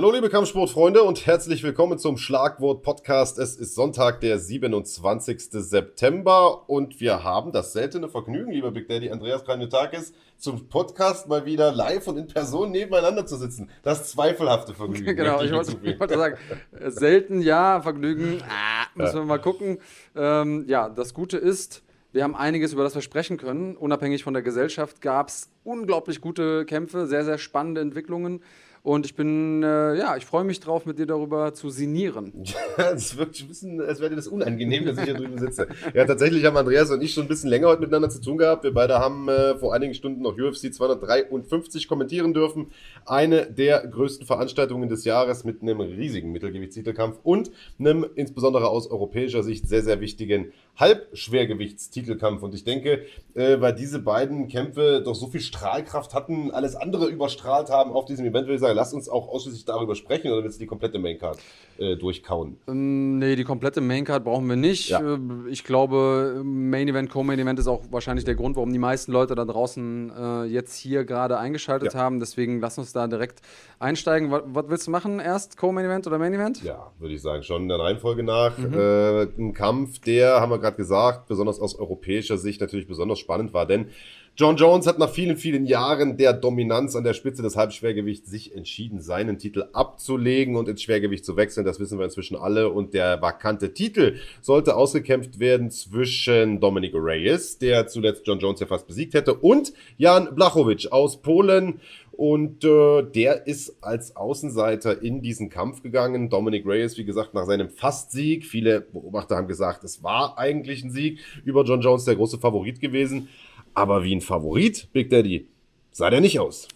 Hallo liebe Kampfsportfreunde und herzlich willkommen zum Schlagwort Podcast. Es ist Sonntag, der 27. September und wir haben das seltene Vergnügen, lieber Big Daddy Andreas Kranjotakis, zum Podcast mal wieder live und in Person nebeneinander zu sitzen. Das zweifelhafte Vergnügen. genau, ich wollte, ich wollte, sagen, selten ja, Vergnügen, ah, müssen ja. wir mal gucken. Ähm, ja, das Gute ist, wir haben einiges, über das wir sprechen können. Unabhängig von der Gesellschaft gab es unglaublich gute Kämpfe, sehr, sehr spannende Entwicklungen. Und ich bin, äh, ja, ich freue mich drauf, mit dir darüber zu sinnieren. Es wirkt ein bisschen, als wäre dir das unangenehm, dass ich hier drüben sitze. Ja, tatsächlich haben Andreas und ich schon ein bisschen länger heute miteinander zu tun gehabt. Wir beide haben äh, vor einigen Stunden noch UFC 253 kommentieren dürfen. Eine der größten Veranstaltungen des Jahres mit einem riesigen Mittelgewichtstitelkampf und einem insbesondere aus europäischer Sicht sehr, sehr wichtigen Halbschwergewichtstitelkampf. Und ich denke, äh, weil diese beiden Kämpfe doch so viel Strahlkraft hatten, alles andere überstrahlt haben auf diesem Event, würde ich sagen, lass uns auch ausschließlich darüber sprechen oder willst du die komplette Maincard äh, durchkauen? Ähm, nee, die komplette Maincard brauchen wir nicht. Ja. Äh, ich glaube, Main Event, Co-Main Event ist auch wahrscheinlich der Grund, warum die meisten Leute da draußen äh, jetzt hier gerade eingeschaltet ja. haben. Deswegen lass uns da direkt einsteigen. Was, was willst du machen? Erst Co-Main Event oder Main Event? Ja, würde ich sagen, schon in der Reihenfolge nach. Mhm. Äh, ein Kampf, der, haben wir gerade gesagt, besonders aus europäischer Sicht natürlich besonders spannend war, denn John Jones hat nach vielen, vielen Jahren der Dominanz an der Spitze des Halbschwergewichts sich entschieden, seinen Titel abzulegen und ins Schwergewicht zu wechseln. Das wissen wir inzwischen alle. Und der vakante Titel sollte ausgekämpft werden zwischen Dominic Reyes, der zuletzt John Jones ja fast besiegt hätte, und Jan Blachowicz aus Polen. Und äh, der ist als Außenseiter in diesen Kampf gegangen. Dominic Reyes, wie gesagt, nach seinem Fastsieg. Viele Beobachter haben gesagt, es war eigentlich ein Sieg über John Jones, der große Favorit gewesen. Aber wie ein Favorit, Big Daddy, sah der nicht aus.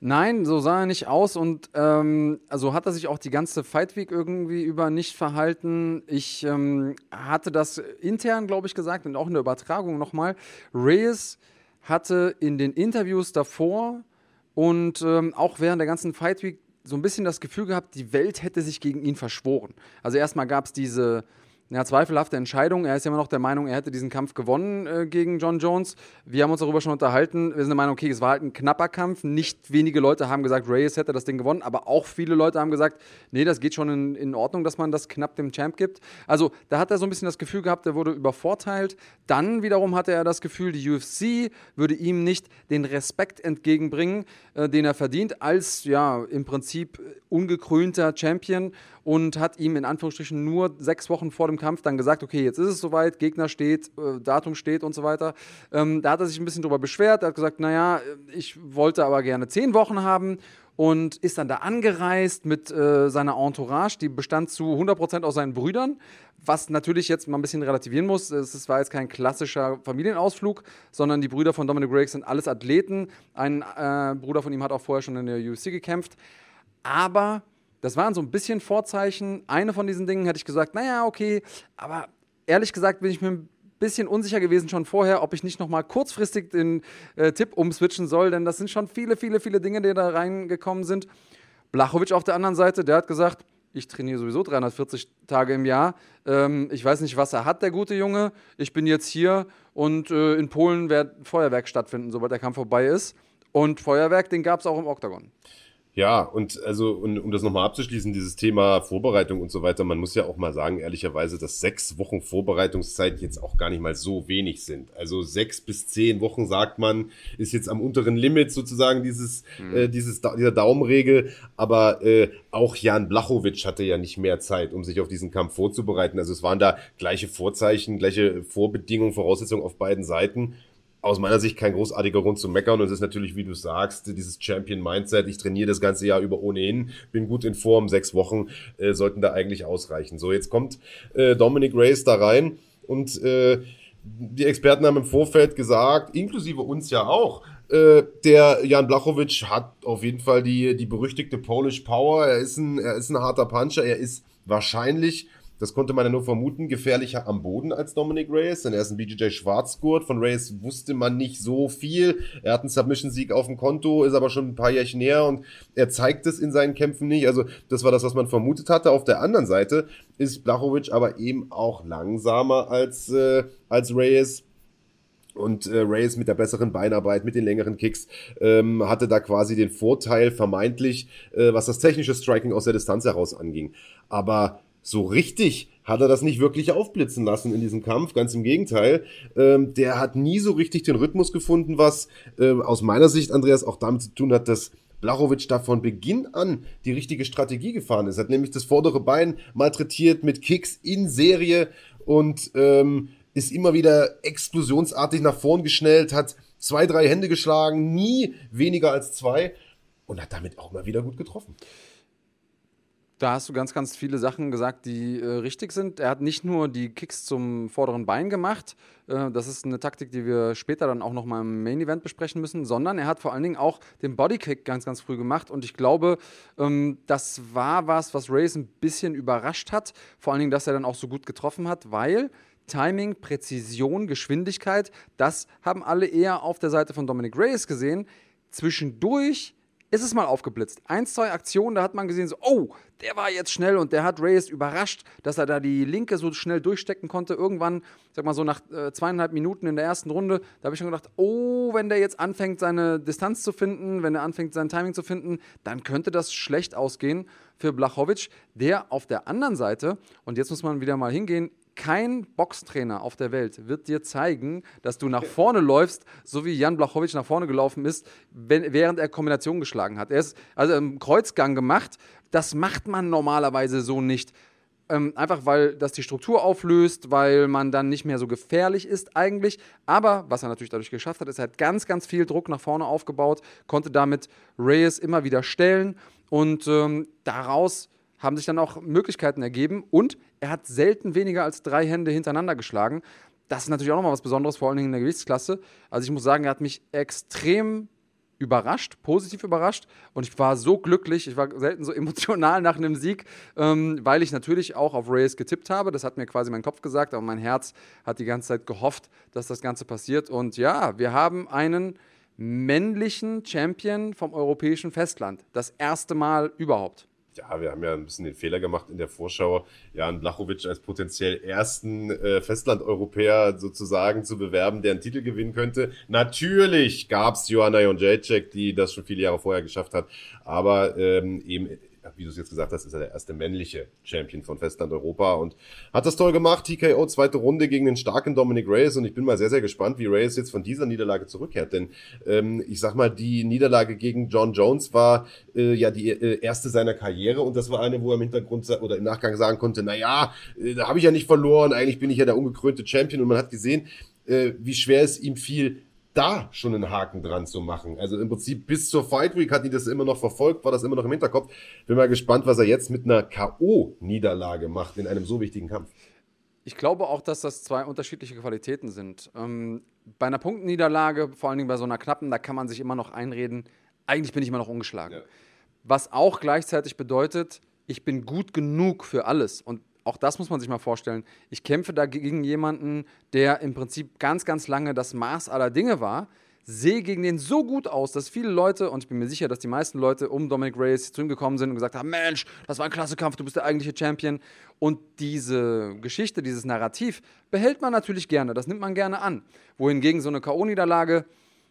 Nein, so sah er nicht aus und ähm, also hat er sich auch die ganze Fight Week irgendwie über nicht verhalten. Ich ähm, hatte das intern, glaube ich, gesagt und auch in der Übertragung nochmal. Reyes hatte in den Interviews davor und ähm, auch während der ganzen Fight Week so ein bisschen das Gefühl gehabt, die Welt hätte sich gegen ihn verschworen. Also erstmal gab es diese ja, zweifelhafte Entscheidung. Er ist immer noch der Meinung, er hätte diesen Kampf gewonnen äh, gegen John Jones. Wir haben uns darüber schon unterhalten. Wir sind der Meinung, okay, es war halt ein knapper Kampf. Nicht wenige Leute haben gesagt, Reyes hätte das Ding gewonnen, aber auch viele Leute haben gesagt, nee, das geht schon in, in Ordnung, dass man das knapp dem Champ gibt. Also da hat er so ein bisschen das Gefühl gehabt, er wurde übervorteilt. Dann wiederum hatte er das Gefühl, die UFC würde ihm nicht den Respekt entgegenbringen, äh, den er verdient, als ja im Prinzip ungekrönter Champion und hat ihm in Anführungsstrichen nur sechs Wochen vor dem Kampf dann gesagt, okay, jetzt ist es soweit, Gegner steht, äh, Datum steht und so weiter. Ähm, da hat er sich ein bisschen darüber beschwert, er hat gesagt, naja, ich wollte aber gerne zehn Wochen haben und ist dann da angereist mit äh, seiner Entourage, die bestand zu 100% aus seinen Brüdern, was natürlich jetzt mal ein bisschen relativieren muss. Es war jetzt kein klassischer Familienausflug, sondern die Brüder von Dominic Reyes sind alles Athleten. Ein äh, Bruder von ihm hat auch vorher schon in der UFC gekämpft. Aber das waren so ein bisschen Vorzeichen. Eine von diesen Dingen hätte ich gesagt, naja, okay, aber ehrlich gesagt bin ich mir ein bisschen unsicher gewesen schon vorher, ob ich nicht noch mal kurzfristig den äh, Tipp umswitchen soll, denn das sind schon viele, viele, viele Dinge, die da reingekommen sind. Blachowicz auf der anderen Seite, der hat gesagt, ich trainiere sowieso 340 Tage im Jahr. Ähm, ich weiß nicht, was er hat, der gute Junge. Ich bin jetzt hier und äh, in Polen wird Feuerwerk stattfinden, sobald der Kampf vorbei ist. Und Feuerwerk, den gab es auch im Oktagon. Ja, und also, und, um das nochmal abzuschließen, dieses Thema Vorbereitung und so weiter, man muss ja auch mal sagen, ehrlicherweise, dass sechs Wochen Vorbereitungszeit jetzt auch gar nicht mal so wenig sind. Also sechs bis zehn Wochen, sagt man, ist jetzt am unteren Limit sozusagen dieses, mhm. äh, dieses, dieser Daumenregel. Aber äh, auch Jan Blachowitsch hatte ja nicht mehr Zeit, um sich auf diesen Kampf vorzubereiten. Also es waren da gleiche Vorzeichen, gleiche Vorbedingungen, Voraussetzungen auf beiden Seiten aus meiner Sicht kein großartiger Grund zu meckern. Und es ist natürlich, wie du sagst, dieses Champion-Mindset. Ich trainiere das ganze Jahr über ohnehin, bin gut in Form. Sechs Wochen äh, sollten da eigentlich ausreichen. So, jetzt kommt äh, Dominic Reyes da rein und äh, die Experten haben im Vorfeld gesagt, inklusive uns ja auch, äh, der Jan Blachowicz hat auf jeden Fall die, die berüchtigte Polish Power. Er ist, ein, er ist ein harter Puncher. Er ist wahrscheinlich das konnte man ja nur vermuten, gefährlicher am Boden als Dominic Reyes, denn er ist ein BJJ Schwarzgurt. Von Reyes wusste man nicht so viel. Er hat einen Submission-Sieg auf dem Konto, ist aber schon ein paar Jährchen näher und er zeigt es in seinen Kämpfen nicht. Also das war das, was man vermutet hatte. Auf der anderen Seite ist Blachowicz aber eben auch langsamer als, äh, als Reyes und äh, Reyes mit der besseren Beinarbeit, mit den längeren Kicks, ähm, hatte da quasi den Vorteil vermeintlich, äh, was das technische Striking aus der Distanz heraus anging. Aber so richtig hat er das nicht wirklich aufblitzen lassen in diesem Kampf. Ganz im Gegenteil. Ähm, der hat nie so richtig den Rhythmus gefunden, was äh, aus meiner Sicht, Andreas, auch damit zu tun hat, dass Blachowicz da von Beginn an die richtige Strategie gefahren ist. Hat nämlich das vordere Bein malträtiert mit Kicks in Serie und ähm, ist immer wieder explosionsartig nach vorn geschnellt, hat zwei, drei Hände geschlagen, nie weniger als zwei und hat damit auch mal wieder gut getroffen. Da hast du ganz, ganz viele Sachen gesagt, die äh, richtig sind. Er hat nicht nur die Kicks zum vorderen Bein gemacht, äh, das ist eine Taktik, die wir später dann auch nochmal im Main Event besprechen müssen, sondern er hat vor allen Dingen auch den Bodykick ganz, ganz früh gemacht und ich glaube, ähm, das war was, was Reyes ein bisschen überrascht hat. Vor allen Dingen, dass er dann auch so gut getroffen hat, weil Timing, Präzision, Geschwindigkeit, das haben alle eher auf der Seite von Dominic Reyes gesehen. Zwischendurch ist es mal aufgeblitzt. Eins, zwei Aktionen, da hat man gesehen, so, oh, der war jetzt schnell und der hat Reyes überrascht, dass er da die linke so schnell durchstecken konnte. Irgendwann, sag mal so nach äh, zweieinhalb Minuten in der ersten Runde, da habe ich schon gedacht, oh, wenn der jetzt anfängt, seine Distanz zu finden, wenn er anfängt, sein Timing zu finden, dann könnte das schlecht ausgehen für Blachowicz, der auf der anderen Seite, und jetzt muss man wieder mal hingehen, kein Boxtrainer auf der Welt wird dir zeigen, dass du nach vorne läufst, so wie Jan Blachowicz nach vorne gelaufen ist, wenn, während er Kombination geschlagen hat. Er ist also im Kreuzgang gemacht. Das macht man normalerweise so nicht. Ähm, einfach weil das die Struktur auflöst, weil man dann nicht mehr so gefährlich ist eigentlich. Aber was er natürlich dadurch geschafft hat, ist, er hat ganz, ganz viel Druck nach vorne aufgebaut, konnte damit Reyes immer wieder stellen und ähm, daraus haben sich dann auch Möglichkeiten ergeben und er hat selten weniger als drei Hände hintereinander geschlagen. Das ist natürlich auch nochmal was Besonderes, vor allen Dingen in der Gewichtsklasse. Also ich muss sagen, er hat mich extrem überrascht, positiv überrascht und ich war so glücklich, ich war selten so emotional nach einem Sieg, ähm, weil ich natürlich auch auf Reyes getippt habe, das hat mir quasi mein Kopf gesagt, aber mein Herz hat die ganze Zeit gehofft, dass das Ganze passiert. Und ja, wir haben einen männlichen Champion vom europäischen Festland, das erste Mal überhaupt ja, wir haben ja ein bisschen den Fehler gemacht in der Vorschau, Jan Blachowicz als potenziell ersten äh, Festlandeuropäer sozusagen zu bewerben, der einen Titel gewinnen könnte. Natürlich gab's Joanna Jonjacek, die das schon viele Jahre vorher geschafft hat, aber ähm, eben wie du es jetzt gesagt hast, ist er der erste männliche Champion von Festland Europa und hat das toll gemacht. TKO, zweite Runde gegen den starken Dominic Reyes und ich bin mal sehr, sehr gespannt, wie Reyes jetzt von dieser Niederlage zurückkehrt, denn ähm, ich sag mal, die Niederlage gegen John Jones war äh, ja die äh, erste seiner Karriere und das war eine, wo er im Hintergrund oder im Nachgang sagen konnte, na ja, äh, da habe ich ja nicht verloren, eigentlich bin ich ja der ungekrönte Champion und man hat gesehen, äh, wie schwer es ihm fiel, da schon einen Haken dran zu machen. Also im Prinzip bis zur Fight Week hat die das immer noch verfolgt, war das immer noch im Hinterkopf. Bin mal gespannt, was er jetzt mit einer K.O.-Niederlage macht in einem so wichtigen Kampf. Ich glaube auch, dass das zwei unterschiedliche Qualitäten sind. Ähm, bei einer Punktniederlage, vor allen Dingen bei so einer knappen, da kann man sich immer noch einreden, eigentlich bin ich immer noch ungeschlagen. Ja. Was auch gleichzeitig bedeutet, ich bin gut genug für alles. Und auch das muss man sich mal vorstellen. Ich kämpfe da gegen jemanden, der im Prinzip ganz, ganz lange das Maß aller Dinge war, sehe gegen den so gut aus, dass viele Leute, und ich bin mir sicher, dass die meisten Leute um Dominic Reyes zu ihm gekommen sind und gesagt haben, Mensch, das war ein klasse Kampf, du bist der eigentliche Champion. Und diese Geschichte, dieses Narrativ behält man natürlich gerne, das nimmt man gerne an. Wohingegen so eine K.O.-Niederlage,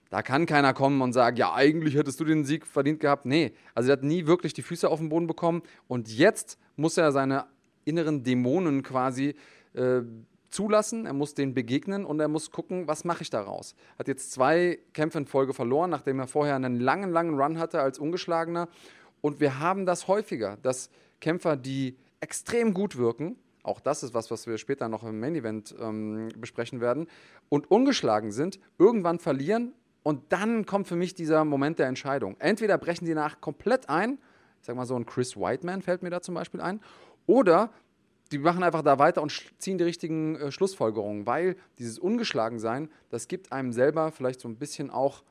da kann keiner kommen und sagen, ja, eigentlich hättest du den Sieg verdient gehabt. Nee, also er hat nie wirklich die Füße auf den Boden bekommen. Und jetzt muss er seine inneren Dämonen quasi äh, zulassen, er muss denen begegnen und er muss gucken, was mache ich daraus. Hat jetzt zwei Kämpfe in Folge verloren, nachdem er vorher einen langen, langen Run hatte als Ungeschlagener. Und wir haben das häufiger, dass Kämpfer, die extrem gut wirken, auch das ist was, was wir später noch im Main Event ähm, besprechen werden, und ungeschlagen sind, irgendwann verlieren und dann kommt für mich dieser Moment der Entscheidung. Entweder brechen sie nach komplett ein, ich sag mal so ein Chris Whiteman fällt mir da zum Beispiel ein, oder die machen einfach da weiter und ziehen die richtigen äh, Schlussfolgerungen, weil dieses Ungeschlagensein, das gibt einem selber vielleicht so ein bisschen auch,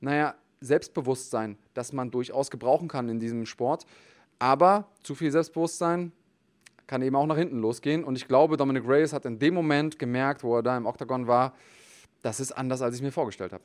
naja, Selbstbewusstsein, das man durchaus gebrauchen kann in diesem Sport. Aber zu viel Selbstbewusstsein kann eben auch nach hinten losgehen. Und ich glaube, Dominic Reyes hat in dem Moment gemerkt, wo er da im Oktagon war, das ist anders, als ich mir vorgestellt habe.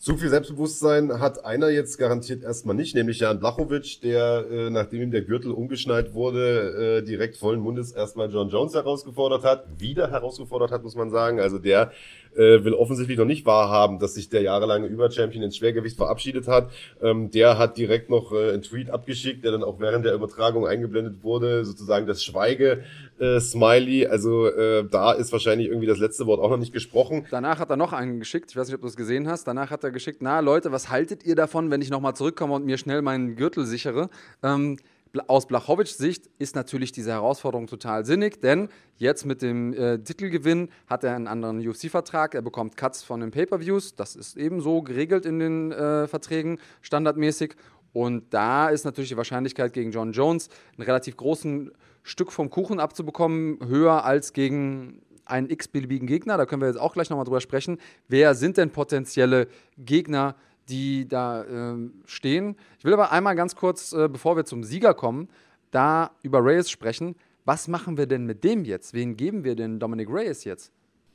Zu viel Selbstbewusstsein hat einer jetzt garantiert erstmal nicht, nämlich Jan Blachowicz, der, äh, nachdem ihm der Gürtel umgeschnallt wurde, äh, direkt vollen Mundes erstmal John Jones herausgefordert hat, wieder herausgefordert hat, muss man sagen. Also der äh, will offensichtlich noch nicht wahrhaben, dass sich der jahrelange Überchampion ins Schwergewicht verabschiedet hat. Ähm, der hat direkt noch äh, einen Tweet abgeschickt, der dann auch während der Übertragung eingeblendet wurde, sozusagen das Schweige-Smiley. also äh, da ist wahrscheinlich irgendwie das letzte Wort auch noch nicht gesprochen. Danach hat er noch einen geschickt, ich weiß nicht, ob du es gesehen hast. Danach hat er geschickt, na Leute, was haltet ihr davon, wenn ich nochmal zurückkomme und mir schnell meinen Gürtel sichere? Ähm, aus Blachowicz Sicht ist natürlich diese Herausforderung total sinnig, denn jetzt mit dem äh, Titelgewinn hat er einen anderen UFC-Vertrag, er bekommt Cuts von den Pay-per-Views, das ist ebenso geregelt in den äh, Verträgen standardmäßig und da ist natürlich die Wahrscheinlichkeit gegen John Jones ein relativ großen Stück vom Kuchen abzubekommen, höher als gegen einen x-beliebigen Gegner. Da können wir jetzt auch gleich nochmal drüber sprechen. Wer sind denn potenzielle Gegner die da äh, stehen. Ich will aber einmal ganz kurz, äh, bevor wir zum Sieger kommen, da über Reyes sprechen. Was machen wir denn mit dem jetzt? Wen geben wir denn Dominic Reyes jetzt?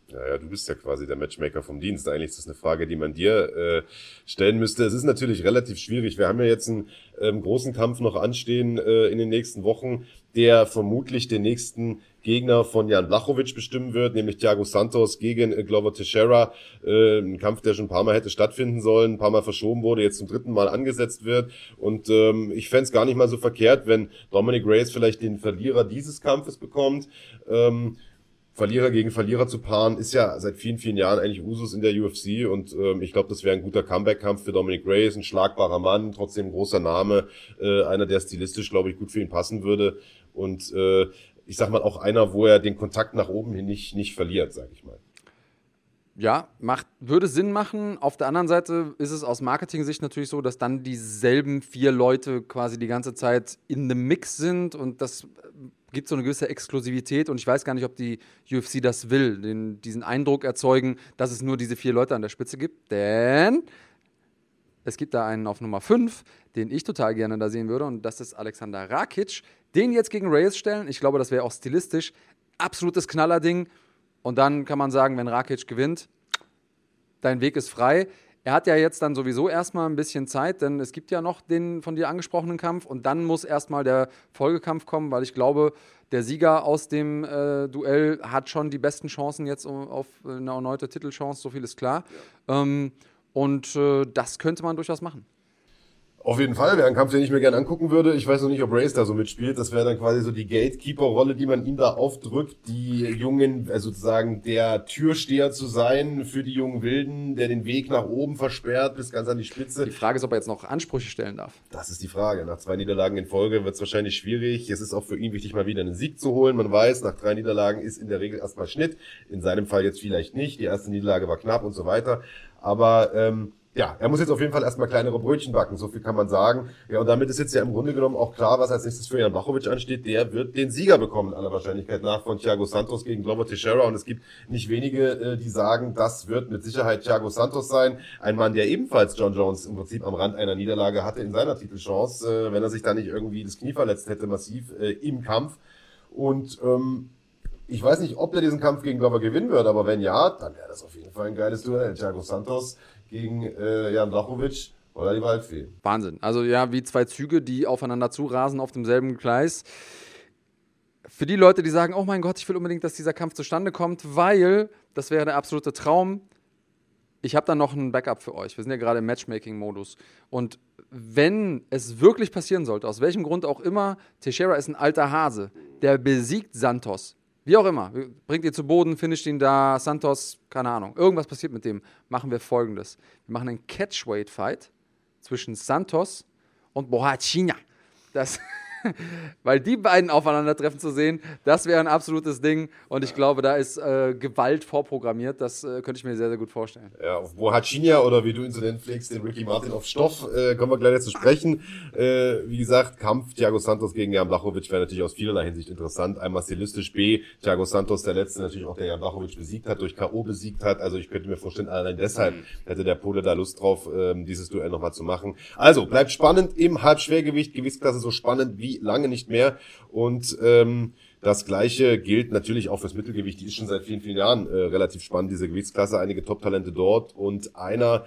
Ja, ja, du bist ja quasi der Matchmaker vom Dienst. Eigentlich ist das eine Frage, die man dir äh, stellen müsste. Es ist natürlich relativ schwierig. Wir haben ja jetzt einen ähm, großen Kampf noch anstehen äh, in den nächsten Wochen, der vermutlich den nächsten Gegner von Jan Blachowicz bestimmen wird, nämlich Thiago Santos gegen äh, Glover Teixeira. Äh, ein Kampf, der schon ein paar Mal hätte stattfinden sollen, ein paar Mal verschoben wurde, jetzt zum dritten Mal angesetzt wird. Und ähm, ich fände es gar nicht mal so verkehrt, wenn Dominic Reyes vielleicht den Verlierer dieses Kampfes bekommt. Ähm, Verlierer gegen Verlierer zu paaren, ist ja seit vielen, vielen Jahren eigentlich Usus in der UFC und ähm, ich glaube, das wäre ein guter Comeback-Kampf für Dominic Reyes, ein schlagbarer Mann, trotzdem großer Name, äh, einer, der stilistisch, glaube ich, gut für ihn passen würde und äh, ich sag mal auch einer, wo er den Kontakt nach oben hin nicht, nicht verliert, sag ich mal. Ja, macht, würde Sinn machen. Auf der anderen Seite ist es aus Marketing-Sicht natürlich so, dass dann dieselben vier Leute quasi die ganze Zeit in einem Mix sind und das gibt so eine gewisse Exklusivität und ich weiß gar nicht, ob die UFC das will, den, diesen Eindruck erzeugen, dass es nur diese vier Leute an der Spitze gibt, denn es gibt da einen auf Nummer 5, den ich total gerne da sehen würde und das ist Alexander Rakic, den jetzt gegen Reyes stellen. Ich glaube, das wäre auch stilistisch absolutes Knallerding. Und dann kann man sagen, wenn Rakic gewinnt, dein Weg ist frei. Er hat ja jetzt dann sowieso erstmal ein bisschen Zeit, denn es gibt ja noch den von dir angesprochenen Kampf und dann muss erstmal der Folgekampf kommen, weil ich glaube, der Sieger aus dem äh, Duell hat schon die besten Chancen jetzt auf eine erneute Titelchance, so viel ist klar. Ja. Ähm, und äh, das könnte man durchaus machen. Auf jeden Fall wäre ein Kampf, den ich mir gerne angucken würde. Ich weiß noch nicht, ob Race da so mitspielt. Das wäre dann quasi so die Gatekeeper-Rolle, die man ihm da aufdrückt, die Jungen, also sozusagen der Türsteher zu sein für die jungen Wilden, der den Weg nach oben versperrt bis ganz an die Spitze. Die Frage ist, ob er jetzt noch Ansprüche stellen darf. Das ist die Frage. Nach zwei Niederlagen in Folge wird es wahrscheinlich schwierig. Es ist auch für ihn wichtig, mal wieder einen Sieg zu holen. Man weiß, nach drei Niederlagen ist in der Regel erstmal Schnitt. In seinem Fall jetzt vielleicht nicht. Die erste Niederlage war knapp und so weiter. Aber ähm, ja, er muss jetzt auf jeden Fall erstmal kleinere Brötchen backen, so viel kann man sagen. Ja, und damit ist jetzt ja im Grunde genommen auch klar, was als nächstes für Jan Blachowicz ansteht. Der wird den Sieger bekommen, aller Wahrscheinlichkeit nach, von Thiago Santos gegen Glover Teixeira. Und es gibt nicht wenige, äh, die sagen, das wird mit Sicherheit Thiago Santos sein. Ein Mann, der ebenfalls John Jones im Prinzip am Rand einer Niederlage hatte in seiner Titelchance, äh, wenn er sich da nicht irgendwie das Knie verletzt hätte, massiv äh, im Kampf. Und ähm, ich weiß nicht, ob der diesen Kampf gegen Glover gewinnen wird, aber wenn ja, dann wäre das auf jeden Fall ein geiles Duell. Thiago Santos gegen äh, Jan Blachowicz oder die Waldfee. Wahnsinn. Also ja, wie zwei Züge, die aufeinander zurasen auf demselben Gleis. Für die Leute, die sagen, oh mein Gott, ich will unbedingt, dass dieser Kampf zustande kommt, weil das wäre der absolute Traum. Ich habe dann noch ein Backup für euch. Wir sind ja gerade im Matchmaking-Modus. Und wenn es wirklich passieren sollte, aus welchem Grund auch immer, Teixeira ist ein alter Hase, der besiegt Santos. Wie auch immer. Bringt ihr zu Boden, finisht ihn da, Santos, keine Ahnung. Irgendwas passiert mit dem. Machen wir folgendes. Wir machen einen Catchweight-Fight zwischen Santos und Bohachina. Das Weil die beiden aufeinandertreffen zu sehen, das wäre ein absolutes Ding. Und ich glaube, da ist äh, Gewalt vorprogrammiert. Das äh, könnte ich mir sehr, sehr gut vorstellen. Ja, auf Bohacinia oder wie du ihn so nennen pflegst, den Ricky Martin auf Stoff, äh, kommen wir gleich zu sprechen. Äh, wie gesagt, Kampf Thiago Santos gegen Jan Blachowicz wäre natürlich aus vielerlei Hinsicht interessant. Einmal stilistisch B, Thiago Santos, der letzte natürlich auch, der Jan Blachowicz besiegt hat, durch K.O. besiegt hat. Also ich könnte mir vorstellen, allein deshalb hätte der Pole da Lust drauf, ähm, dieses Duell nochmal zu machen. Also, bleibt spannend im Halbschwergewicht, Gewichtsklasse so spannend wie lange nicht mehr. Und ähm, das gleiche gilt natürlich auch fürs Mittelgewicht. Die ist schon seit vielen, vielen Jahren äh, relativ spannend, diese Gewichtsklasse. Einige Top-Talente dort und einer,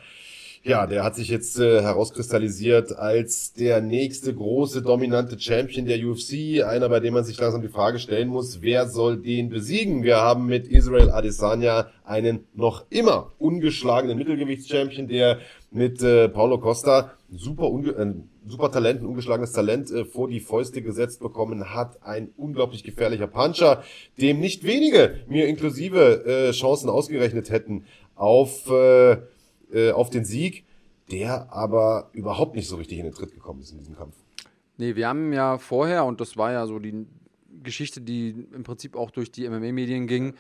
ja, der hat sich jetzt äh, herauskristallisiert als der nächste große dominante Champion der UFC. Einer, bei dem man sich langsam die Frage stellen muss, wer soll den besiegen? Wir haben mit Israel Adesanya einen noch immer ungeschlagenen Mittelgewichtschampion, der mit äh, Paulo Costa super, äh, super Talent, ein ungeschlagenes Talent äh, vor die Fäuste gesetzt bekommen hat. Ein unglaublich gefährlicher Puncher, dem nicht wenige, mir inklusive, äh, Chancen ausgerechnet hätten auf, äh, äh, auf den Sieg, der aber überhaupt nicht so richtig in den Tritt gekommen ist in diesem Kampf. Nee, wir haben ja vorher, und das war ja so die Geschichte, die im Prinzip auch durch die MMA-Medien ging,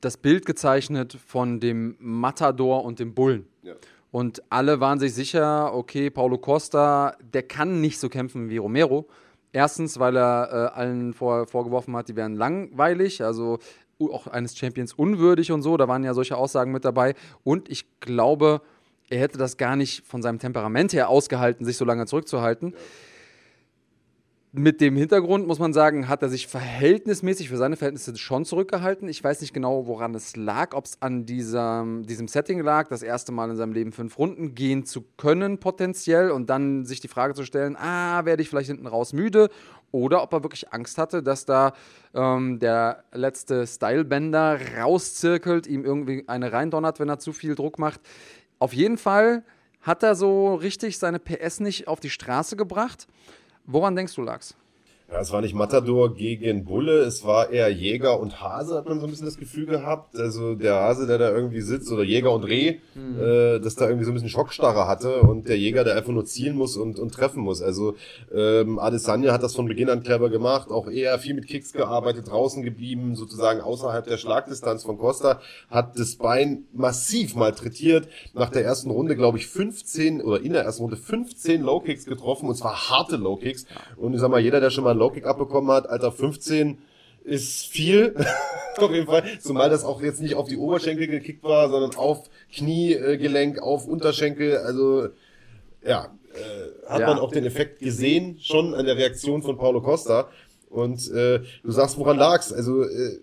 das Bild gezeichnet von dem Matador und dem Bullen. Ja. Und alle waren sich sicher, okay, Paulo Costa, der kann nicht so kämpfen wie Romero. Erstens, weil er äh, allen vor, vorgeworfen hat, die wären langweilig, also auch eines Champions unwürdig und so. Da waren ja solche Aussagen mit dabei. Und ich glaube, er hätte das gar nicht von seinem Temperament her ausgehalten, sich so lange zurückzuhalten. Ja mit dem Hintergrund muss man sagen, hat er sich verhältnismäßig für seine Verhältnisse schon zurückgehalten. Ich weiß nicht genau, woran es lag, ob es an diesem, diesem Setting lag, das erste Mal in seinem Leben fünf Runden gehen zu können, potenziell, und dann sich die Frage zu stellen: Ah, werde ich vielleicht hinten raus müde? Oder ob er wirklich Angst hatte, dass da ähm, der letzte Stylebender rauszirkelt, ihm irgendwie eine reindonnert, wenn er zu viel Druck macht. Auf jeden Fall hat er so richtig seine PS nicht auf die Straße gebracht. Woran denkst du, lag's? Ja, es war nicht Matador gegen Bulle, es war eher Jäger und Hase, hat man so ein bisschen das Gefühl gehabt. Also der Hase, der da irgendwie sitzt, oder Jäger und Reh, mhm. äh, dass da irgendwie so ein bisschen Schockstarre hatte und der Jäger, der einfach nur zielen muss und, und treffen muss. Also ähm, Adesanya hat das von Beginn an clever gemacht, auch eher viel mit Kicks gearbeitet, draußen geblieben, sozusagen außerhalb der Schlagdistanz von Costa, hat das Bein massiv malträtiert. Nach der ersten Runde, glaube ich, 15 oder in der ersten Runde 15 Low Kicks getroffen und zwar harte Low Kicks. Und ich sag mal, jeder, der schon mal Low Kick abbekommen hat, Alter, 15 ist viel. auf jeden Fall. Zumal das auch jetzt nicht auf die Oberschenkel gekickt war, sondern auf Kniegelenk, auf Unterschenkel. Also, ja, äh, hat ja. man auch den Effekt gesehen, schon an der Reaktion von Paulo Costa. Und äh, du sagst, woran lag's? Also, äh,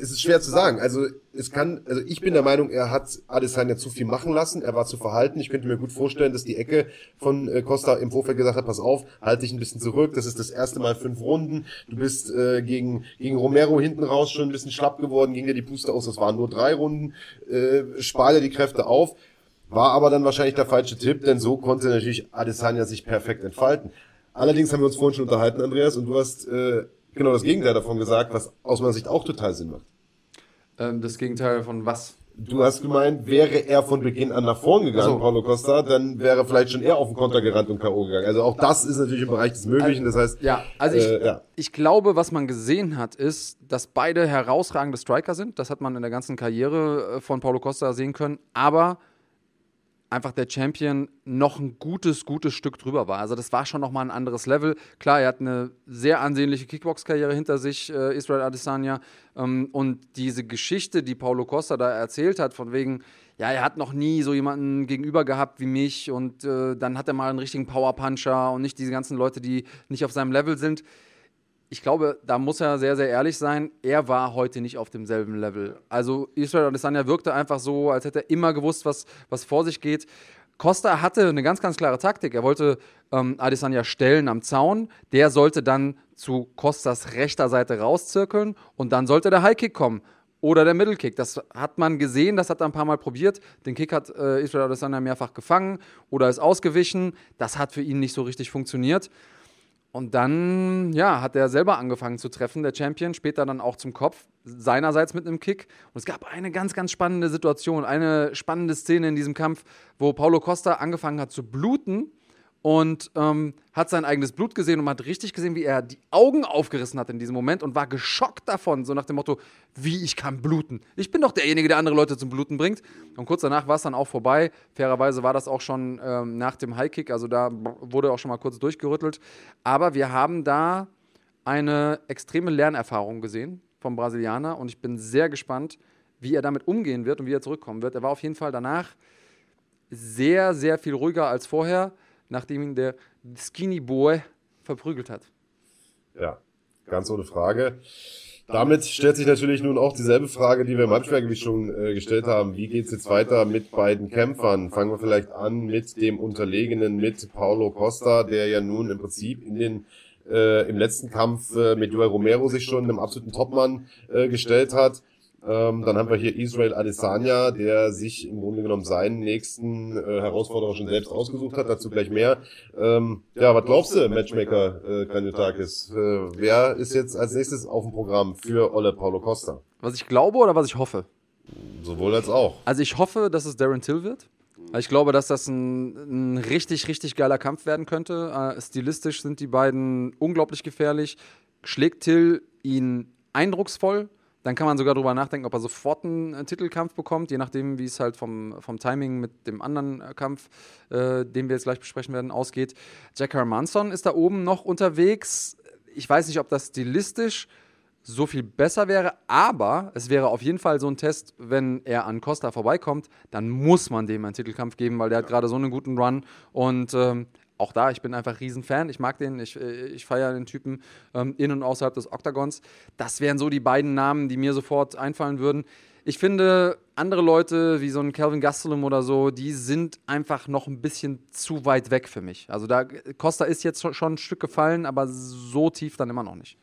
es ist schwer zu sagen. Also es kann, also ich bin der Meinung, er hat Adesanya zu viel machen lassen, er war zu verhalten. Ich könnte mir gut vorstellen, dass die Ecke von äh, Costa im Vorfeld gesagt hat, pass auf, halt dich ein bisschen zurück, das ist das erste Mal fünf Runden, du bist äh, gegen, gegen Romero hinten raus schon ein bisschen schlapp geworden, ging dir die Puste aus, das waren nur drei Runden, äh, spar dir die Kräfte auf. War aber dann wahrscheinlich der falsche Tipp, denn so konnte natürlich Adesanya sich perfekt entfalten. Allerdings haben wir uns vorhin schon unterhalten, Andreas, und du hast äh, genau das Gegenteil davon gesagt, was aus meiner Sicht auch total Sinn macht. Ähm, das Gegenteil von was? Du hast gemeint, wäre er von Beginn an nach vorn gegangen, so. Paulo Costa, dann wäre vielleicht schon er auf den Konter gerannt und K.O. gegangen. Also auch das ist natürlich im Bereich des Möglichen. Das heißt, ja, also ich, äh, ja. ich glaube, was man gesehen hat, ist, dass beide herausragende Striker sind. Das hat man in der ganzen Karriere äh, von Paulo Costa sehen können. Aber einfach der Champion noch ein gutes, gutes Stück drüber war. Also das war schon nochmal ein anderes Level. Klar, er hat eine sehr ansehnliche Kickbox-Karriere hinter sich, äh, Israel Adesanya. Ähm, und diese Geschichte, die Paulo Costa da erzählt hat, von wegen, ja, er hat noch nie so jemanden gegenüber gehabt wie mich und äh, dann hat er mal einen richtigen Power-Puncher und nicht diese ganzen Leute, die nicht auf seinem Level sind ich glaube, da muss er sehr, sehr ehrlich sein. Er war heute nicht auf demselben Level. Also Israel Adesanya wirkte einfach so, als hätte er immer gewusst, was, was vor sich geht. Costa hatte eine ganz, ganz klare Taktik. Er wollte ähm, Adesanya stellen am Zaun. Der sollte dann zu Costas rechter Seite rauszirkeln und dann sollte der High-Kick kommen oder der Mittelkick. Das hat man gesehen, das hat er ein paar Mal probiert. Den Kick hat äh, Israel Adesanya mehrfach gefangen oder ist ausgewichen. Das hat für ihn nicht so richtig funktioniert. Und dann, ja, hat er selber angefangen zu treffen, der Champion, später dann auch zum Kopf, seinerseits mit einem Kick. Und es gab eine ganz, ganz spannende Situation, eine spannende Szene in diesem Kampf, wo Paulo Costa angefangen hat zu bluten und ähm, hat sein eigenes Blut gesehen und hat richtig gesehen, wie er die Augen aufgerissen hat in diesem Moment und war geschockt davon, so nach dem Motto, wie ich kann bluten. Ich bin doch derjenige, der andere Leute zum Bluten bringt. Und kurz danach war es dann auch vorbei. Fairerweise war das auch schon ähm, nach dem Highkick, also da wurde auch schon mal kurz durchgerüttelt. Aber wir haben da eine extreme Lernerfahrung gesehen vom Brasilianer und ich bin sehr gespannt, wie er damit umgehen wird und wie er zurückkommen wird. Er war auf jeden Fall danach sehr, sehr viel ruhiger als vorher nachdem ihn der Skinny Boy verprügelt hat. Ja, ganz ohne Frage. damit stellt sich natürlich nun auch dieselbe Frage, die wir im Halbschwergewicht schon äh, gestellt haben. Wie geht's jetzt weiter mit beiden Kämpfern? Fangen wir vielleicht an mit dem Unterlegenen, mit Paulo Costa, der ja nun im Prinzip in den äh, im letzten Kampf äh, mit Joel Romero sich schon einem absoluten Topmann äh, gestellt hat. Ähm, dann haben wir hier Israel Adesanya, der sich im Grunde genommen seinen nächsten äh, Herausforderer schon selbst ausgesucht hat. Dazu gleich mehr. Ähm, ja, was glaubst du, Matchmaker äh, Kanyotakis? Äh, wer ist jetzt als nächstes auf dem Programm für Olle Paulo Costa? Was ich glaube oder was ich hoffe? Sowohl als auch. Also ich hoffe, dass es Darren Till wird. Ich glaube, dass das ein, ein richtig, richtig geiler Kampf werden könnte. Äh, stilistisch sind die beiden unglaublich gefährlich. Schlägt Till ihn eindrucksvoll, dann kann man sogar darüber nachdenken, ob er sofort einen äh, Titelkampf bekommt, je nachdem, wie es halt vom, vom Timing mit dem anderen äh, Kampf, äh, den wir jetzt gleich besprechen werden, ausgeht. Jack Hermanson ist da oben noch unterwegs. Ich weiß nicht, ob das stilistisch so viel besser wäre, aber es wäre auf jeden Fall so ein Test, wenn er an Costa vorbeikommt, dann muss man dem einen Titelkampf geben, weil der hat gerade so einen guten Run und ähm, auch da, ich bin einfach Riesenfan. Ich mag den, ich, äh, ich feiere den Typen ähm, in und außerhalb des Oktagons. Das wären so die beiden Namen, die mir sofort einfallen würden. Ich finde, andere Leute wie so ein Calvin Gastelum oder so, die sind einfach noch ein bisschen zu weit weg für mich. Also da Costa ist jetzt schon ein Stück gefallen, aber so tief dann immer noch nicht.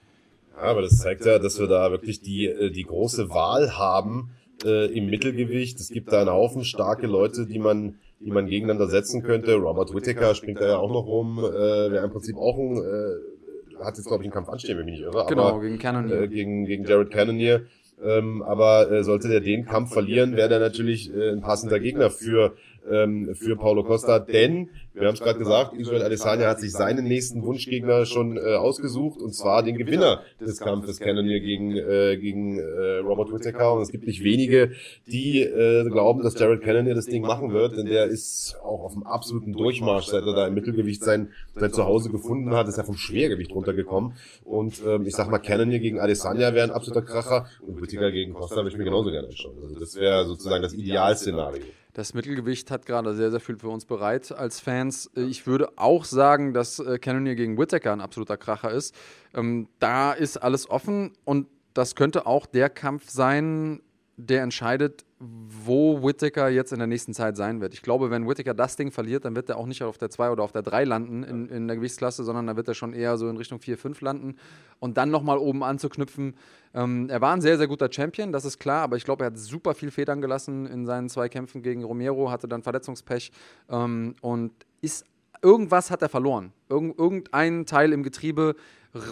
Ja, aber das zeigt ja, dass wir da wirklich die, äh, die große Wahl haben äh, im Mittelgewicht. Es gibt da einen Haufen starke Leute, die man die man gegeneinander setzen könnte. Robert Whittaker springt da ja auch noch rum, äh, wäre im Prinzip auch ein, äh, hat jetzt glaube ich einen Kampf anstehen, wenn ich mich nicht irre. Genau, aber, gegen Cannonier. Äh, gegen, gegen Jared Cannonier. Ähm, aber äh, sollte der den Kampf verlieren, wäre der natürlich äh, ein passender Gegner für ähm, für Paulo Costa, denn wir haben es gerade gesagt, Israel Adesanya hat sich seinen nächsten Wunschgegner schon äh, ausgesucht und zwar den Gewinner des Kampfes Cannonier gegen äh, gegen äh, Robert Whittaker und es gibt nicht wenige, die äh, glauben, dass Jared Cannonier das Ding machen wird, denn der ist auch auf dem absoluten Durchmarsch, seit er da im Mittelgewicht sein sein Zuhause gefunden hat, ist er vom Schwergewicht runtergekommen und ähm, ich sag mal Cannonier gegen Adesanya wäre ein absoluter Kracher und Whittaker gegen Costa würde ich mir genauso gerne anschauen. Also das wäre sozusagen das Idealszenario. Das Mittelgewicht hat gerade sehr, sehr viel für uns bereit als Fans. Ich würde auch sagen, dass äh, Cannonier gegen Whittaker ein absoluter Kracher ist. Ähm, da ist alles offen und das könnte auch der Kampf sein, der entscheidet, wo Whittaker jetzt in der nächsten Zeit sein wird. Ich glaube, wenn Whittaker das Ding verliert, dann wird er auch nicht auf der 2 oder auf der 3 landen in, in der Gewichtsklasse, sondern dann wird er schon eher so in Richtung 4, 5 landen und dann nochmal oben anzuknüpfen. Ähm, er war ein sehr, sehr guter Champion, das ist klar, aber ich glaube, er hat super viel Federn gelassen in seinen zwei Kämpfen gegen Romero, hatte dann Verletzungspech ähm, und ist irgendwas hat er verloren. Irgend, irgendein Teil im Getriebe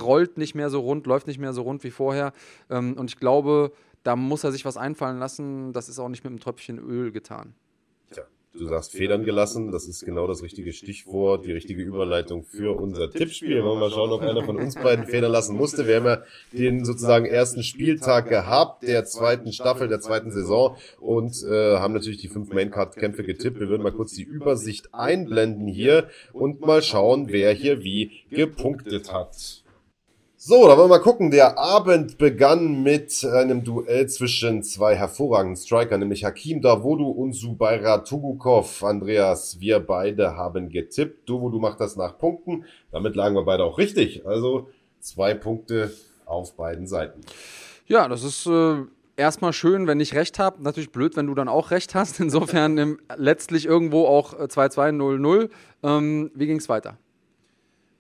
rollt nicht mehr so rund, läuft nicht mehr so rund wie vorher. Ähm, und ich glaube, da muss er sich was einfallen lassen. Das ist auch nicht mit einem Tröpfchen Öl getan. Tja, du sagst Federn gelassen. Das ist genau das richtige Stichwort, die richtige Überleitung für unser Tippspiel. Wollen wir mal schauen, ob einer von uns beiden Federn lassen musste. Wir haben ja den sozusagen ersten Spieltag gehabt, der zweiten Staffel, der zweiten Saison und äh, haben natürlich die fünf Maincard-Kämpfe getippt. Wir würden mal kurz die Übersicht einblenden hier und mal schauen, wer hier wie gepunktet hat. So, da wollen wir mal gucken. Der Abend begann mit einem Duell zwischen zwei hervorragenden Striker, nämlich Hakim Davodu und Subaira Tugukov. Andreas, wir beide haben getippt. Davodu macht das nach Punkten. Damit lagen wir beide auch richtig. Also zwei Punkte auf beiden Seiten. Ja, das ist äh, erstmal schön, wenn ich recht habe. Natürlich blöd, wenn du dann auch recht hast. Insofern letztlich irgendwo auch 2-2-0-0. Ähm, wie ging es weiter?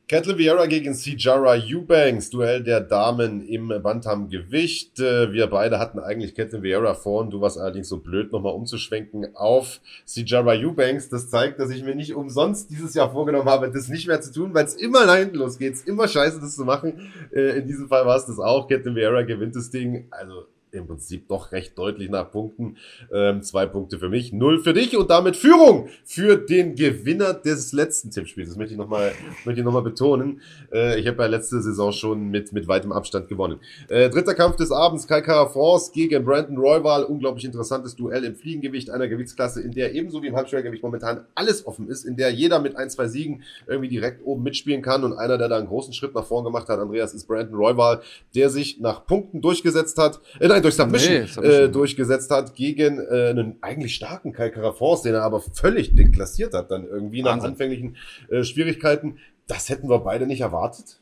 Kettle Vieira gegen Sijara Eubanks, Duell der Damen im Bantam-Gewicht. Äh, wir beide hatten eigentlich Kettle Vieira vor und du warst allerdings so blöd, nochmal umzuschwenken auf Sijara Eubanks. Das zeigt, dass ich mir nicht umsonst dieses Jahr vorgenommen habe, das nicht mehr zu tun, weil es immer nach hinten losgeht. Es immer scheiße, das zu machen. Äh, in diesem Fall war es das auch. Kettle Vieira gewinnt das Ding. Also im Prinzip doch recht deutlich nach Punkten. Ähm, zwei Punkte für mich, null für dich und damit Führung für den Gewinner des letzten Tippspiels. Das möchte ich nochmal möchte ich noch betonen. Äh, ich habe ja letzte Saison schon mit, mit weitem Abstand gewonnen. Äh, dritter Kampf des Abends, Kai Kara France gegen Brandon Royval. Unglaublich interessantes Duell im Fliegengewicht, einer Gewichtsklasse, in der ebenso wie im Halbschwergewicht momentan alles offen ist, in der jeder mit ein, zwei Siegen irgendwie direkt oben mitspielen kann und einer, der da einen großen Schritt nach vorn gemacht hat, Andreas, ist Brandon Royval, der sich nach Punkten durchgesetzt hat. Äh, nein, durch Submission, nee, Submission. Äh, durchgesetzt hat gegen äh, einen eigentlich starken Kai Carafors, den er aber völlig deklassiert hat dann irgendwie nach Wahnsinn. anfänglichen äh, Schwierigkeiten. Das hätten wir beide nicht erwartet.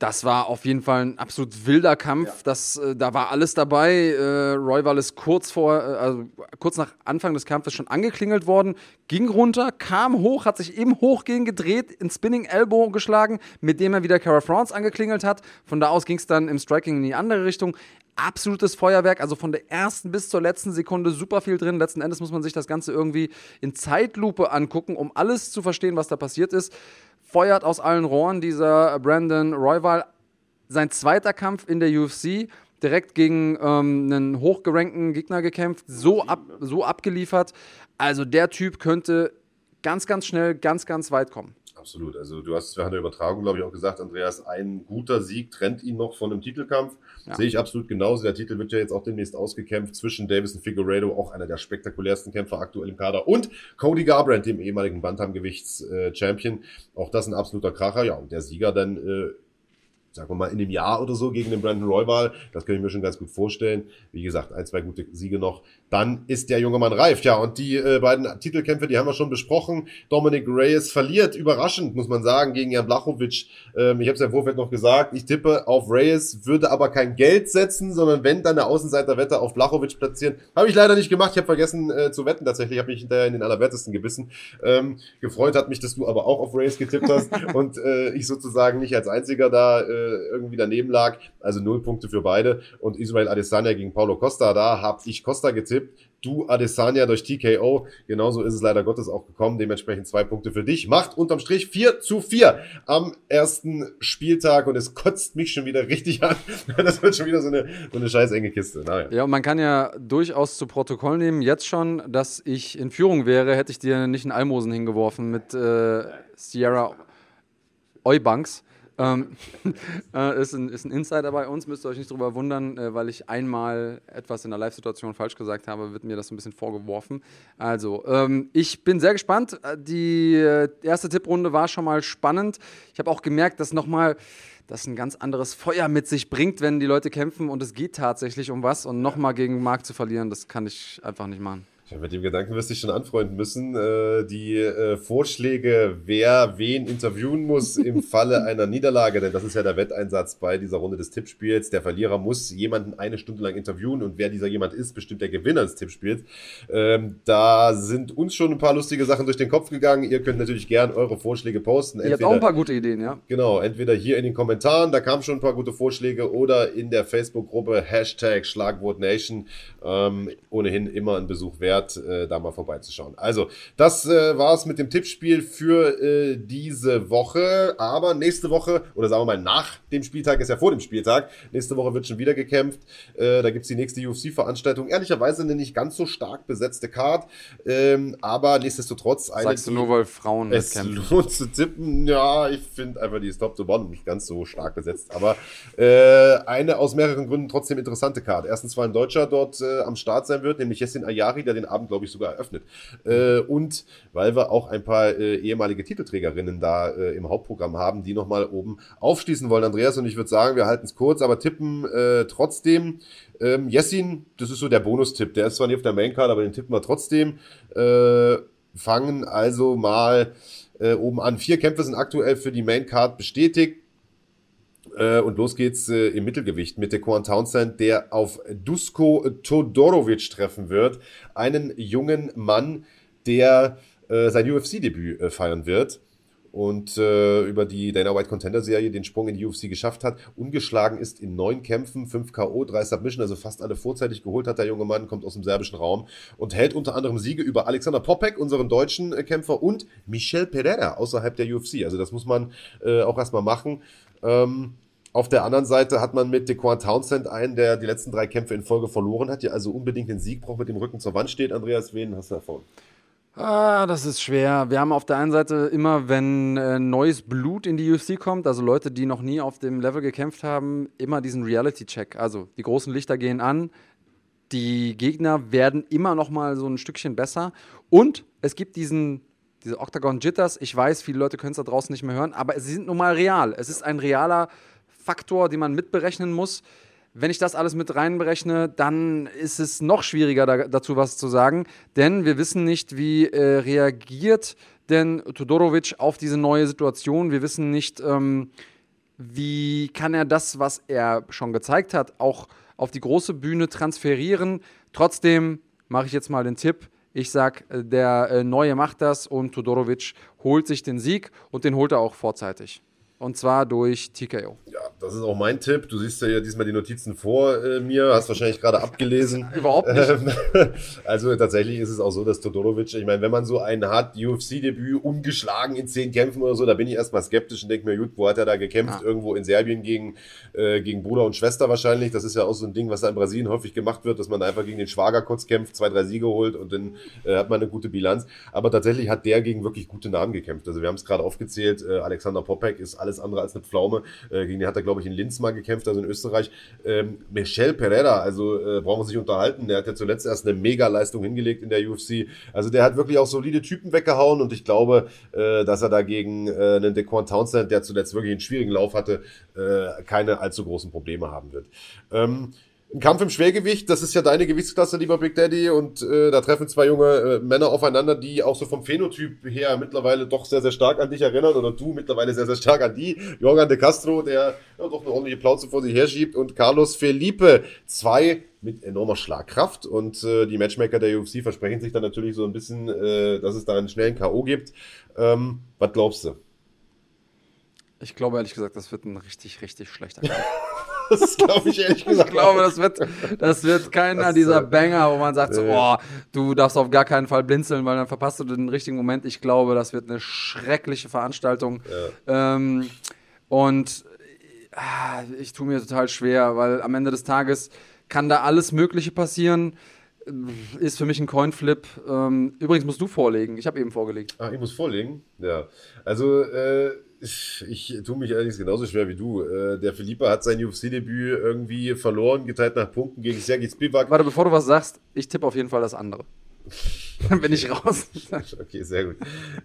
Das war auf jeden Fall ein absolut wilder Kampf. Ja. Das, äh, da war alles dabei. Äh, Royval ist kurz vor, äh, also kurz nach Anfang des Kampfes schon angeklingelt worden, ging runter, kam hoch, hat sich im Hochgehen gedreht, in Spinning Elbow geschlagen, mit dem er wieder Cara France angeklingelt hat. Von da aus ging es dann im Striking in die andere Richtung. Absolutes Feuerwerk, also von der ersten bis zur letzten Sekunde super viel drin. Letzten Endes muss man sich das Ganze irgendwie in Zeitlupe angucken, um alles zu verstehen, was da passiert ist feuert aus allen Rohren dieser Brandon Royval. Sein zweiter Kampf in der UFC, direkt gegen ähm, einen hochgerankten Gegner gekämpft, so, ab, so abgeliefert. Also der Typ könnte ganz, ganz schnell, ganz, ganz weit kommen. Absolut. Also du hast während der Übertragung, glaube ich, auch gesagt, Andreas, ein guter Sieg trennt ihn noch von einem Titelkampf. Ja. Sehe ich absolut genauso. Der Titel wird ja jetzt auch demnächst ausgekämpft zwischen Davis und Figueredo, auch einer der spektakulärsten Kämpfer aktuell im Kader, und Cody Garbrandt, dem ehemaligen Bantamgewichts-Champion. Auch das ein absoluter Kracher. Ja, und der Sieger dann äh, sagen wir mal, in dem Jahr oder so gegen den Brandon Royval. Das kann ich mir schon ganz gut vorstellen. Wie gesagt, ein, zwei gute Siege noch. Dann ist der junge Mann reif. Ja, und die äh, beiden Titelkämpfe, die haben wir schon besprochen. Dominic Reyes verliert, überraschend, muss man sagen, gegen Jan Blachowicz. Ähm, ich habe es ja im Vorfeld noch gesagt, ich tippe auf Reyes, würde aber kein Geld setzen, sondern wenn, dann eine Außenseiterwette auf Blachowicz platzieren. Habe ich leider nicht gemacht. Ich habe vergessen äh, zu wetten tatsächlich. Ich habe mich hinterher in den Allerwertesten gebissen. Ähm, gefreut hat mich, dass du aber auch auf Reyes getippt hast und äh, ich sozusagen nicht als einziger da äh, irgendwie daneben lag. Also null Punkte für beide. Und Israel Adesanya gegen Paulo Costa, da habe ich Costa getippt du Adesanya durch TKO. Genauso ist es leider Gottes auch gekommen. Dementsprechend zwei Punkte für dich. Macht unterm Strich 4 zu 4 am ersten Spieltag und es kotzt mich schon wieder richtig an. Das wird schon wieder so eine, so eine scheiß enge Kiste. Naja. Ja, und man kann ja durchaus zu Protokoll nehmen, jetzt schon, dass ich in Führung wäre, hätte ich dir nicht einen Almosen hingeworfen mit äh, Sierra Eubanks. Ähm, äh, ist, ein, ist ein Insider bei uns, müsst ihr euch nicht drüber wundern, äh, weil ich einmal etwas in der Live-Situation falsch gesagt habe, wird mir das so ein bisschen vorgeworfen. Also, ähm, ich bin sehr gespannt. Äh, die äh, erste Tipprunde war schon mal spannend. Ich habe auch gemerkt, dass nochmal das ein ganz anderes Feuer mit sich bringt, wenn die Leute kämpfen und es geht tatsächlich um was und nochmal gegen Marc zu verlieren, das kann ich einfach nicht machen. Ja, mit dem Gedanken wirst du dich schon anfreunden müssen. Äh, die äh, Vorschläge, wer wen interviewen muss im Falle einer Niederlage, denn das ist ja der Wetteinsatz bei dieser Runde des Tippspiels. Der Verlierer muss jemanden eine Stunde lang interviewen und wer dieser jemand ist, bestimmt der Gewinner des Tippspiels. Ähm, da sind uns schon ein paar lustige Sachen durch den Kopf gegangen. Ihr könnt natürlich gern eure Vorschläge posten. Entweder, Ihr habt auch ein paar gute Ideen, ja? Genau, entweder hier in den Kommentaren, da kamen schon ein paar gute Vorschläge, oder in der Facebook-Gruppe Hashtag Schlagwort Nation. Ähm, ohnehin immer ein Besuch wert wert, äh, da mal vorbeizuschauen. Also, das äh, war's mit dem Tippspiel für äh, diese Woche. Aber nächste Woche, oder sagen wir mal nach dem Spieltag, ist ja vor dem Spieltag, nächste Woche wird schon wieder gekämpft. Äh, da gibt's die nächste UFC-Veranstaltung. Ehrlicherweise eine nicht ganz so stark besetzte Card, ähm, aber nichtsdestotrotz eine. Sagst du nur, weil Frauen es kämpfen? lohnt zu tippen. Ja, ich finde einfach die ist top to bottom nicht ganz so stark besetzt. Aber äh, eine aus mehreren Gründen trotzdem interessante Card. Erstens, weil ein Deutscher dort äh, am Start sein wird, nämlich Jessin Ayari, der den Abend, glaube ich, sogar eröffnet. Äh, und weil wir auch ein paar äh, ehemalige Titelträgerinnen da äh, im Hauptprogramm haben, die nochmal oben aufschließen wollen. Andreas und ich würde sagen, wir halten es kurz, aber tippen äh, trotzdem. Ähm, Jessin, das ist so der Bonustipp. Der ist zwar nicht auf der Maincard, aber den tippen wir trotzdem. Äh, fangen also mal äh, oben an. Vier Kämpfe sind aktuell für die Maincard bestätigt. Äh, und los geht's äh, im Mittelgewicht mit Dequan Townsend, der auf Dusko Todorovic treffen wird. Einen jungen Mann, der äh, sein UFC-Debüt feiern wird und äh, über die Dana White Contender Serie den Sprung in die UFC geschafft hat. Ungeschlagen ist in neun Kämpfen, fünf K.O., drei Submission, also fast alle vorzeitig geholt hat der junge Mann, kommt aus dem serbischen Raum und hält unter anderem Siege über Alexander Popek, unseren deutschen Kämpfer, und Michel Pereira außerhalb der UFC. Also das muss man äh, auch erstmal machen. Ähm, auf der anderen Seite hat man mit Dequan Townsend einen, der die letzten drei Kämpfe in Folge verloren hat, der also unbedingt den Sieg braucht, mit dem Rücken zur Wand steht. Andreas, wen hast du davon? Ah, das ist schwer. Wir haben auf der einen Seite immer, wenn äh, neues Blut in die UFC kommt, also Leute, die noch nie auf dem Level gekämpft haben, immer diesen Reality-Check. Also die großen Lichter gehen an, die Gegner werden immer noch mal so ein Stückchen besser und es gibt diesen diese Octagon Jitters. Ich weiß, viele Leute können es da draußen nicht mehr hören, aber sie sind nun mal real. Es ist ein realer Faktor, den man mitberechnen muss. Wenn ich das alles mit reinberechne, dann ist es noch schwieriger da, dazu was zu sagen, denn wir wissen nicht, wie äh, reagiert denn Todorovic auf diese neue Situation. Wir wissen nicht, ähm, wie kann er das, was er schon gezeigt hat, auch auf die große Bühne transferieren. Trotzdem mache ich jetzt mal den Tipp. Ich sage, äh, der äh, Neue macht das und Todorovic holt sich den Sieg und den holt er auch vorzeitig. Und zwar durch TKO. Ja, das ist auch mein Tipp. Du siehst ja diesmal die Notizen vor äh, mir, hast wahrscheinlich gerade abgelesen. Überhaupt nicht. Ähm, also tatsächlich ist es auch so, dass Todorovic, ich meine, wenn man so einen hat, UFC-Debüt, ungeschlagen in zehn Kämpfen oder so, da bin ich erstmal skeptisch und denke mir, gut, wo hat er da gekämpft? Ja. Irgendwo in Serbien gegen, äh, gegen Bruder und Schwester wahrscheinlich. Das ist ja auch so ein Ding, was da in Brasilien häufig gemacht wird, dass man einfach gegen den Schwager kurz kämpft, zwei, drei Siege holt und dann äh, hat man eine gute Bilanz. Aber tatsächlich hat der gegen wirklich gute Namen gekämpft. Also wir haben es gerade aufgezählt, äh, Alexander Popek ist alles andere als eine Pflaume. Äh, gegen den hat er, glaube ich, in Linz mal gekämpft, also in Österreich. Ähm, Michel Pereira, also äh, brauchen wir sich unterhalten, der hat ja zuletzt erst eine Mega-Leistung hingelegt in der UFC. Also der hat wirklich auch solide Typen weggehauen und ich glaube, äh, dass er dagegen äh, einen Dequan Townsend, der zuletzt wirklich einen schwierigen Lauf hatte, äh, keine allzu großen Probleme haben wird. Ähm, ein Kampf im Schwergewicht, das ist ja deine Gewichtsklasse, lieber Big Daddy, und äh, da treffen zwei junge äh, Männer aufeinander, die auch so vom Phänotyp her mittlerweile doch sehr, sehr stark an dich erinnern, oder du mittlerweile sehr, sehr stark an die. Jorgan de Castro, der ja, doch eine ordentliche Plauze vor sich herschiebt, und Carlos Felipe, zwei mit enormer Schlagkraft, und äh, die Matchmaker der UFC versprechen sich dann natürlich so ein bisschen, äh, dass es da einen schnellen K.O. gibt. Ähm, was glaubst du? Ich glaube ehrlich gesagt, das wird ein richtig, richtig schlechter Kampf. Das glaube ich ehrlich gesagt. Ich glaube, das wird, das wird keiner das dieser Banger, wo man sagt, so, oh, du darfst auf gar keinen Fall blinzeln, weil dann verpasst du den richtigen Moment. Ich glaube, das wird eine schreckliche Veranstaltung. Ja. Ähm, und ah, ich tue mir total schwer, weil am Ende des Tages kann da alles Mögliche passieren. Ist für mich ein Coinflip. Ähm, übrigens musst du vorlegen. Ich habe eben vorgelegt. Ah, ich muss vorlegen? Ja. Also, äh, ich, ich tue mich allerdings genauso schwer wie du. Äh, der Philippa hat sein UFC-Debüt irgendwie verloren, geteilt nach Punkten gegen Sergej Spivak. Warte, bevor du was sagst, ich tippe auf jeden Fall das andere. Dann bin ich raus. okay, sehr gut.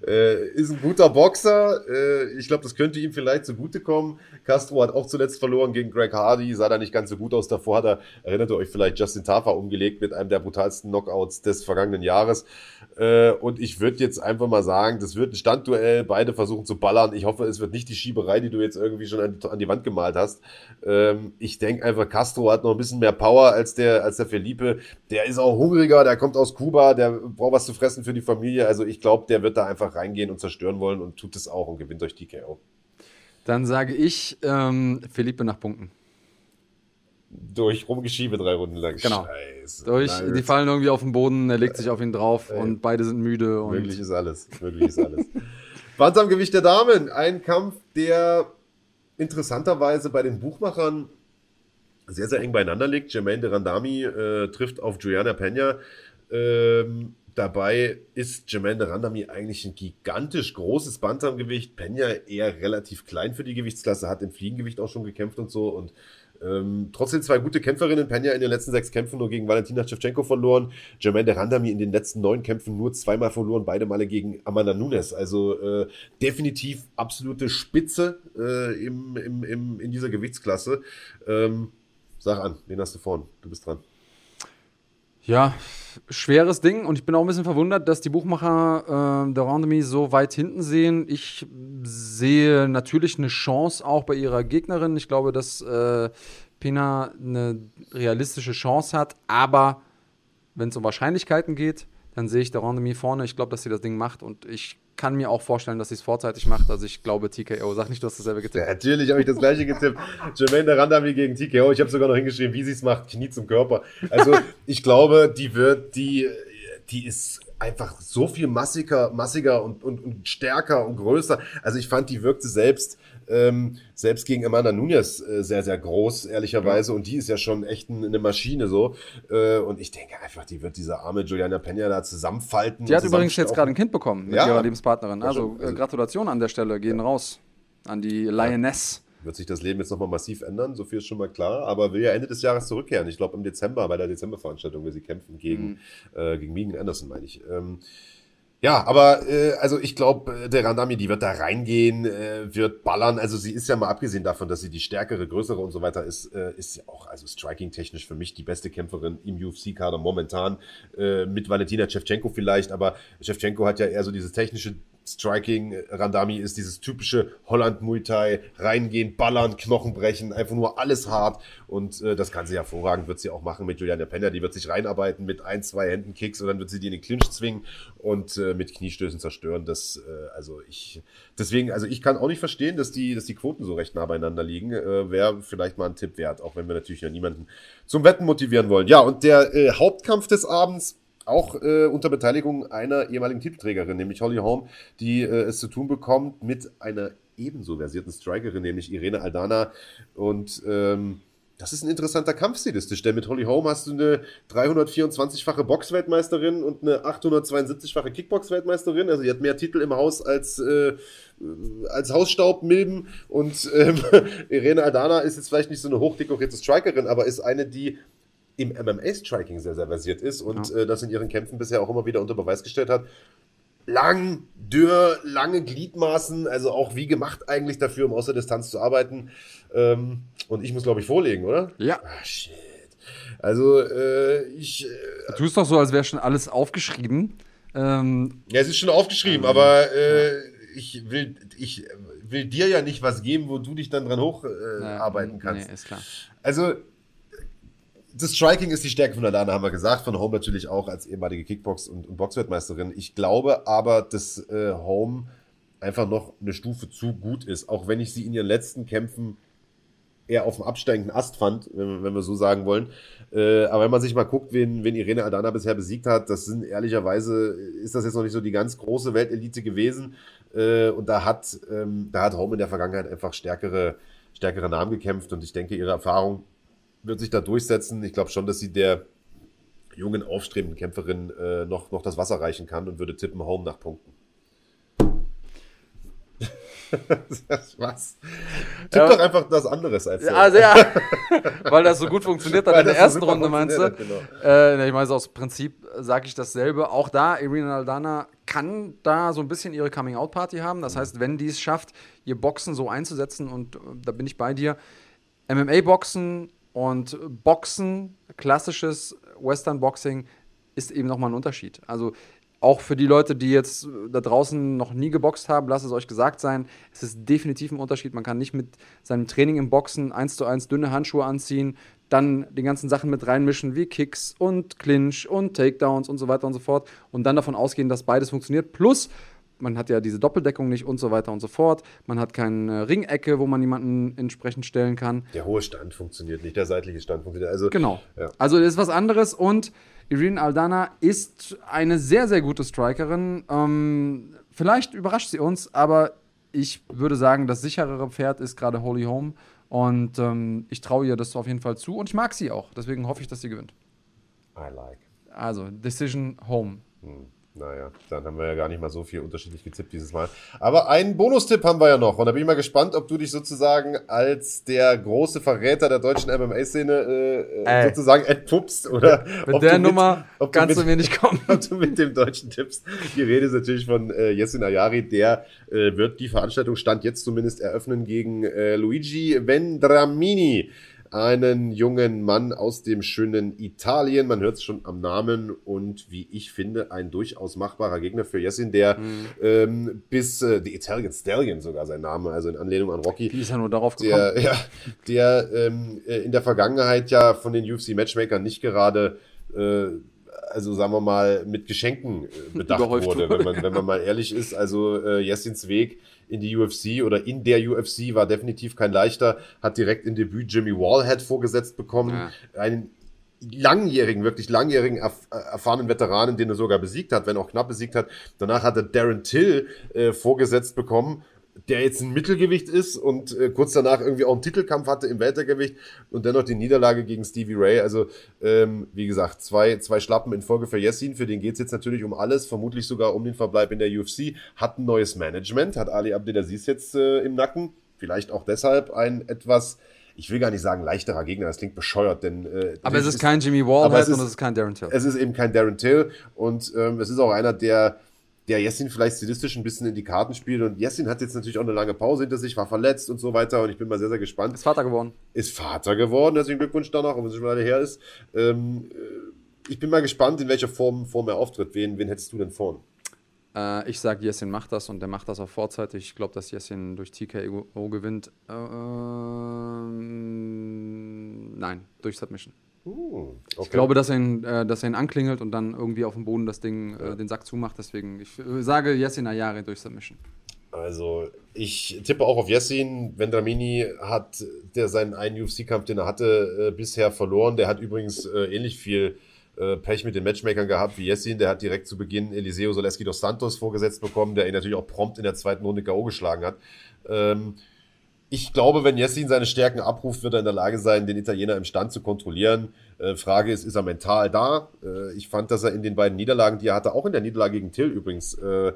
Äh, ist ein guter Boxer. Äh, ich glaube, das könnte ihm vielleicht zugutekommen. Castro hat auch zuletzt verloren gegen Greg Hardy, sah da nicht ganz so gut aus. Davor hat er, erinnert ihr euch vielleicht, Justin Tafa umgelegt mit einem der brutalsten Knockouts des vergangenen Jahres. Äh, und ich würde jetzt einfach mal sagen, das wird ein Standduell. Beide versuchen zu ballern. Ich hoffe, es wird nicht die Schieberei, die du jetzt irgendwie schon an, an die Wand gemalt hast. Ähm, ich denke einfach, Castro hat noch ein bisschen mehr Power als der, als der Felipe. Der ist auch hungriger, der kommt aus Kuba, der braucht was zu fressen für die Familie. Also ich glaube, der wird da einfach reingehen und zerstören wollen und tut es auch und gewinnt durch TKO. Dann sage ich ähm, Felipe nach Punkten. Durch Rumgeschiebe drei Runden lang. Genau. Scheiße. Durch, die fallen irgendwie auf den Boden, er legt sich auf ihn drauf Ey. und beide sind müde. Und möglich ist alles. Möglich ist alles. Bantamgewicht der Damen. Ein Kampf, der interessanterweise bei den Buchmachern sehr, sehr eng beieinander liegt. Jermaine de Randami äh, trifft auf Juliana Pena. Ähm, dabei ist Jermaine de Randami eigentlich ein gigantisch großes Bantamgewicht. Pena eher relativ klein für die Gewichtsklasse, hat im Fliegengewicht auch schon gekämpft und so und ähm, trotzdem zwei gute Kämpferinnen. Pena in den letzten sechs Kämpfen nur gegen Valentina Shevchenko verloren. Jermaine de Randami in den letzten neun Kämpfen nur zweimal verloren, beide Male gegen Amanda Nunes. Also äh, definitiv absolute Spitze äh, im, im, im, in dieser Gewichtsklasse. Ähm, sag an, wen hast du vorn? Du bist dran. Ja, schweres Ding und ich bin auch ein bisschen verwundert, dass die Buchmacher äh, der Randemi so weit hinten sehen. Ich sehe natürlich eine Chance auch bei ihrer Gegnerin. Ich glaube, dass äh, Pina eine realistische Chance hat, aber wenn es um Wahrscheinlichkeiten geht, dann sehe ich der Randemi vorne. Ich glaube, dass sie das Ding macht und ich kann mir auch vorstellen, dass sie es vorzeitig macht. Also ich glaube TKO. Sag nicht, du hast dasselbe getippt. Ja, natürlich habe ich das gleiche getippt. Jermaine Randami gegen TKO. Ich habe sogar noch hingeschrieben, wie sie es macht. Knie zum Körper. Also ich glaube, die wird, die, die ist einfach so viel massiger, massiger und, und, und stärker und größer. Also ich fand, die wirkte selbst ähm, selbst gegen Amanda Nunez äh, sehr, sehr groß, ehrlicherweise. Ja. Und die ist ja schon echt ein, eine Maschine so. Äh, und ich denke einfach, die wird diese arme Juliana Pena da zusammenfalten. Die hat übrigens jetzt gerade ein Kind bekommen mit ja. ihrer Lebenspartnerin. Also, also Gratulation an der Stelle, gehen ja. raus an die Lioness. Wird sich das Leben jetzt nochmal massiv ändern, so viel ist schon mal klar, aber will ja Ende des Jahres zurückkehren. Ich glaube im Dezember, bei der Dezemberveranstaltung will sie kämpfen gegen, mhm. äh, gegen Megan Anderson, meine ich. Ähm, ja, aber äh, also ich glaube, äh, der Randami, die wird da reingehen, äh, wird ballern. Also sie ist ja mal abgesehen davon, dass sie die stärkere, größere und so weiter ist, äh, ist sie auch also striking-technisch für mich die beste Kämpferin im UFC-Kader momentan. Äh, mit Valentina Shevchenko vielleicht, aber Shevchenko hat ja eher so dieses technische Striking. Randami ist dieses typische Holland Muay Thai, reingehen, ballern, Knochen brechen, einfach nur alles hart. Und äh, das kann sie hervorragend, wird sie auch machen mit Juliana Penner. Die wird sich reinarbeiten mit ein, zwei Händen Kicks und dann wird sie die in den Clinch zwingen und äh, mit Kniestößen zerstören. Das, äh, also ich, deswegen, also ich kann auch nicht verstehen, dass die, dass die Quoten so recht nah beieinander liegen. Äh, Wäre vielleicht mal ein Tipp wert, auch wenn wir natürlich ja niemanden zum Wetten motivieren wollen. Ja, und der äh, Hauptkampf des Abends auch äh, unter Beteiligung einer ehemaligen Titelträgerin, nämlich Holly Holm, die äh, es zu tun bekommt mit einer ebenso versierten Strikerin, nämlich Irene Aldana. Und ähm, das ist ein interessanter Kampf stilistisch, denn mit Holly Holm hast du eine 324-fache Boxweltmeisterin und eine 872-fache Kickbox-Weltmeisterin. Also die hat mehr Titel im Haus als, äh, als Hausstaubmilben. Und ähm, Irene Aldana ist jetzt vielleicht nicht so eine hochdekorierte Strikerin, aber ist eine, die im MMA-Striking sehr, sehr versiert ist und ja. äh, das in ihren Kämpfen bisher auch immer wieder unter Beweis gestellt hat. Lang, dürr, lange Gliedmaßen, also auch wie gemacht eigentlich dafür, um aus der Distanz zu arbeiten. Ähm, und ich muss, glaube ich, vorlegen, oder? Ja. Ah, shit. Also, äh, ich. Äh, du tust doch so, als wäre schon alles aufgeschrieben. Ähm, ja, es ist schon aufgeschrieben, ähm, aber äh, ja. ich will, ich will dir ja nicht was geben, wo du dich dann dran hocharbeiten äh, kannst. Nee, ist klar. Also, das Striking ist die Stärke von Alana, haben wir gesagt. Von Home natürlich auch als ehemalige Kickbox- und, und Boxweltmeisterin. Ich glaube aber, dass äh, Home einfach noch eine Stufe zu gut ist. Auch wenn ich sie in ihren letzten Kämpfen eher auf dem absteigenden Ast fand, wenn, wenn wir so sagen wollen. Äh, aber wenn man sich mal guckt, wen, wen Irene Adana bisher besiegt hat, das sind ehrlicherweise, ist das jetzt noch nicht so die ganz große Weltelite gewesen. Äh, und da hat, ähm, da hat Home in der Vergangenheit einfach stärkere, stärkere Namen gekämpft. Und ich denke, ihre Erfahrung wird sich da durchsetzen. Ich glaube schon, dass sie der jungen, aufstrebenden Kämpferin äh, noch, noch das Wasser reichen kann und würde tippen Home nach Punkten. Was? Tipp ja. doch einfach das anderes als ja, also ja, weil das so gut funktioniert hat in der ersten Runde, meinst du? Genau. Äh, ich meine, aus Prinzip sage ich dasselbe. Auch da, Irina Aldana kann da so ein bisschen ihre Coming-out-Party haben. Das mhm. heißt, wenn die es schafft, ihr Boxen so einzusetzen, und äh, da bin ich bei dir, MMA-Boxen und Boxen, klassisches Western Boxing, ist eben nochmal ein Unterschied. Also auch für die Leute, die jetzt da draußen noch nie geboxt haben, lasst es euch gesagt sein, es ist definitiv ein Unterschied. Man kann nicht mit seinem Training im Boxen eins zu eins dünne Handschuhe anziehen, dann die ganzen Sachen mit reinmischen wie Kicks und Clinch und Takedowns und so weiter und so fort und dann davon ausgehen, dass beides funktioniert. Plus man hat ja diese Doppeldeckung nicht und so weiter und so fort. Man hat keine Ringecke, wo man jemanden entsprechend stellen kann. Der hohe Stand funktioniert nicht, der seitliche Stand funktioniert. Also, genau. Ja. Also das ist was anderes und Irene Aldana ist eine sehr, sehr gute Strikerin. Ähm, vielleicht überrascht sie uns, aber ich würde sagen, das sicherere Pferd ist gerade Holy Home. Und ähm, ich traue ihr das auf jeden Fall zu und ich mag sie auch. Deswegen hoffe ich, dass sie gewinnt. I like. Also, Decision Home. Hm. Naja, dann haben wir ja gar nicht mal so viel unterschiedlich gezippt dieses Mal. Aber einen Bonustipp haben wir ja noch. Und da bin ich mal gespannt, ob du dich sozusagen als der große Verräter der deutschen MMA-Szene äh, äh sozusagen entpuppst. Oder mit der Nummer mit, kannst du, mit, du mir nicht kommen. Ob du mit dem Deutschen tippst. Die Rede ist natürlich von äh, Jessin Ayari. Der äh, wird die Veranstaltung Stand jetzt zumindest eröffnen gegen äh, Luigi Vendramini einen jungen Mann aus dem schönen Italien. Man hört es schon am Namen und wie ich finde, ein durchaus machbarer Gegner für Jessin, der mhm. ähm, bis äh, The Italian Stallion sogar sein Name, also in Anlehnung an Rocky. Die ist ja nur darauf gekommen. Der, ja, der ähm, äh, in der Vergangenheit ja von den UFC Matchmakern nicht gerade äh, also sagen wir mal, mit Geschenken äh, bedacht wurde, wenn man, wenn man mal ehrlich ist. Also äh, Jessins Weg in die UFC oder in der UFC war definitiv kein leichter, hat direkt in Debüt Jimmy Wallhead vorgesetzt bekommen, ja. einen langjährigen, wirklich langjährigen, erf erfahrenen Veteranen, den er sogar besiegt hat, wenn auch knapp besiegt hat. Danach hat er Darren Till äh, vorgesetzt bekommen der jetzt ein Mittelgewicht ist und äh, kurz danach irgendwie auch einen Titelkampf hatte im Weltergewicht und dennoch die Niederlage gegen Stevie Ray. Also, ähm, wie gesagt, zwei, zwei Schlappen in Folge für Yassin. Für den geht's jetzt natürlich um alles, vermutlich sogar um den Verbleib in der UFC. Hat ein neues Management, hat Ali Abdelaziz jetzt äh, im Nacken. Vielleicht auch deshalb ein etwas ich will gar nicht sagen leichterer Gegner, das klingt bescheuert, denn. Äh, aber es ist kein Jimmy Wall halt und es ist kein Darren Till. Es ist eben kein Darren Till und ähm, es ist auch einer, der der Jessin vielleicht stilistisch ein bisschen in die Karten spielt. Und Jessin hat jetzt natürlich auch eine lange Pause hinter sich, war verletzt und so weiter. Und ich bin mal sehr, sehr gespannt. Ist Vater geworden. Ist Vater geworden, deswegen Glückwunsch danach, wenn es schon mal her ist. Ähm, äh, ich bin mal gespannt, in welcher Form, Form er auftritt. Wen, wen hättest du denn vorn? Äh, ich sage, Jessin macht das und der macht das auch vorzeitig. Ich glaube, dass Jessin durch TKO gewinnt. Ähm, nein, durch Submission. Uh, okay. Ich glaube, dass er, ihn, äh, dass er ihn anklingelt und dann irgendwie auf dem Boden das Ding, äh, den Sack zumacht. Deswegen, ich äh, sage Jessin Ayari durch Submission. Also, ich tippe auch auf Yassin. Vendramini hat der seinen einen UFC-Kampf, den er hatte, äh, bisher verloren. Der hat übrigens äh, ähnlich viel äh, Pech mit den Matchmakern gehabt wie Yassin. Der hat direkt zu Beginn Eliseo Soleski dos Santos vorgesetzt bekommen, der ihn natürlich auch prompt in der zweiten Runde K.O. geschlagen hat. Ähm, ich glaube, wenn Yassin seine Stärken abruft, wird er in der Lage sein, den Italiener im Stand zu kontrollieren. Äh, Frage ist, ist er mental da? Äh, ich fand, dass er in den beiden Niederlagen, die er hatte, auch in der Niederlage gegen Till übrigens, äh,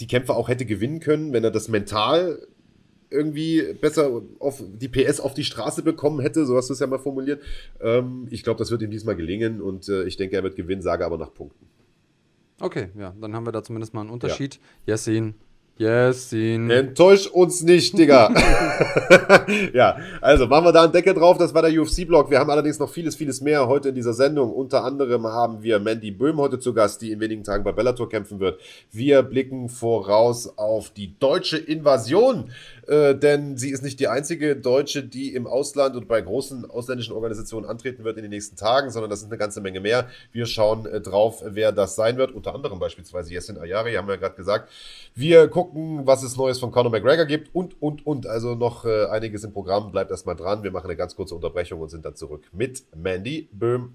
die Kämpfe auch hätte gewinnen können, wenn er das mental irgendwie besser auf die PS auf die Straße bekommen hätte, so hast du es ja mal formuliert. Ähm, ich glaube, das wird ihm diesmal gelingen und äh, ich denke, er wird gewinnen, sage aber nach Punkten. Okay, ja, dann haben wir da zumindest mal einen Unterschied. Ja. Yassin Jessin. Enttäusch uns nicht, Digga. ja, also machen wir da einen Deckel drauf. Das war der UFC-Blog. Wir haben allerdings noch vieles, vieles mehr heute in dieser Sendung. Unter anderem haben wir Mandy Böhm heute zu Gast, die in wenigen Tagen bei Bellator kämpfen wird. Wir blicken voraus auf die deutsche Invasion äh, denn sie ist nicht die einzige Deutsche, die im Ausland und bei großen ausländischen Organisationen antreten wird in den nächsten Tagen, sondern das sind eine ganze Menge mehr. Wir schauen äh, drauf, wer das sein wird, unter anderem beispielsweise Yassin Ayari, haben wir ja gerade gesagt. Wir gucken, was es Neues von Conor McGregor gibt und, und, und. Also noch äh, einiges im Programm. Bleibt erstmal dran. Wir machen eine ganz kurze Unterbrechung und sind dann zurück mit Mandy Böhm.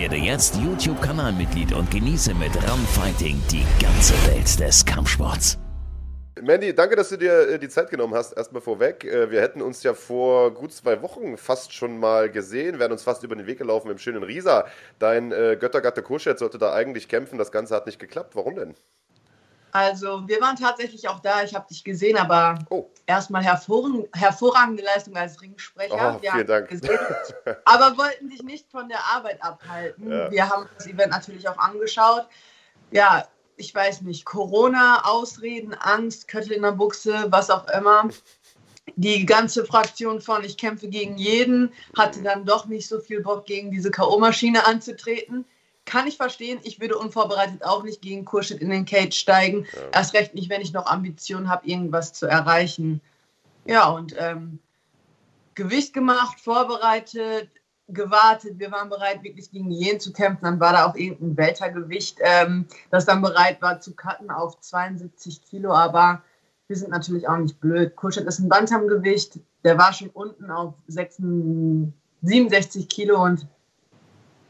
Werde jetzt YouTube-Kanalmitglied und genieße mit Run Fighting die ganze Welt des Kampfsports. Mandy, danke, dass du dir äh, die Zeit genommen hast. Erstmal vorweg. Äh, wir hätten uns ja vor gut zwei Wochen fast schon mal gesehen, wären uns fast über den Weg gelaufen im schönen Riesa. Dein äh, Göttergatte Kuschet sollte da eigentlich kämpfen. Das Ganze hat nicht geklappt. Warum denn? Also, wir waren tatsächlich auch da. Ich habe dich gesehen, aber oh. erstmal hervor hervorragende Leistung als Ringsprecher. Oh, vielen Dank. Gesehen, aber wollten dich nicht von der Arbeit abhalten. Ja. Wir haben das Event natürlich auch angeschaut. Ja, ich weiß nicht, Corona, Ausreden, Angst, Köttel in der Buchse, was auch immer. Die ganze Fraktion von Ich kämpfe gegen jeden hatte dann doch nicht so viel Bock, gegen diese K.O.-Maschine anzutreten kann ich verstehen. Ich würde unvorbereitet auch nicht gegen Kurschit in den Cage steigen. Ja. Erst recht nicht, wenn ich noch Ambitionen habe, irgendwas zu erreichen. Ja, und ähm, Gewicht gemacht, vorbereitet, gewartet. Wir waren bereit, wirklich gegen jeden zu kämpfen. Dann war da auch irgendein Weltergewicht, ähm, das dann bereit war zu cutten auf 72 Kilo. Aber wir sind natürlich auch nicht blöd. Kurschit ist ein Bantamgewicht. Der war schon unten auf 66, 67 Kilo und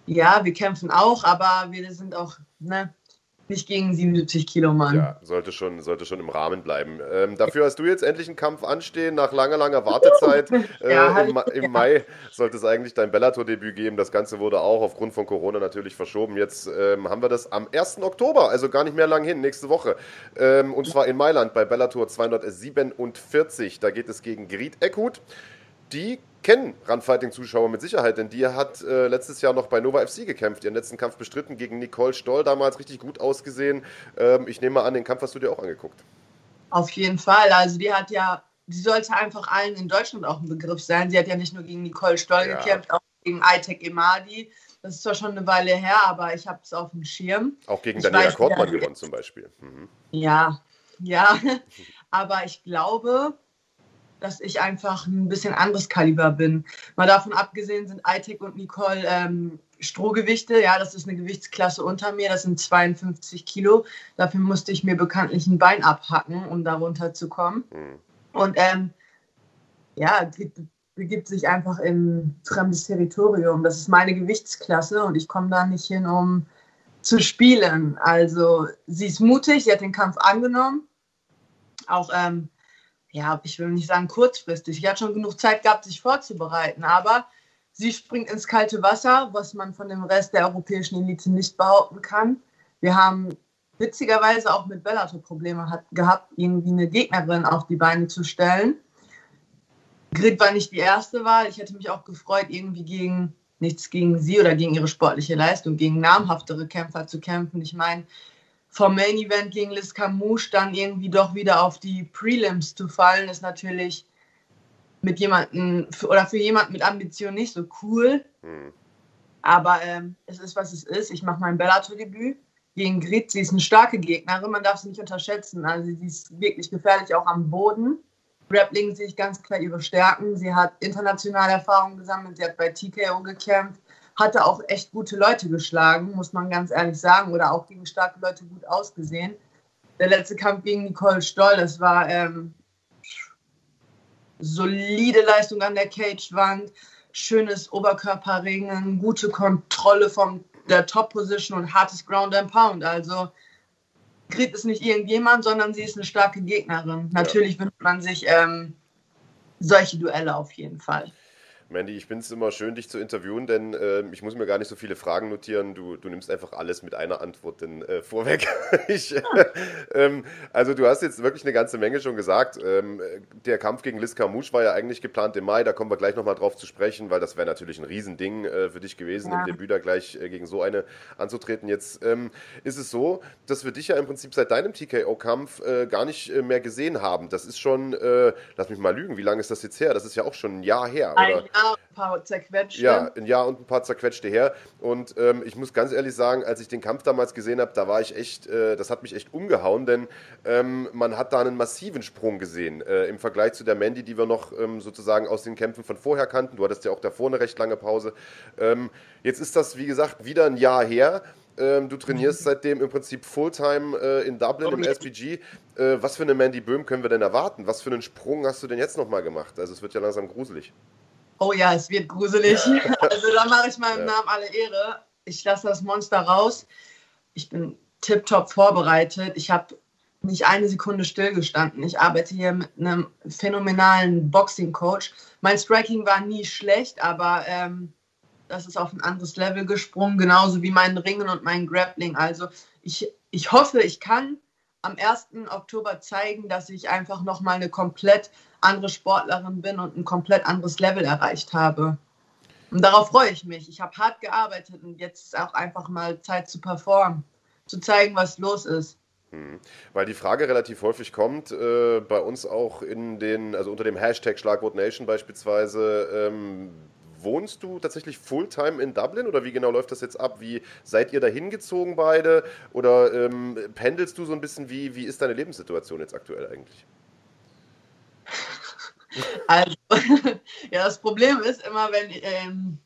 ja, wir kämpfen auch, aber wir sind auch ne, nicht gegen 77 Kilo Mann. Ja, sollte schon, sollte schon im Rahmen bleiben. Ähm, dafür hast du jetzt endlich einen Kampf anstehen, nach langer, langer Wartezeit. Äh, ja, im, Im ja. Mai sollte es eigentlich dein Bellator-Debüt geben. Das Ganze wurde auch aufgrund von Corona natürlich verschoben. Jetzt ähm, haben wir das am 1. Oktober, also gar nicht mehr lang hin, nächste Woche. Ähm, und zwar in Mailand bei Bellator 247. Da geht es gegen Griet Eckhut. Die kennen Runfighting-Zuschauer mit Sicherheit, denn die hat äh, letztes Jahr noch bei Nova FC gekämpft, ihren letzten Kampf bestritten gegen Nicole Stoll, damals richtig gut ausgesehen. Ähm, ich nehme mal an, den Kampf hast du dir auch angeguckt. Auf jeden Fall. Also die hat ja, die sollte einfach allen in Deutschland auch ein Begriff sein. Sie hat ja nicht nur gegen Nicole Stoll ja. gekämpft, auch gegen Itek Emadi. Das ist zwar schon eine Weile her, aber ich habe es auf dem Schirm. Auch gegen ich Daniela Kortmann gewonnen zum Beispiel. Mhm. Ja, ja. aber ich glaube, dass ich einfach ein bisschen anderes Kaliber bin. Mal davon abgesehen sind Itek und Nicole ähm, Strohgewichte. Ja, das ist eine Gewichtsklasse unter mir. Das sind 52 Kilo. Dafür musste ich mir bekanntlich ein Bein abhacken, um darunter zu kommen. Mhm. Und ähm, ja, begibt sich einfach in fremdes Territorium. Das ist meine Gewichtsklasse und ich komme da nicht hin, um zu spielen. Also sie ist mutig, sie hat den Kampf angenommen. Auch, ähm, ja, ich will nicht sagen kurzfristig. Sie hat schon genug Zeit gehabt, sich vorzubereiten. Aber sie springt ins kalte Wasser, was man von dem Rest der europäischen Elite nicht behaupten kann. Wir haben witzigerweise auch mit Bellator Probleme hat, gehabt, irgendwie eine Gegnerin auf die Beine zu stellen. Grit war nicht die erste Wahl. Ich hätte mich auch gefreut, irgendwie gegen nichts gegen sie oder gegen ihre sportliche Leistung, gegen namhaftere Kämpfer zu kämpfen. Ich meine, vom Main Event gegen Liz Camouche dann irgendwie doch wieder auf die Prelims zu fallen, ist natürlich mit jemandem oder für jemanden mit Ambition nicht so cool. Mhm. Aber ähm, es ist, was es ist. Ich mache mein Bellator-Debüt gegen Grit. Sie ist eine starke Gegnerin, man darf sie nicht unterschätzen. Also sie ist wirklich gefährlich auch am Boden. Grappling sehe ich ganz klar ihre Stärken. Sie hat internationale Erfahrungen gesammelt, sie hat bei TKO gekämpft, hatte auch echt gute Leute geschlagen, muss man ganz ehrlich sagen, oder auch gegen starke Leute gut ausgesehen. Der letzte Kampf gegen Nicole Stoll, das war ähm, solide Leistung an der Cagewand, schönes Oberkörperringen, gute Kontrolle von der Top-Position und hartes Ground and Pound. Also Grit ist nicht irgendjemand, sondern sie ist eine starke Gegnerin. Natürlich ja. wünscht man sich ähm, solche Duelle auf jeden Fall. Mandy, ich finde es immer schön, dich zu interviewen, denn äh, ich muss mir gar nicht so viele Fragen notieren. Du, du nimmst einfach alles mit einer Antwort denn, äh, vorweg. ich, äh, ähm, also du hast jetzt wirklich eine ganze Menge schon gesagt. Ähm, der Kampf gegen Liz Carmouche war ja eigentlich geplant im Mai. Da kommen wir gleich nochmal drauf zu sprechen, weil das wäre natürlich ein Riesending äh, für dich gewesen, ja. im Debüt da gleich äh, gegen so eine anzutreten. Jetzt ähm, ist es so, dass wir dich ja im Prinzip seit deinem TKO-Kampf äh, gar nicht mehr gesehen haben. Das ist schon, lass mich mal lügen, wie lange ist das jetzt her? Das ist ja auch schon ein Jahr her, oder? Jahr, ein paar zerquetschte. Ja, ein Jahr und ein paar zerquetschte her. Und ähm, ich muss ganz ehrlich sagen, als ich den Kampf damals gesehen habe, da war ich echt, äh, das hat mich echt umgehauen, denn ähm, man hat da einen massiven Sprung gesehen äh, im Vergleich zu der Mandy, die wir noch ähm, sozusagen aus den Kämpfen von vorher kannten. Du hattest ja auch davor eine recht lange Pause. Ähm, jetzt ist das, wie gesagt, wieder ein Jahr her. Ähm, du trainierst seitdem im Prinzip Fulltime äh, in Dublin im SPG. Äh, was für eine Mandy Böhm können wir denn erwarten? Was für einen Sprung hast du denn jetzt nochmal gemacht? Also es wird ja langsam gruselig. Oh ja, es wird gruselig. Also da mache ich meinem ja. Namen alle Ehre. Ich lasse das Monster raus. Ich bin tiptop vorbereitet. Ich habe nicht eine Sekunde stillgestanden. Ich arbeite hier mit einem phänomenalen Boxing-Coach. Mein Striking war nie schlecht, aber ähm, das ist auf ein anderes Level gesprungen, genauso wie mein Ringen und mein Grappling. Also ich, ich hoffe, ich kann am 1. Oktober zeigen, dass ich einfach nochmal eine komplett andere Sportlerin bin und ein komplett anderes Level erreicht habe. Und darauf freue ich mich. Ich habe hart gearbeitet und jetzt ist auch einfach mal Zeit zu performen, zu zeigen, was los ist. Hm. Weil die Frage relativ häufig kommt, äh, bei uns auch in den, also unter dem Hashtag Schlagwort Nation beispielsweise, ähm, wohnst du tatsächlich Fulltime in Dublin oder wie genau läuft das jetzt ab? Wie seid ihr da hingezogen beide? Oder ähm, pendelst du so ein bisschen? Wie, wie ist deine Lebenssituation jetzt aktuell eigentlich? Also, ja, das Problem ist immer, wenn ähm,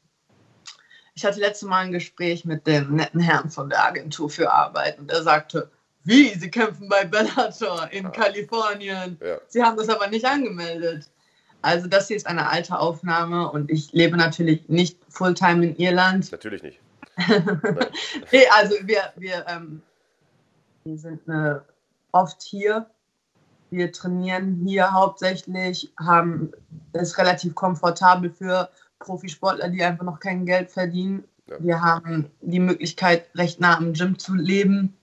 ich hatte letztes Mal ein Gespräch mit dem netten Herrn von der Agentur für Arbeit und er sagte, wie, Sie kämpfen bei Bellator in ah. Kalifornien. Ja. Sie haben das aber nicht angemeldet. Also das hier ist eine alte Aufnahme und ich lebe natürlich nicht Fulltime in Irland. Natürlich nicht. nee, also wir, wir, ähm, wir sind äh, oft hier wir trainieren hier hauptsächlich, haben es relativ komfortabel für Profisportler, die einfach noch kein Geld verdienen. Ja. Wir haben die Möglichkeit, recht nah am Gym zu leben.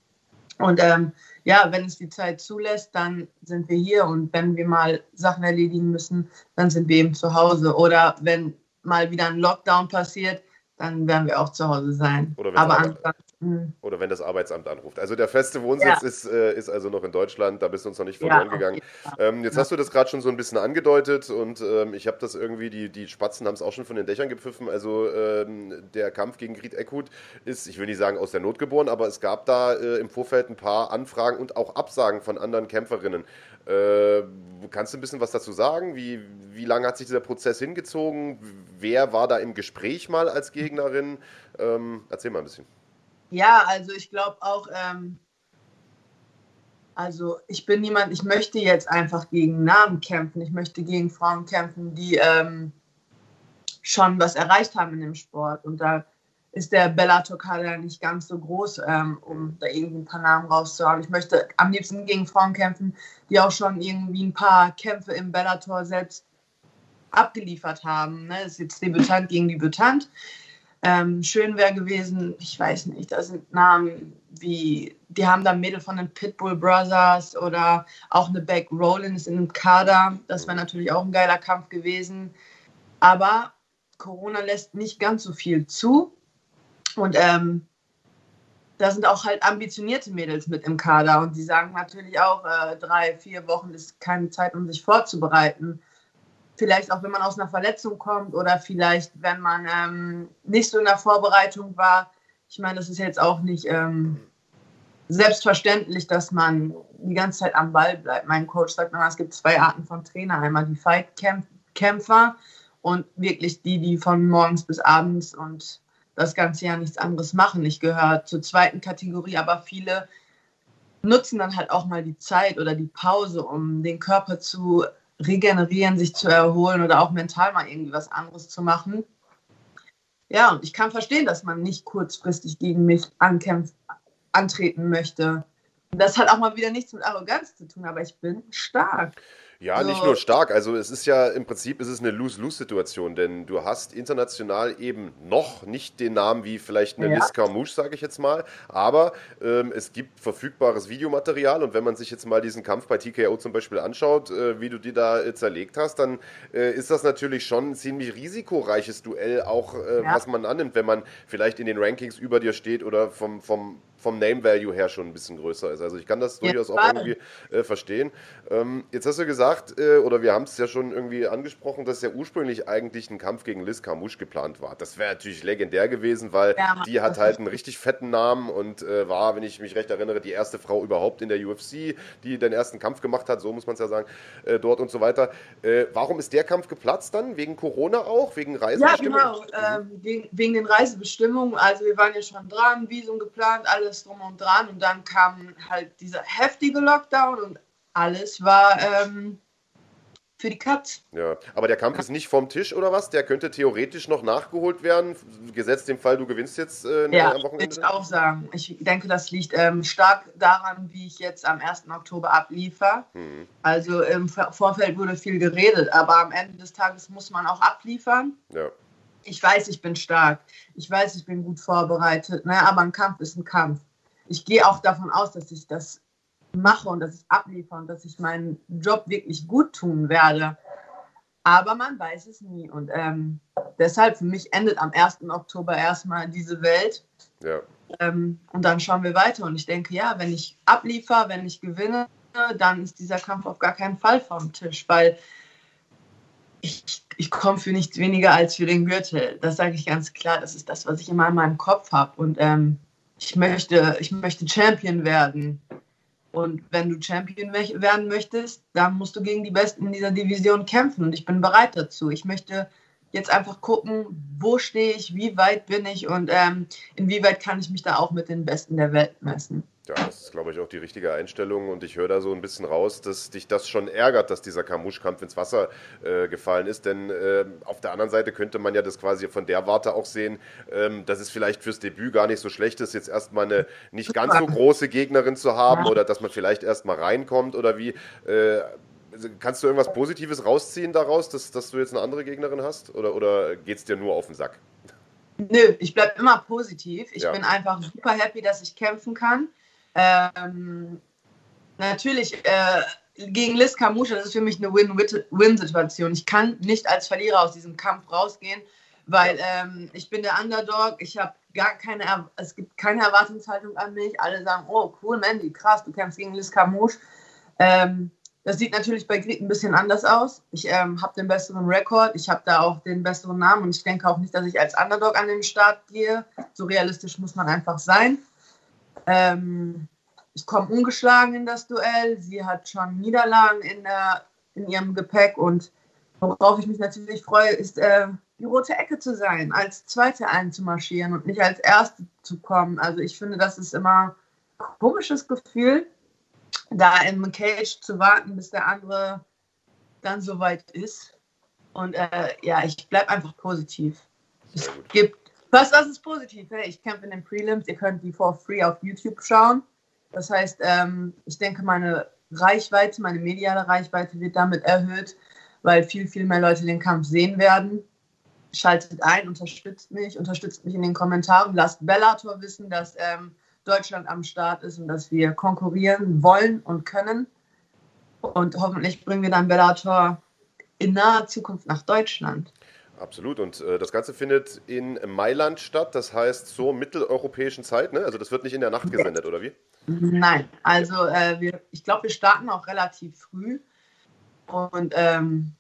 Und ähm, ja, wenn es die Zeit zulässt, dann sind wir hier. Und wenn wir mal Sachen erledigen müssen, dann sind wir eben zu Hause. Oder wenn mal wieder ein Lockdown passiert, dann werden wir auch zu Hause sein. Aber ansonsten Mhm. Oder wenn das Arbeitsamt anruft. Also der feste Wohnsitz ja. ist, äh, ist also noch in Deutschland, da bist du uns noch nicht verloren ja, gegangen. Ähm, jetzt ja. hast du das gerade schon so ein bisschen angedeutet und ähm, ich habe das irgendwie, die, die Spatzen haben es auch schon von den Dächern gepfiffen. Also ähm, der Kampf gegen Griet Eckhut ist, ich will nicht sagen aus der Not geboren, aber es gab da äh, im Vorfeld ein paar Anfragen und auch Absagen von anderen Kämpferinnen. Äh, kannst du ein bisschen was dazu sagen? Wie, wie lange hat sich dieser Prozess hingezogen? Wer war da im Gespräch mal als Gegnerin? Ähm, erzähl mal ein bisschen. Ja, also ich glaube auch, ähm, also ich bin niemand, ich möchte jetzt einfach gegen Namen kämpfen. Ich möchte gegen Frauen kämpfen, die ähm, schon was erreicht haben in dem Sport. Und da ist der Bellator-Kader nicht ganz so groß, ähm, um da irgendwie ein paar Namen rauszuhauen. Ich möchte am liebsten gegen Frauen kämpfen, die auch schon irgendwie ein paar Kämpfe im Bellator selbst abgeliefert haben. Ne? Das ist jetzt Debütant gegen Debütant. Ähm, schön wäre gewesen, ich weiß nicht, da sind Namen wie, die haben da Mädel von den Pitbull Brothers oder auch eine Beck Rollins in einem Kader. Das wäre natürlich auch ein geiler Kampf gewesen. Aber Corona lässt nicht ganz so viel zu. Und ähm, da sind auch halt ambitionierte Mädels mit im Kader und die sagen natürlich auch, äh, drei, vier Wochen ist keine Zeit, um sich vorzubereiten. Vielleicht auch, wenn man aus einer Verletzung kommt oder vielleicht, wenn man ähm, nicht so in der Vorbereitung war. Ich meine, das ist jetzt auch nicht ähm, selbstverständlich, dass man die ganze Zeit am Ball bleibt. Mein Coach sagt immer, es gibt zwei Arten von Trainer. Einmal die Fight-Kämpfer und wirklich die, die von morgens bis abends und das ganze Jahr nichts anderes machen. Ich gehöre zur zweiten Kategorie, aber viele nutzen dann halt auch mal die Zeit oder die Pause, um den Körper zu regenerieren, sich zu erholen oder auch mental mal irgendwie was anderes zu machen. Ja, und ich kann verstehen, dass man nicht kurzfristig gegen mich ankämpft, antreten möchte. Das hat auch mal wieder nichts mit Arroganz zu tun, aber ich bin stark. Ja, nicht nur stark. Also es ist ja im Prinzip ist es eine Lose-Lose-Situation, denn du hast international eben noch nicht den Namen wie vielleicht eine ja. Liz Carmouche, sage ich jetzt mal, aber ähm, es gibt verfügbares Videomaterial und wenn man sich jetzt mal diesen Kampf bei TKO zum Beispiel anschaut, äh, wie du die da äh, zerlegt hast, dann äh, ist das natürlich schon ein ziemlich risikoreiches Duell, auch äh, ja. was man annimmt, wenn man vielleicht in den Rankings über dir steht oder vom, vom vom Name Value her schon ein bisschen größer ist. Also ich kann das durchaus auch irgendwie äh, verstehen. Ähm, jetzt hast du gesagt, äh, oder wir haben es ja schon irgendwie angesprochen, dass ja ursprünglich eigentlich ein Kampf gegen Liz Carmouche geplant war. Das wäre natürlich legendär gewesen, weil ja, die hat halt einen richtig fetten Namen und äh, war, wenn ich mich recht erinnere, die erste Frau überhaupt in der UFC, die den ersten Kampf gemacht hat, so muss man es ja sagen, äh, dort und so weiter. Äh, warum ist der Kampf geplatzt dann? Wegen Corona auch? Wegen Reisebestimmungen? Ja, genau. Mhm. wegen, wegen den Reisebestimmungen. Also wir waren ja schon dran, Visum geplant, alles drum und dran. Und dann kam halt dieser heftige Lockdown und alles war ähm, für die Katz. Ja, aber der Kampf ist nicht vom Tisch oder was? Der könnte theoretisch noch nachgeholt werden, gesetzt dem Fall, du gewinnst jetzt äh, ja, am Wochenende? Ja, ich auch sagen. Ich denke, das liegt ähm, stark daran, wie ich jetzt am 1. Oktober abliefer. Mhm. Also im Vorfeld wurde viel geredet, aber am Ende des Tages muss man auch abliefern. Ja ich weiß, ich bin stark. Ich weiß, ich bin gut vorbereitet. Ne? Aber ein Kampf ist ein Kampf. Ich gehe auch davon aus, dass ich das mache und dass ich abliefere und dass ich meinen Job wirklich gut tun werde. Aber man weiß es nie. Und ähm, deshalb für mich endet am 1. Oktober erstmal diese Welt. Ja. Ähm, und dann schauen wir weiter. Und ich denke, ja, wenn ich abliefere, wenn ich gewinne, dann ist dieser Kampf auf gar keinen Fall vom Tisch, weil ich, ich komme für nichts weniger als für den Gürtel. Das sage ich ganz klar. Das ist das, was ich immer in meinem Kopf habe. Und ähm, ich, möchte, ich möchte Champion werden. Und wenn du Champion werden möchtest, dann musst du gegen die Besten in dieser Division kämpfen. Und ich bin bereit dazu. Ich möchte jetzt einfach gucken, wo stehe ich, wie weit bin ich und ähm, inwieweit kann ich mich da auch mit den Besten der Welt messen. Ja, das ist, glaube ich, auch die richtige Einstellung. Und ich höre da so ein bisschen raus, dass dich das schon ärgert, dass dieser Kamusch-Kampf ins Wasser äh, gefallen ist. Denn äh, auf der anderen Seite könnte man ja das quasi von der Warte auch sehen, ähm, dass es vielleicht fürs Debüt gar nicht so schlecht ist, jetzt erstmal eine nicht ganz so große Gegnerin zu haben oder dass man vielleicht erstmal reinkommt oder wie. Äh, kannst du irgendwas Positives rausziehen daraus, dass, dass du jetzt eine andere Gegnerin hast? Oder, oder geht es dir nur auf den Sack? Nö, ich bleibe immer positiv. Ich ja. bin einfach super happy, dass ich kämpfen kann. Ähm, natürlich äh, gegen Liz Kamusha, das ist für mich eine Win-Win-Situation. Ich kann nicht als Verlierer aus diesem Kampf rausgehen, weil ähm, ich bin der Underdog. Ich habe gar keine, es gibt keine Erwartungshaltung an mich. Alle sagen, oh cool, Mandy, krass, du kämpfst gegen Liz Camouche. Ähm, das sieht natürlich bei Grit ein bisschen anders aus. Ich ähm, habe den besseren Rekord, ich habe da auch den besseren Namen und ich denke auch nicht, dass ich als Underdog an den Start gehe. So realistisch muss man einfach sein. Ähm, ich komme ungeschlagen in das Duell. Sie hat schon Niederlagen in, der, in ihrem Gepäck und worauf ich mich natürlich freue, ist äh, die rote Ecke zu sein, als Zweite einzumarschieren und nicht als Erste zu kommen. Also ich finde, das ist immer ein komisches Gefühl, da im Cage zu warten, bis der andere dann soweit ist. Und äh, ja, ich bleibe einfach positiv. Es gibt Was, was ist positiv? Ich kämpfe in den Prelims. Ihr könnt die for free auf YouTube schauen. Das heißt, ähm, ich denke, meine Reichweite, meine mediale Reichweite wird damit erhöht, weil viel, viel mehr Leute den Kampf sehen werden. Schaltet ein, unterstützt mich, unterstützt mich in den Kommentaren, lasst Bellator wissen, dass ähm, Deutschland am Start ist und dass wir konkurrieren wollen und können. Und hoffentlich bringen wir dann Bellator in naher Zukunft nach Deutschland. Absolut. Und äh, das Ganze findet in Mailand statt, das heißt zur mitteleuropäischen Zeit, ne? Also das wird nicht in der Nacht gesendet, oder wie? Nein, also äh, wir, ich glaube, wir starten auch relativ früh. Und ähm,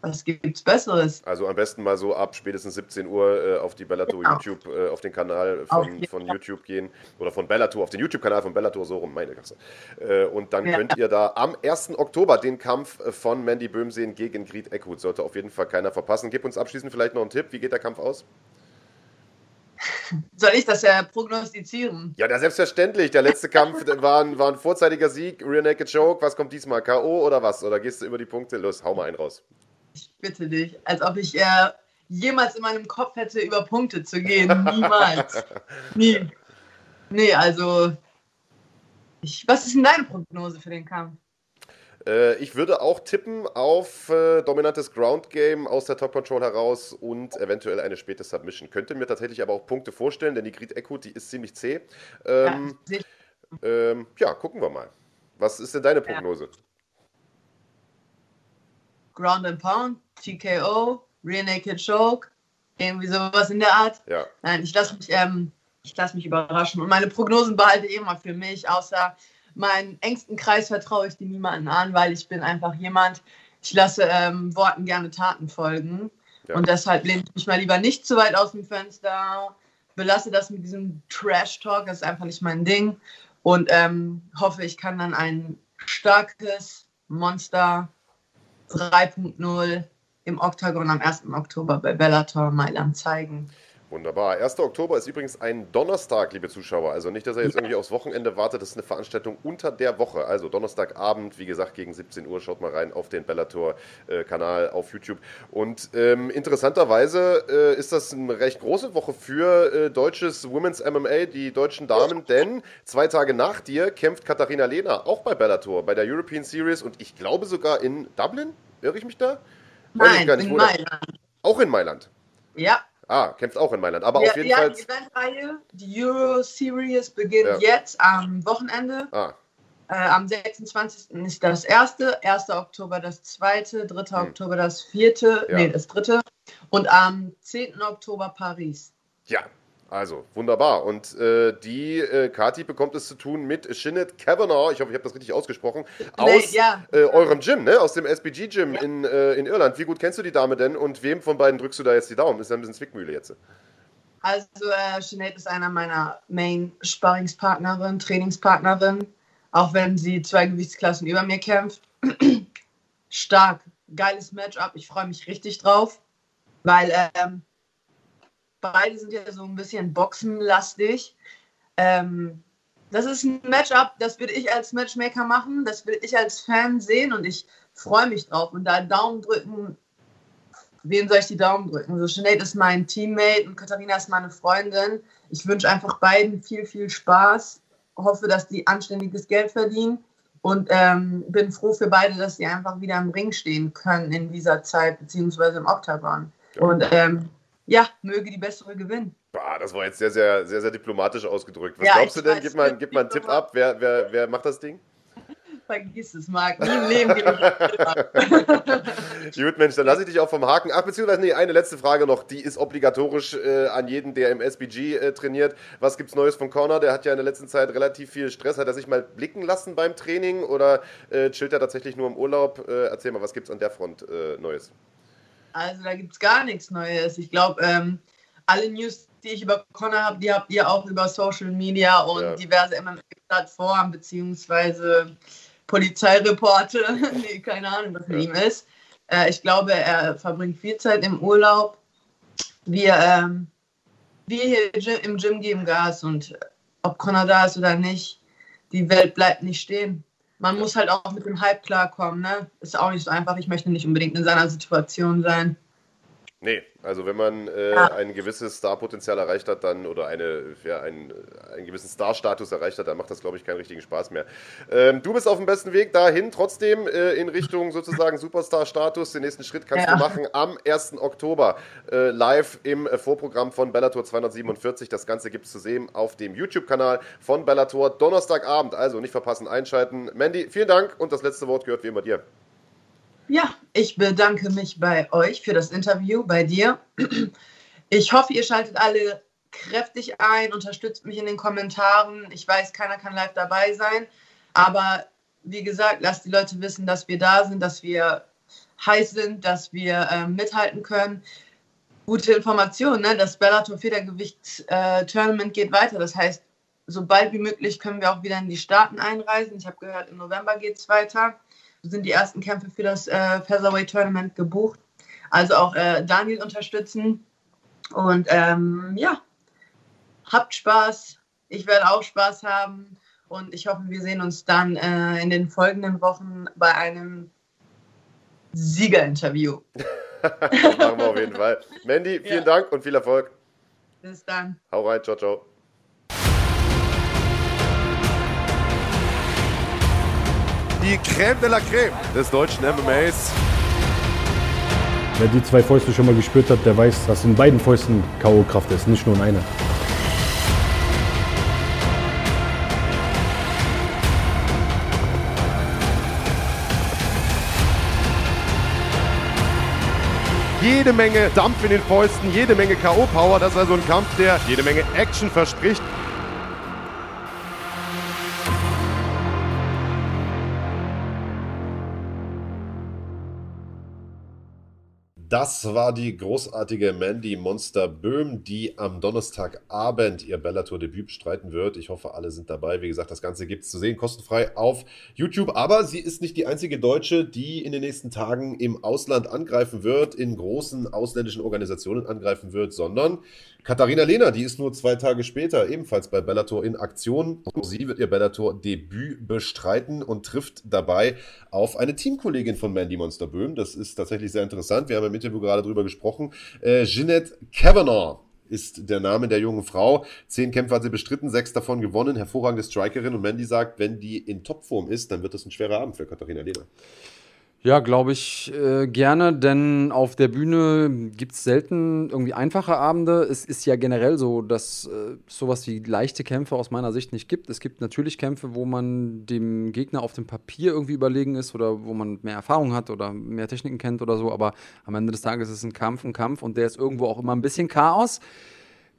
was gibt's Besseres? Also am besten mal so ab spätestens 17 Uhr äh, auf die Bellator genau. YouTube, äh, auf den Kanal von, von YouTube gehen oder von Bellator, auf den YouTube-Kanal von Bellator, so rum, meine Kasse. Äh, und dann ja. könnt ihr da am 1. Oktober den Kampf von Mandy Böhm sehen gegen Griet Eckhut. Sollte auf jeden Fall keiner verpassen. Gib uns abschließend vielleicht noch einen Tipp. Wie geht der Kampf aus? Soll ich das ja prognostizieren? Ja, der selbstverständlich. Der letzte Kampf war ein, war ein vorzeitiger Sieg, Rear Naked Choke. Was kommt diesmal? K.O. oder was? Oder gehst du über die Punkte? Los, hau mal einen raus. Bitte dich. Als ob ich äh, jemals in meinem Kopf hätte, über Punkte zu gehen. Niemals. Nie. Nee, also. Ich, was ist denn deine Prognose für den Kampf? Äh, ich würde auch tippen auf äh, dominantes Ground Game aus der Top Control heraus und eventuell eine späte Submission. Könnte mir tatsächlich aber auch Punkte vorstellen, denn die Grid Echo, die ist ziemlich zäh. Ähm, ja, ähm, ja, gucken wir mal. Was ist denn deine Prognose? Ja. Ground and Pound, TKO, Rear Naked Choke, irgendwie sowas in der Art. Ja. Nein, ich lasse mich, ähm, lass mich überraschen. Und meine Prognosen behalte ich immer für mich, außer meinen engsten Kreis vertraue ich dir niemanden an, weil ich bin einfach jemand, ich lasse ähm, Worten gerne Taten folgen. Ja. Und deshalb lehne ich mich mal lieber nicht zu weit aus dem Fenster, belasse das mit diesem Trash-Talk, das ist einfach nicht mein Ding. Und ähm, hoffe, ich kann dann ein starkes Monster 3.0 im Oktagon am 1. Oktober bei Bellator Mailand zeigen. Wunderbar. 1. Oktober ist übrigens ein Donnerstag, liebe Zuschauer. Also nicht, dass er jetzt irgendwie aufs Wochenende wartet. Das ist eine Veranstaltung unter der Woche. Also Donnerstagabend, wie gesagt, gegen 17 Uhr. Schaut mal rein auf den Bellator-Kanal auf YouTube. Und ähm, interessanterweise äh, ist das eine recht große Woche für äh, deutsches Women's MMA, die deutschen Damen. Denn zwei Tage nach dir kämpft Katharina Lehner auch bei Bellator, bei der European Series und ich glaube sogar in Dublin. Irre ich mich da? Nein, in Mailand. Auch in Mailand? Ja. Ah, kämpft auch in Mailand. Aber ja, auf jeden Fall. Ja, die Eventreihe, die Euro Series beginnt ja. jetzt am Wochenende. Ah. Äh, am 26. ist das erste, 1. Oktober das zweite, 3. Hm. Oktober das vierte, ja. nee, das dritte. Und am 10. Oktober Paris. Ja, also, wunderbar. Und äh, die äh, Kati bekommt es zu tun mit Shinnet Kavanagh, ich hoffe, ich habe das richtig ausgesprochen, aus nee, ja. äh, eurem Gym, ne? aus dem SBG-Gym ja. in, äh, in Irland. Wie gut kennst du die Dame denn und wem von beiden drückst du da jetzt die Daumen? Ist ja ein bisschen Zwickmühle jetzt. Also, äh, Jeanette ist einer meiner Main-Sparringspartnerin, Trainingspartnerin, auch wenn sie zwei Gewichtsklassen über mir kämpft. Stark, geiles Matchup, ich freue mich richtig drauf, weil ähm, beide sind ja so ein bisschen boxenlastig. Ähm, das ist ein Matchup, das würde ich als Matchmaker machen, das würde ich als Fan sehen und ich freue mich drauf. Und da Daumen drücken, wen soll ich die Daumen drücken? So, Sinead ist mein Teammate und Katharina ist meine Freundin. Ich wünsche einfach beiden viel, viel Spaß, hoffe, dass die anständiges Geld verdienen und ähm, bin froh für beide, dass sie einfach wieder im Ring stehen können in dieser Zeit, beziehungsweise im Oktagon. Und ähm, ja, möge die bessere gewinnen. Bah, das war jetzt sehr, sehr, sehr, sehr diplomatisch ausgedrückt. Was ja, glaubst du denn? Gib mal, gib mal einen Tipp ab. Wer, wer, wer macht das Ding? Vergiss es, Marc. Nie im Leben ich Gut, Mensch, dann lasse ich dich auch vom Haken. Ach, beziehungsweise, nee, eine letzte Frage noch. Die ist obligatorisch äh, an jeden, der im SBG äh, trainiert. Was gibt's Neues von Connor? Der hat ja in der letzten Zeit relativ viel Stress. Hat er sich mal blicken lassen beim Training oder äh, chillt er tatsächlich nur im Urlaub? Äh, erzähl mal, was gibt's an der Front äh, Neues? Also da gibt es gar nichts Neues. Ich glaube, ähm, alle News, die ich über Connor habe, die habt ihr auch über Social Media und ja. diverse MMA-Plattformen beziehungsweise Polizeireporte. nee, keine Ahnung, was mit ja. ihm ist. Äh, ich glaube, er verbringt viel Zeit im Urlaub. Wir, ähm, wir hier im Gym geben Gas und ob Connor da ist oder nicht, die Welt bleibt nicht stehen man muss halt auch mit dem Hype klarkommen, ne? Ist auch nicht so einfach. Ich möchte nicht unbedingt in seiner Situation sein. Nee, also wenn man äh, ja. ein gewisses Starpotenzial erreicht hat, dann oder eine, ja, ein, einen gewissen Star-Status erreicht hat, dann macht das, glaube ich, keinen richtigen Spaß mehr. Ähm, du bist auf dem besten Weg dahin, trotzdem äh, in Richtung sozusagen Superstar-Status. Den nächsten Schritt kannst ja. du machen am 1. Oktober äh, live im äh, Vorprogramm von Bellator 247. Das Ganze gibt es zu sehen auf dem YouTube-Kanal von Bellator Donnerstagabend. Also nicht verpassen, einschalten. Mandy, vielen Dank und das letzte Wort gehört wie immer dir. Ja, ich bedanke mich bei euch für das Interview, bei dir. Ich hoffe, ihr schaltet alle kräftig ein, unterstützt mich in den Kommentaren. Ich weiß, keiner kann live dabei sein, aber wie gesagt, lasst die Leute wissen, dass wir da sind, dass wir heiß sind, dass wir äh, mithalten können. Gute Information, ne? das Bellator Federgewicht äh, geht weiter. Das heißt, sobald wie möglich können wir auch wieder in die Staaten einreisen. Ich habe gehört, im November geht es weiter sind die ersten Kämpfe für das äh, Featherweight Tournament gebucht. Also auch äh, Daniel unterstützen. Und ähm, ja, habt Spaß. Ich werde auch Spaß haben. Und ich hoffe, wir sehen uns dann äh, in den folgenden Wochen bei einem Siegerinterview. machen wir auf jeden Fall. Mandy, vielen ja. Dank und viel Erfolg. Bis dann. Hau rein, ciao, ciao. Die Creme de la Creme des deutschen MMAs. Wer die zwei Fäuste schon mal gespürt hat, der weiß, dass in beiden Fäusten K.O.-Kraft ist, nicht nur in einer. Jede Menge Dampf in den Fäusten, jede Menge K.O.-Power. Das ist also ein Kampf, der jede Menge Action verspricht. Das war die großartige Mandy Monster Böhm, die am Donnerstagabend ihr Bellator-Debüt bestreiten wird. Ich hoffe, alle sind dabei. Wie gesagt, das Ganze gibt es zu sehen, kostenfrei auf YouTube. Aber sie ist nicht die einzige Deutsche, die in den nächsten Tagen im Ausland angreifen wird, in großen ausländischen Organisationen angreifen wird, sondern Katharina Lehner, die ist nur zwei Tage später ebenfalls bei Bellator in Aktion. Sie wird ihr Bellator-Debüt bestreiten und trifft dabei auf eine Teamkollegin von Mandy Monster Böhm. Das ist tatsächlich sehr interessant. Wir haben im Interview gerade drüber gesprochen. Äh, Jeanette Kavanagh ist der Name der jungen Frau. Zehn Kämpfe hat sie bestritten, sechs davon gewonnen. Hervorragende Strikerin. Und Mandy sagt, wenn die in Topform ist, dann wird das ein schwerer Abend für Katharina Lehner. Ja, glaube ich äh, gerne, denn auf der Bühne gibt es selten irgendwie einfache Abende. Es ist ja generell so, dass äh, sowas wie leichte Kämpfe aus meiner Sicht nicht gibt. Es gibt natürlich Kämpfe, wo man dem Gegner auf dem Papier irgendwie überlegen ist oder wo man mehr Erfahrung hat oder mehr Techniken kennt oder so, aber am Ende des Tages ist es ein Kampf, ein Kampf und der ist irgendwo auch immer ein bisschen Chaos.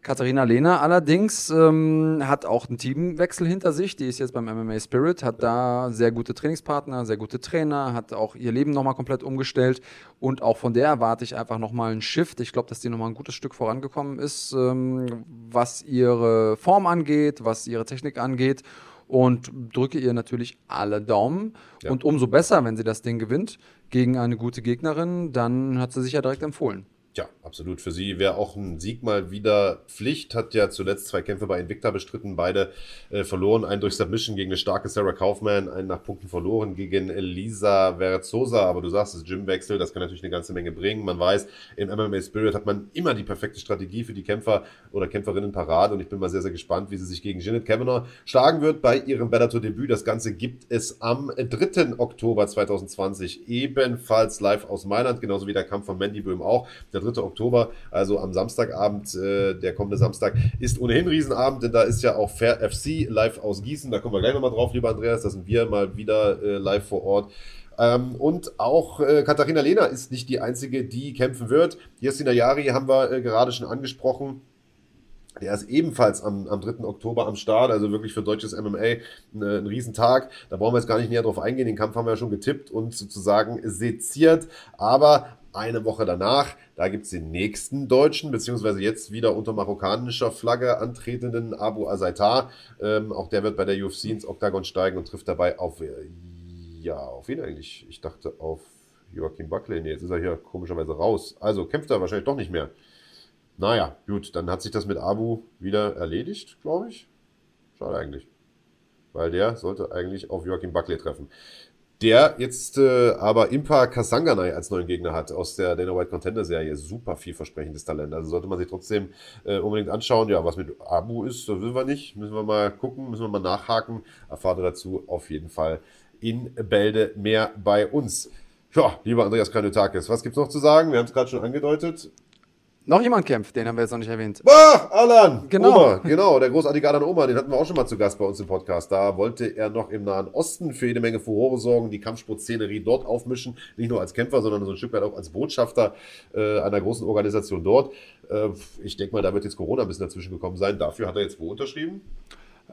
Katharina Lehner allerdings ähm, hat auch einen Teamwechsel hinter sich. Die ist jetzt beim MMA Spirit, hat da sehr gute Trainingspartner, sehr gute Trainer, hat auch ihr Leben nochmal komplett umgestellt. Und auch von der erwarte ich einfach nochmal einen Shift. Ich glaube, dass die nochmal ein gutes Stück vorangekommen ist, ähm, was ihre Form angeht, was ihre Technik angeht. Und drücke ihr natürlich alle Daumen. Ja. Und umso besser, wenn sie das Ding gewinnt gegen eine gute Gegnerin, dann hat sie sich ja direkt empfohlen. Ja, absolut. Für sie wäre auch ein Sieg mal wieder Pflicht. Hat ja zuletzt zwei Kämpfe bei Invicta bestritten, beide äh, verloren. Einen durch Submission gegen eine starke Sarah Kaufman, einen nach Punkten verloren gegen Elisa Verzosa. Aber du sagst, das Gymwechsel, das kann natürlich eine ganze Menge bringen. Man weiß, im MMA Spirit hat man immer die perfekte Strategie für die Kämpfer oder Kämpferinnen parat. Und ich bin mal sehr, sehr gespannt, wie sie sich gegen Janet Kavanagh schlagen wird bei ihrem Bellator-Debüt. Das Ganze gibt es am 3. Oktober 2020 ebenfalls live aus Mailand, genauso wie der Kampf von Mandy Böhm auch. Der 3. Oktober, also am Samstagabend, äh, der kommende Samstag, ist ohnehin Riesenabend, denn da ist ja auch Fair FC live aus Gießen. Da kommen wir gleich nochmal drauf, lieber Andreas. Da sind wir mal wieder äh, live vor Ort. Ähm, und auch äh, Katharina Lehner ist nicht die einzige, die kämpfen wird. Jessin Ayari haben wir äh, gerade schon angesprochen. Der ist ebenfalls am, am 3. Oktober am Start, also wirklich für deutsches MMA ein, ein Riesentag. Da brauchen wir jetzt gar nicht näher drauf eingehen. Den Kampf haben wir ja schon getippt und sozusagen seziert. Aber eine Woche danach, da gibt es den nächsten Deutschen, beziehungsweise jetzt wieder unter marokkanischer Flagge antretenden Abu Azaitar. Ähm, auch der wird bei der UFC ins Oktagon steigen und trifft dabei auf, äh, ja, auf wen eigentlich? Ich dachte auf Joachim Buckley. Nee, jetzt ist er hier komischerweise raus. Also kämpft er wahrscheinlich doch nicht mehr. Naja, gut, dann hat sich das mit Abu wieder erledigt, glaube ich. Schade eigentlich. Weil der sollte eigentlich auf Joachim Buckley treffen. Der jetzt äh, aber Impa Kasanganay als neuen Gegner hat aus der Dana White Contender Serie. Super vielversprechendes Talent. Also sollte man sich trotzdem äh, unbedingt anschauen. Ja, was mit Abu ist, das wissen wir nicht. Müssen wir mal gucken, müssen wir mal nachhaken. Erfahrt ihr dazu auf jeden Fall in Bälde mehr bei uns. Ja, lieber Andreas Kranjotakis, was gibt's noch zu sagen? Wir haben es gerade schon angedeutet. Noch jemand kämpft, den haben wir jetzt noch nicht erwähnt. Boah, Alan! Genau. Oma, genau, der großartige Alan Oma, den hatten wir auch schon mal zu Gast bei uns im Podcast. Da wollte er noch im Nahen Osten für jede Menge Furore sorgen, die Kampfsportszenerie dort aufmischen. Nicht nur als Kämpfer, sondern so ein Stück weit auch als Botschafter äh, einer großen Organisation dort. Äh, ich denke mal, da wird jetzt Corona ein bisschen dazwischen gekommen sein. Dafür hat er jetzt wo unterschrieben?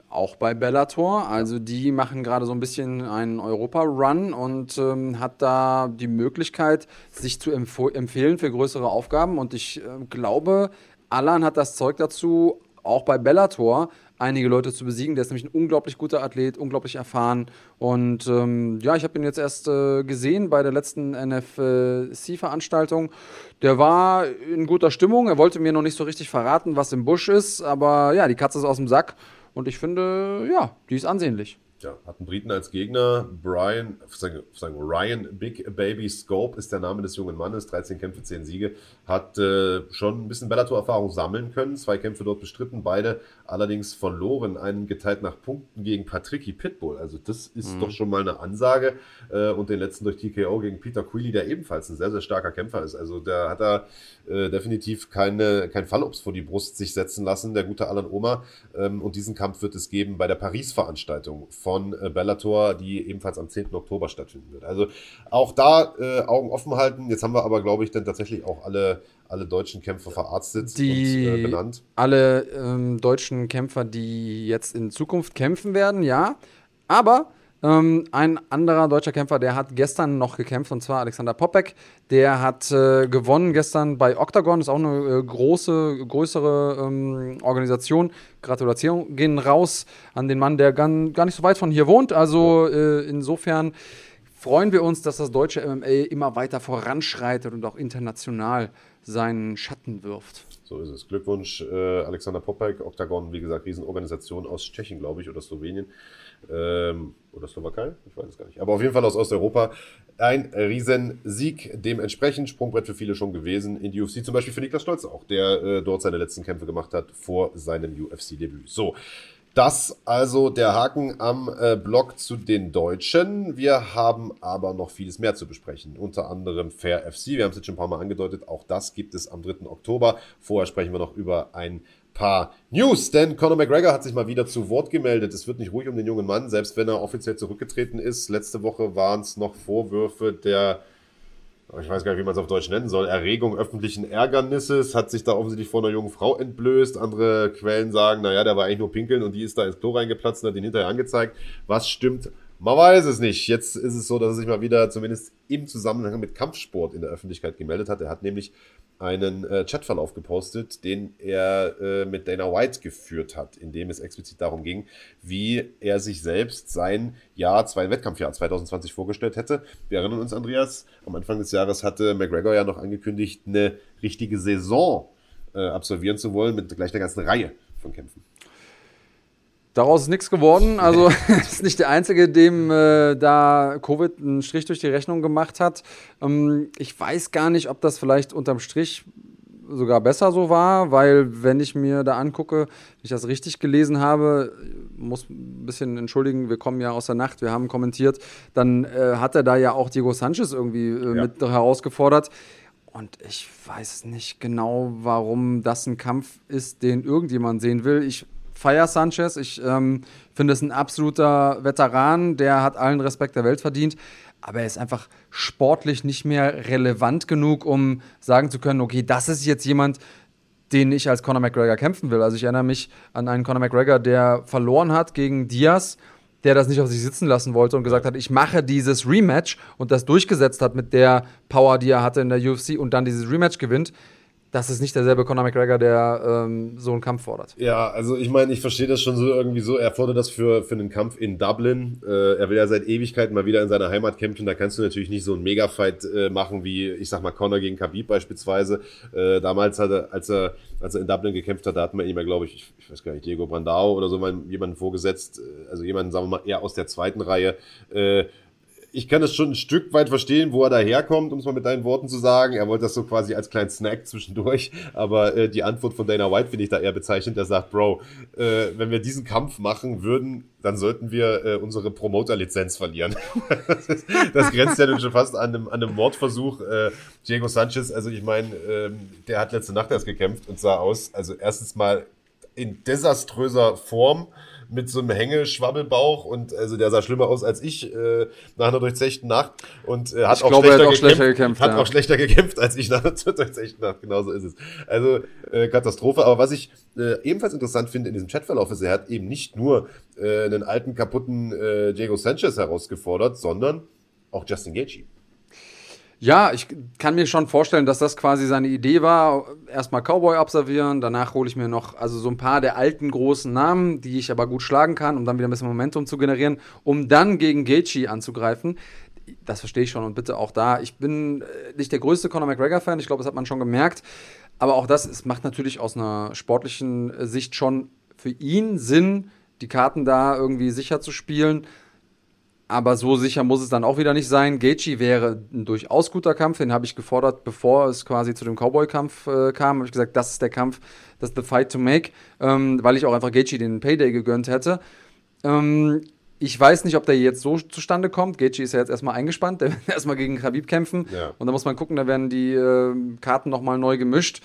Auch bei Bellator. Also die machen gerade so ein bisschen einen Europa-Run und ähm, hat da die Möglichkeit, sich zu empf empfehlen für größere Aufgaben. Und ich äh, glaube, Alan hat das Zeug dazu, auch bei Bellator einige Leute zu besiegen. Der ist nämlich ein unglaublich guter Athlet, unglaublich erfahren. Und ähm, ja, ich habe ihn jetzt erst äh, gesehen bei der letzten NFC-Veranstaltung. Der war in guter Stimmung. Er wollte mir noch nicht so richtig verraten, was im Busch ist. Aber ja, die Katze ist aus dem Sack. Und ich finde, ja, die ist ansehnlich. Ja, hat einen Briten als Gegner. Brian, sagen, sagen Ryan Big Baby Scope ist der Name des jungen Mannes. 13 Kämpfe, 10 Siege. Hat äh, schon ein bisschen Bellator-Erfahrung sammeln können. Zwei Kämpfe dort bestritten, beide allerdings verloren. Einen geteilt nach Punkten gegen Patricky Pitbull. Also das ist mhm. doch schon mal eine Ansage. Äh, und den letzten durch TKO gegen Peter Queely, der ebenfalls ein sehr, sehr starker Kämpfer ist. Also der hat da äh, definitiv keine, kein Fallobst vor die Brust sich setzen lassen, der gute Alan Oma. Ähm, und diesen Kampf wird es geben bei der Paris-Veranstaltung von äh, Bellator, die ebenfalls am 10. Oktober stattfinden wird. Also auch da äh, Augen offen halten. Jetzt haben wir aber, glaube ich, dann tatsächlich auch alle alle deutschen Kämpfer verarztet die, und äh, benannt. Alle ähm, deutschen Kämpfer, die jetzt in Zukunft kämpfen werden, ja. Aber ähm, ein anderer deutscher Kämpfer, der hat gestern noch gekämpft, und zwar Alexander Popek. Der hat äh, gewonnen gestern bei Octagon, ist auch eine äh, große, größere ähm, Organisation. Gratulation gehen raus an den Mann, der gar, gar nicht so weit von hier wohnt. Also äh, insofern freuen wir uns, dass das deutsche MMA immer weiter voranschreitet und auch international seinen Schatten wirft. So ist es. Glückwunsch, äh, Alexander Popek, Octagon, wie gesagt, Riesenorganisation aus Tschechien, glaube ich, oder Slowenien. Ähm, oder Slowakei, ich weiß es gar nicht. Aber auf jeden Fall aus Osteuropa. Ein Riesensieg, dementsprechend Sprungbrett für viele schon gewesen in die UFC, zum Beispiel für Niklas Stolz auch, der äh, dort seine letzten Kämpfe gemacht hat vor seinem UFC-Debüt. So, das also der Haken am äh, Blog zu den Deutschen. Wir haben aber noch vieles mehr zu besprechen. Unter anderem Fair FC. Wir haben es jetzt schon ein paar Mal angedeutet. Auch das gibt es am 3. Oktober. Vorher sprechen wir noch über ein paar News, denn Conor McGregor hat sich mal wieder zu Wort gemeldet. Es wird nicht ruhig um den jungen Mann, selbst wenn er offiziell zurückgetreten ist. Letzte Woche waren es noch Vorwürfe der ich weiß gar nicht, wie man es auf Deutsch nennen soll, Erregung öffentlichen Ärgernisses, hat sich da offensichtlich vor einer jungen Frau entblößt. Andere Quellen sagen, naja, der war eigentlich nur pinkeln und die ist da ins Klo reingeplatzt und hat ihn hinterher angezeigt. Was stimmt? Man weiß es nicht. Jetzt ist es so, dass er sich mal wieder zumindest im Zusammenhang mit Kampfsport in der Öffentlichkeit gemeldet hat. Er hat nämlich einen äh, Chatverlauf gepostet, den er äh, mit Dana White geführt hat, in dem es explizit darum ging, wie er sich selbst sein Jahr, zwei Wettkampfjahr 2020 vorgestellt hätte. Wir erinnern uns, Andreas, am Anfang des Jahres hatte McGregor ja noch angekündigt, eine richtige Saison äh, absolvieren zu wollen mit gleich einer ganzen Reihe von Kämpfen. Daraus ist nichts geworden. Also ist nicht der Einzige, dem äh, da Covid einen Strich durch die Rechnung gemacht hat. Ähm, ich weiß gar nicht, ob das vielleicht unterm Strich sogar besser so war, weil wenn ich mir da angucke, wenn ich das richtig gelesen habe, muss ein bisschen entschuldigen, wir kommen ja aus der Nacht, wir haben kommentiert, dann äh, hat er da ja auch Diego Sanchez irgendwie äh, ja. mit herausgefordert. Und ich weiß nicht genau, warum das ein Kampf ist, den irgendjemand sehen will. Ich feier Sanchez. Ich ähm, finde es ein absoluter Veteran, der hat allen Respekt der Welt verdient. Aber er ist einfach sportlich nicht mehr relevant genug, um sagen zu können, okay, das ist jetzt jemand, den ich als Conor McGregor kämpfen will. Also ich erinnere mich an einen Conor McGregor, der verloren hat gegen Diaz, der das nicht auf sich sitzen lassen wollte und gesagt hat, ich mache dieses Rematch und das durchgesetzt hat mit der Power, die er hatte in der UFC und dann dieses Rematch gewinnt das ist nicht derselbe Conor McGregor, der ähm, so einen Kampf fordert. Ja, also ich meine, ich verstehe das schon so irgendwie so. Er fordert das für, für einen Kampf in Dublin. Äh, er will ja seit Ewigkeiten mal wieder in seiner Heimat kämpfen. Da kannst du natürlich nicht so einen Megafight äh, machen wie, ich sag mal, Conor gegen Khabib beispielsweise. Äh, damals hat er, als er, als er in Dublin gekämpft hat, da hatten wir ihm ja, glaube ich, ich, ich, weiß gar nicht, Diego Brandao oder so mal jemanden vorgesetzt. Äh, also jemanden, sagen wir mal, eher aus der zweiten Reihe. Äh, ich kann das schon ein Stück weit verstehen, wo er daherkommt, um es mal mit deinen Worten zu sagen. Er wollte das so quasi als kleinen Snack zwischendurch. Aber äh, die Antwort von Dana White finde ich da eher bezeichnend. Er sagt, Bro, äh, wenn wir diesen Kampf machen würden, dann sollten wir äh, unsere Promoter-Lizenz verlieren. das, grenzt ja nun schon fast an einem, an einem Mordversuch. Äh, Diego Sanchez, also ich meine, ähm, der hat letzte Nacht erst gekämpft und sah aus, also erstens mal in desaströser Form mit so einem Hängeschwabbelbauch und also der sah schlimmer aus als ich äh, nach einer durchzechten Nacht und äh, hat, auch, glaube, schlechter, hat auch gekämpft, schlechter gekämpft. Hat ja. auch schlechter gekämpft als ich nach einer durchzechten Nacht. Genauso ist es. Also äh, Katastrophe. Aber was ich äh, ebenfalls interessant finde in diesem Chatverlauf ist, er hat eben nicht nur äh, einen alten kaputten äh, Diego Sanchez herausgefordert, sondern auch Justin Gaethje. Ja, ich kann mir schon vorstellen, dass das quasi seine Idee war. Erstmal Cowboy observieren, danach hole ich mir noch also so ein paar der alten großen Namen, die ich aber gut schlagen kann, um dann wieder ein bisschen Momentum zu generieren, um dann gegen Gaethje anzugreifen. Das verstehe ich schon und bitte auch da. Ich bin äh, nicht der größte Conor McGregor-Fan, ich glaube, das hat man schon gemerkt. Aber auch das es macht natürlich aus einer sportlichen äh, Sicht schon für ihn Sinn, die Karten da irgendwie sicher zu spielen. Aber so sicher muss es dann auch wieder nicht sein. Gaethje wäre ein durchaus guter Kampf. Den habe ich gefordert, bevor es quasi zu dem Cowboy-Kampf äh, kam. Habe ich gesagt, das ist der Kampf, das ist the fight to make, ähm, weil ich auch einfach Gaethje den Payday gegönnt hätte. Ähm, ich weiß nicht, ob der jetzt so zustande kommt. Gaethje ist ja jetzt erstmal eingespannt. Der will erstmal gegen Khabib kämpfen. Ja. Und da muss man gucken, da werden die äh, Karten nochmal neu gemischt.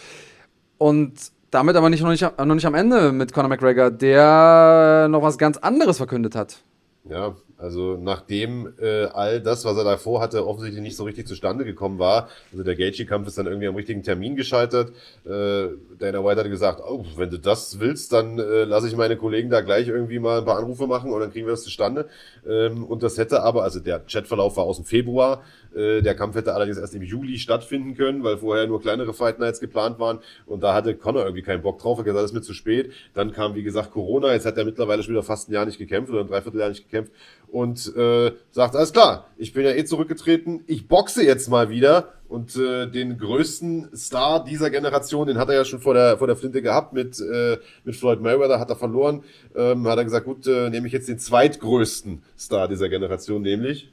Und damit aber nicht, noch, nicht, noch nicht am Ende mit Conor McGregor, der noch was ganz anderes verkündet hat. Ja, also nachdem äh, all das, was er davor hatte, offensichtlich nicht so richtig zustande gekommen war, also der Gaethje-Kampf ist dann irgendwie am richtigen Termin gescheitert. Äh, Dana White hat gesagt, oh, wenn du das willst, dann äh, lasse ich meine Kollegen da gleich irgendwie mal ein paar Anrufe machen und dann kriegen wir das zustande. Ähm, und das hätte aber, also der Chatverlauf war aus dem Februar, äh, der Kampf hätte allerdings erst im Juli stattfinden können, weil vorher nur kleinere Fight Nights geplant waren. Und da hatte Connor irgendwie keinen Bock drauf, er hat gesagt, das ist mir zu spät. Dann kam, wie gesagt, Corona, jetzt hat er mittlerweile schon wieder fast ein Jahr nicht gekämpft oder ein Dreivierteljahr nicht gekämpft. Und äh, sagt, alles klar, ich bin ja eh zurückgetreten, ich boxe jetzt mal wieder. Und äh, den größten Star dieser Generation, den hat er ja schon vor der vor der Flinte gehabt mit äh, mit Floyd Mayweather, hat er verloren, ähm, hat er gesagt, gut, äh, nehme ich jetzt den zweitgrößten Star dieser Generation, nämlich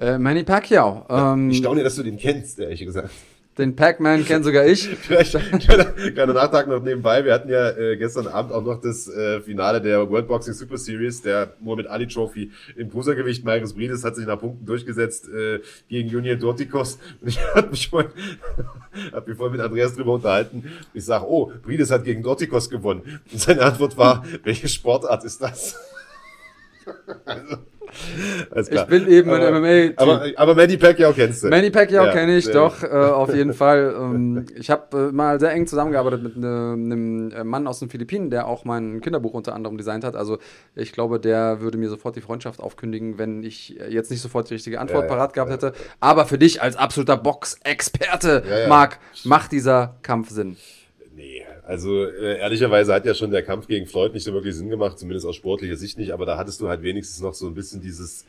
äh, Manny Pacquiao. Ähm, ich staune, dass du den kennst, ehrlich gesagt. Den Pac-Man kenne sogar ich. Vielleicht kleiner Nachtrag noch nebenbei. Wir hatten ja äh, gestern Abend auch noch das äh, Finale der World Boxing Super Series, der Muhammad Ali Trophy im Cruisergewicht. Marcus Brides hat sich nach Punkten durchgesetzt äh, gegen Junior Dortikos. Und ich habe mich vorhin, hab mich vorhin mit Andreas drüber unterhalten. Ich sage, oh, Brides hat gegen Dortikos gewonnen. Und seine Antwort war, welche Sportart ist das? also, ich bin eben ein MMA. Aber, aber Manny Pacquiao kennst du. Manny Pacquiao ja, kenne ich ja. doch, äh, auf jeden Fall. Ähm, ich habe äh, mal sehr eng zusammengearbeitet mit ne, einem äh, Mann aus den Philippinen, der auch mein Kinderbuch unter anderem designt hat. Also ich glaube, der würde mir sofort die Freundschaft aufkündigen, wenn ich jetzt nicht sofort die richtige Antwort ja, parat gehabt hätte. Aber für dich als absoluter Box-Experte, Marc, macht dieser Kampf Sinn. Nee, also äh, ehrlicherweise hat ja schon der Kampf gegen Floyd nicht so wirklich Sinn gemacht, zumindest aus sportlicher Sicht nicht, aber da hattest du halt wenigstens noch so ein bisschen dieses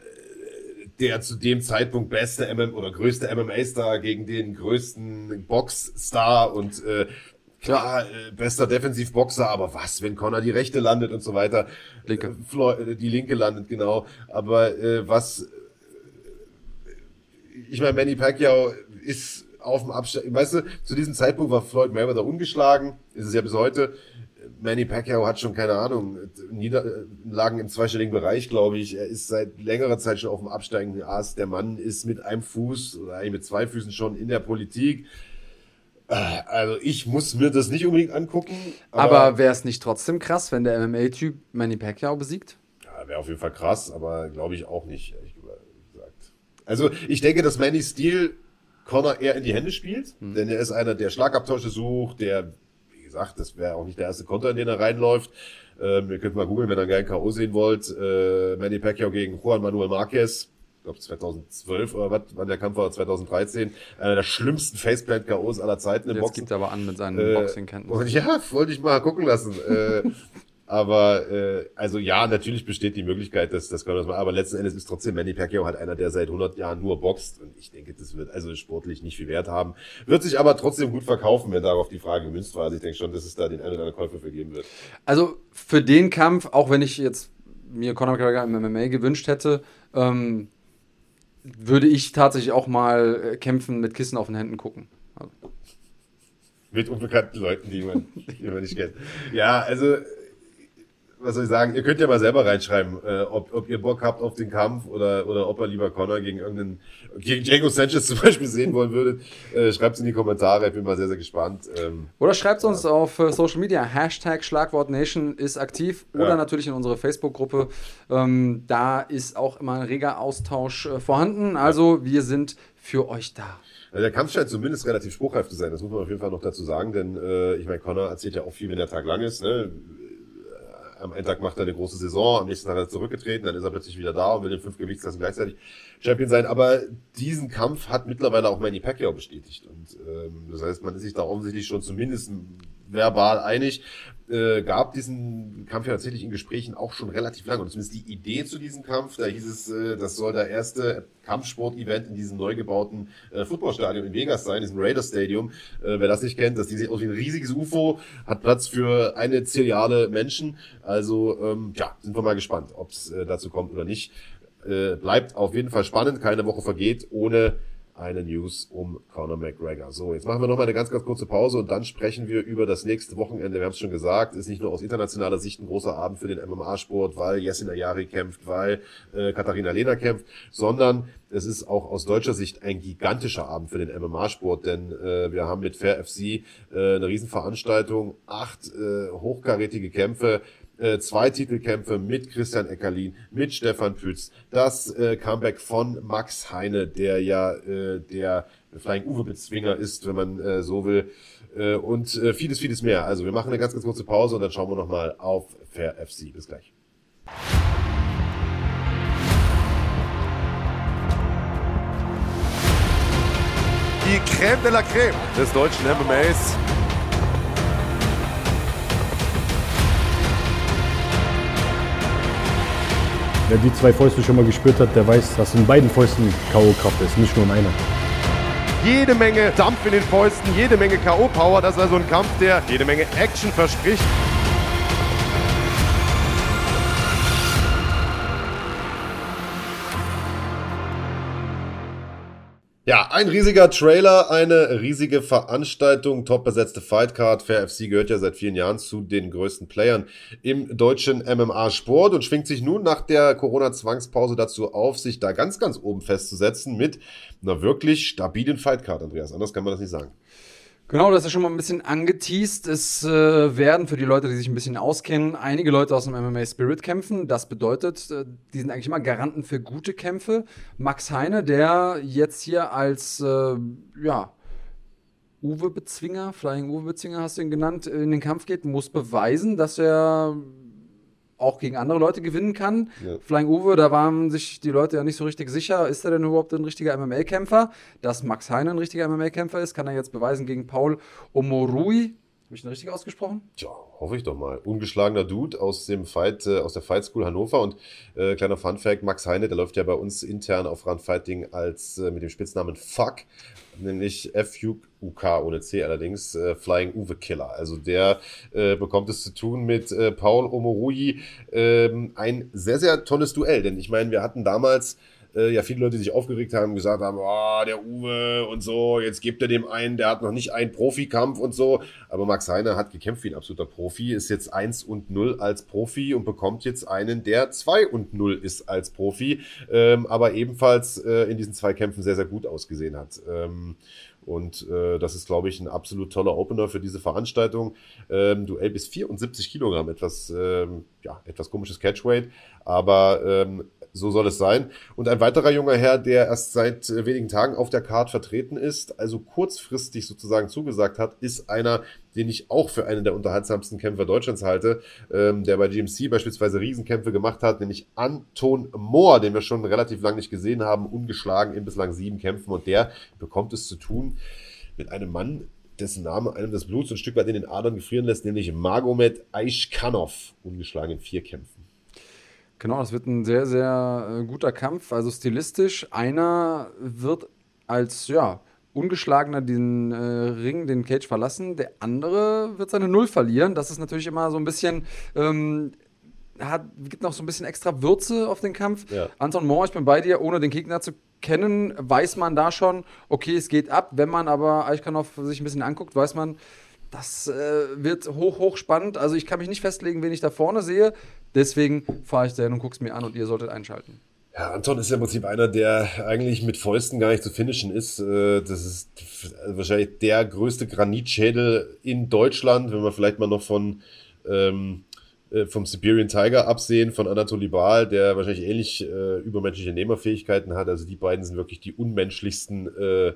äh, der zu dem Zeitpunkt beste MM oder größte MMA-Star gegen den größten Box-Star und äh, klar, äh, bester Defensivboxer, aber was, wenn Connor die rechte landet und so weiter. Linke. Äh, Floyd, äh, die linke landet, genau. Aber äh, was, äh, ich meine, Manny Pacquiao ist auf dem Abstand. Weißt du, zu diesem Zeitpunkt war Floyd Mayweather ungeschlagen, ist es ja bis heute. Manny Pacquiao hat schon, keine Ahnung, Niederlagen im zweistelligen Bereich, glaube ich. Er ist seit längerer Zeit schon auf dem absteigenden Ast. Der Mann ist mit einem Fuß oder eigentlich mit zwei Füßen schon in der Politik. Also ich muss mir das nicht unbedingt angucken. Aber, aber wäre es nicht trotzdem krass, wenn der MMA-Typ Manny Pacquiao besiegt? Ja, wäre auf jeden Fall krass, aber glaube ich auch nicht, ehrlich gesagt. Also ich denke, dass Manny Stil Connor eher in die Hände spielt, mhm. denn er ist einer, der Schlagabtäusche sucht, der, wie gesagt, das wäre auch nicht der erste Konter, in den er reinläuft. Ähm, ihr könnt mal googeln, wenn ihr einen geilen K.O. sehen wollt. Äh, Manny Pacquiao gegen Juan Manuel Marquez. Ich glaube 2012 oder was, wann der Kampf war, 2013. Einer der schlimmsten Faceplant-K.O.s aller Zeiten im Jetzt Boxen. gibt er aber an mit seinen äh, Boxing-Kenntnissen. Ja, wollte ich mal gucken lassen. äh, aber äh, also ja, natürlich besteht die Möglichkeit, dass das kann das mal. Aber letzten Endes ist trotzdem Manny Pacquiao halt einer, der seit 100 Jahren nur boxt und ich denke, das wird also sportlich nicht viel Wert haben. Wird sich aber trotzdem gut verkaufen, wenn darauf die Frage gemünzt war. Also ich denke schon, dass es da den einen oder anderen Käufer für geben wird. Also für den Kampf, auch wenn ich jetzt mir Conor McGregor im MMA gewünscht hätte, ähm, würde ich tatsächlich auch mal äh, kämpfen mit Kissen auf den Händen gucken. Also. Mit unbekannten Leuten, die man, die man nicht kennt. Ja, also was soll ich sagen, ihr könnt ja mal selber reinschreiben, äh, ob, ob ihr Bock habt auf den Kampf oder, oder ob ihr lieber Connor gegen irgendeinen, gegen Django Sanchez zum Beispiel sehen wollen würdet. Äh, schreibt es in die Kommentare, ich bin mal sehr, sehr gespannt. Ähm, oder schreibt es uns auf äh, Social Media, Hashtag Schlagwort Nation ist aktiv oder ja. natürlich in unsere Facebook-Gruppe. Ähm, da ist auch immer ein reger Austausch äh, vorhanden. Also wir sind für euch da. Der Kampf scheint zumindest relativ spruchreif zu sein, das muss man auf jeden Fall noch dazu sagen, denn äh, ich meine, Connor erzählt ja auch viel, wenn der Tag lang ist. Ne? Am einen Tag macht er eine große Saison, am nächsten Tag hat er zurückgetreten, dann ist er plötzlich wieder da und will in fünf Gewichtsklassen gleichzeitig Champion sein. Aber diesen Kampf hat mittlerweile auch Manny Pacquiao bestätigt. Und ähm, das heißt, man ist sich da offensichtlich schon zumindest verbal einig äh, gab diesen Kampf ja tatsächlich in Gesprächen auch schon relativ lange. Und zumindest die Idee zu diesem Kampf, da hieß es, äh, das soll der erste Kampfsport-Event in diesem neu gebauten äh, Footballstadion in Vegas sein, diesem Raiders Stadium. Äh, wer das nicht kennt, das sieht aus wie ein riesiges UFO, hat Platz für eine Zilliarde Menschen. Also ähm, ja, sind wir mal gespannt, ob es äh, dazu kommt oder nicht. Äh, bleibt auf jeden Fall spannend. Keine Woche vergeht ohne eine News um Conor McGregor. So, jetzt machen wir noch mal eine ganz, ganz kurze Pause und dann sprechen wir über das nächste Wochenende. Wir haben es schon gesagt, ist nicht nur aus internationaler Sicht ein großer Abend für den MMA-Sport, weil Jessin Ayari kämpft, weil äh, Katharina Lehner kämpft, sondern es ist auch aus deutscher Sicht ein gigantischer Abend für den MMA-Sport, denn äh, wir haben mit Fair FC äh, eine Riesenveranstaltung, acht äh, hochkarätige Kämpfe, äh, zwei Titelkämpfe mit Christian Eckerlin, mit Stefan Pütz, das äh, Comeback von Max Heine, der ja äh, der Flying Uwe Bezwinger ist, wenn man äh, so will, äh, und äh, vieles, vieles mehr. Also wir machen eine ganz, ganz kurze Pause und dann schauen wir nochmal auf Fair FC. Bis gleich. Die Crème de la Crème des deutschen MMAs Wer die zwei Fäuste schon mal gespürt hat, der weiß, dass in beiden Fäusten K.O.-Kraft ist, nicht nur in einer. Jede Menge Dampf in den Fäusten, jede Menge K.O.-Power. Das ist also ein Kampf, der jede Menge Action verspricht. Ja, ein riesiger Trailer, eine riesige Veranstaltung, top besetzte Fightcard. Fair FC gehört ja seit vielen Jahren zu den größten Playern im deutschen MMA-Sport und schwingt sich nun nach der Corona-Zwangspause dazu auf, sich da ganz, ganz oben festzusetzen mit einer wirklich stabilen Fightcard, Andreas. Anders kann man das nicht sagen. Genau, das ist schon mal ein bisschen angeteased. Es äh, werden für die Leute, die sich ein bisschen auskennen, einige Leute aus dem MMA Spirit kämpfen. Das bedeutet, äh, die sind eigentlich immer Garanten für gute Kämpfe. Max Heine, der jetzt hier als, äh, ja, Uwe Bezwinger, Flying Uwe Bezwinger hast du ihn genannt, in den Kampf geht, muss beweisen, dass er auch gegen andere Leute gewinnen kann. Ja. Flying Uwe, da waren sich die Leute ja nicht so richtig sicher, ist er denn überhaupt ein richtiger MMA-Kämpfer? Dass Max Heine ein richtiger MMA-Kämpfer ist, kann er jetzt beweisen gegen Paul Omorui. Habe ich ihn richtig ausgesprochen? Ja, hoffe ich doch mal. Ungeschlagener Dude aus dem Fight, äh, aus der Fight School Hannover und äh, kleiner Fun Fact, Max Heine, der läuft ja bei uns intern auf Run Fighting als äh, mit dem Spitznamen Fuck, nämlich F-U-K ohne C allerdings, äh, Flying Uwe Killer. Also der äh, bekommt es zu tun mit äh, Paul Omorui. Ähm, ein sehr, sehr tolles Duell, denn ich meine, wir hatten damals äh, ja viele Leute, die sich aufgeregt haben, gesagt haben, oh, der Uwe und so, jetzt gibt er dem einen, der hat noch nicht einen Profikampf und so. Aber Max Heiner hat gekämpft wie ein absoluter Profi, ist jetzt 1 und 0 als Profi und bekommt jetzt einen, der 2 und 0 ist als Profi, ähm, aber ebenfalls äh, in diesen zwei Kämpfen sehr, sehr gut ausgesehen hat. Ähm, und äh, das ist, glaube ich, ein absolut toller Opener für diese Veranstaltung. Ähm, Duell bis 74 Kilogramm, etwas, ähm, ja, etwas komisches Catchweight, aber ähm, so soll es sein. Und ein weiterer junger Herr, der erst seit äh, wenigen Tagen auf der Card vertreten ist, also kurzfristig sozusagen zugesagt hat, ist einer, den ich auch für einen der unterhaltsamsten Kämpfer Deutschlands halte, ähm, der bei GMC beispielsweise Riesenkämpfe gemacht hat, nämlich Anton Mohr, den wir schon relativ lange nicht gesehen haben, ungeschlagen in bislang sieben Kämpfen. Und der bekommt es zu tun mit einem Mann, dessen Name einem das Blut so ein Stück weit in den Adern gefrieren lässt, nämlich Magomed Aishkanov, ungeschlagen in vier Kämpfen. Genau, das wird ein sehr, sehr äh, guter Kampf. Also stilistisch. Einer wird als, ja, ungeschlagener den äh, Ring, den Cage verlassen. Der andere wird seine Null verlieren. Das ist natürlich immer so ein bisschen ähm, hat, gibt noch so ein bisschen extra Würze auf den Kampf. Ja. Anton Moore, ich bin bei dir, ohne den Gegner zu kennen, weiß man da schon, okay, es geht ab. Wenn man aber Eichkanov sich ein bisschen anguckt, weiß man, das äh, wird hoch, hoch spannend. Also ich kann mich nicht festlegen, wen ich da vorne sehe. Deswegen fahre ich da hin und gucke es mir an und ihr solltet einschalten. Ja, Anton ist ja im Prinzip einer, der eigentlich mit Fäusten gar nicht zu finishen ist. Äh, Das ist wahrscheinlich der größte Granitschädel in Deutschland, wenn man vielleicht mal noch von ähm, äh, vom Siberian Tiger absehen, von Anatoly Baal, der wahrscheinlich ähnlich äh, übermenschliche Nehmerfähigkeiten hat. Also die beiden sind wirklich die unmenschlichsten äh, äh,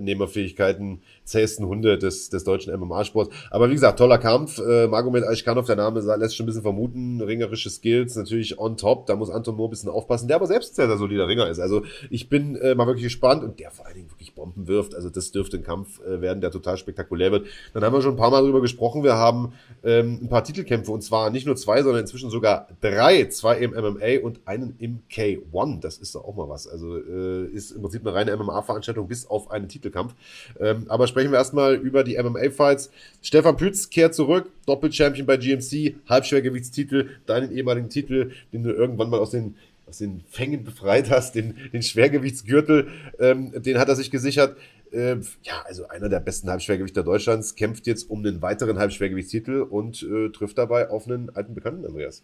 Nehmerfähigkeiten, zähesten Hunde des, des deutschen MMA-Sports. Aber wie gesagt, toller Kampf. Äh, Magomed Aishkanov, der Name lässt schon ein bisschen vermuten. Ringerische Skills natürlich on top. Da muss Anton Moore ein bisschen aufpassen, der aber selbst sehr, sehr solider Ringer ist. Also ich bin äh, mal wirklich gespannt und der vor allen Dingen wirklich Bomben wirft. Also das dürfte ein Kampf äh, werden, der total spektakulär wird. Dann haben wir schon ein paar Mal drüber gesprochen. Wir haben ähm, ein paar Titelkämpfe und zwar nicht nur zwei, sondern inzwischen sogar drei. Zwei im MMA und einen im K1. Das ist doch auch mal was. Also äh, ist im Prinzip eine reine MMA-Veranstaltung bis auf einen Titelkampf. Ähm, aber sprechen wir erstmal über die MMA-Fights. Stefan Pütz kehrt zurück, Doppelchampion bei GMC, Halbschwergewichtstitel, deinen ehemaligen Titel, den du irgendwann mal aus den aus den Fängen befreit hast, den, den Schwergewichtsgürtel, ähm, den hat er sich gesichert. Äh, ja, also einer der besten Halbschwergewichter Deutschlands kämpft jetzt um den weiteren Halbschwergewichtstitel und äh, trifft dabei auf einen alten Bekannten, Andreas.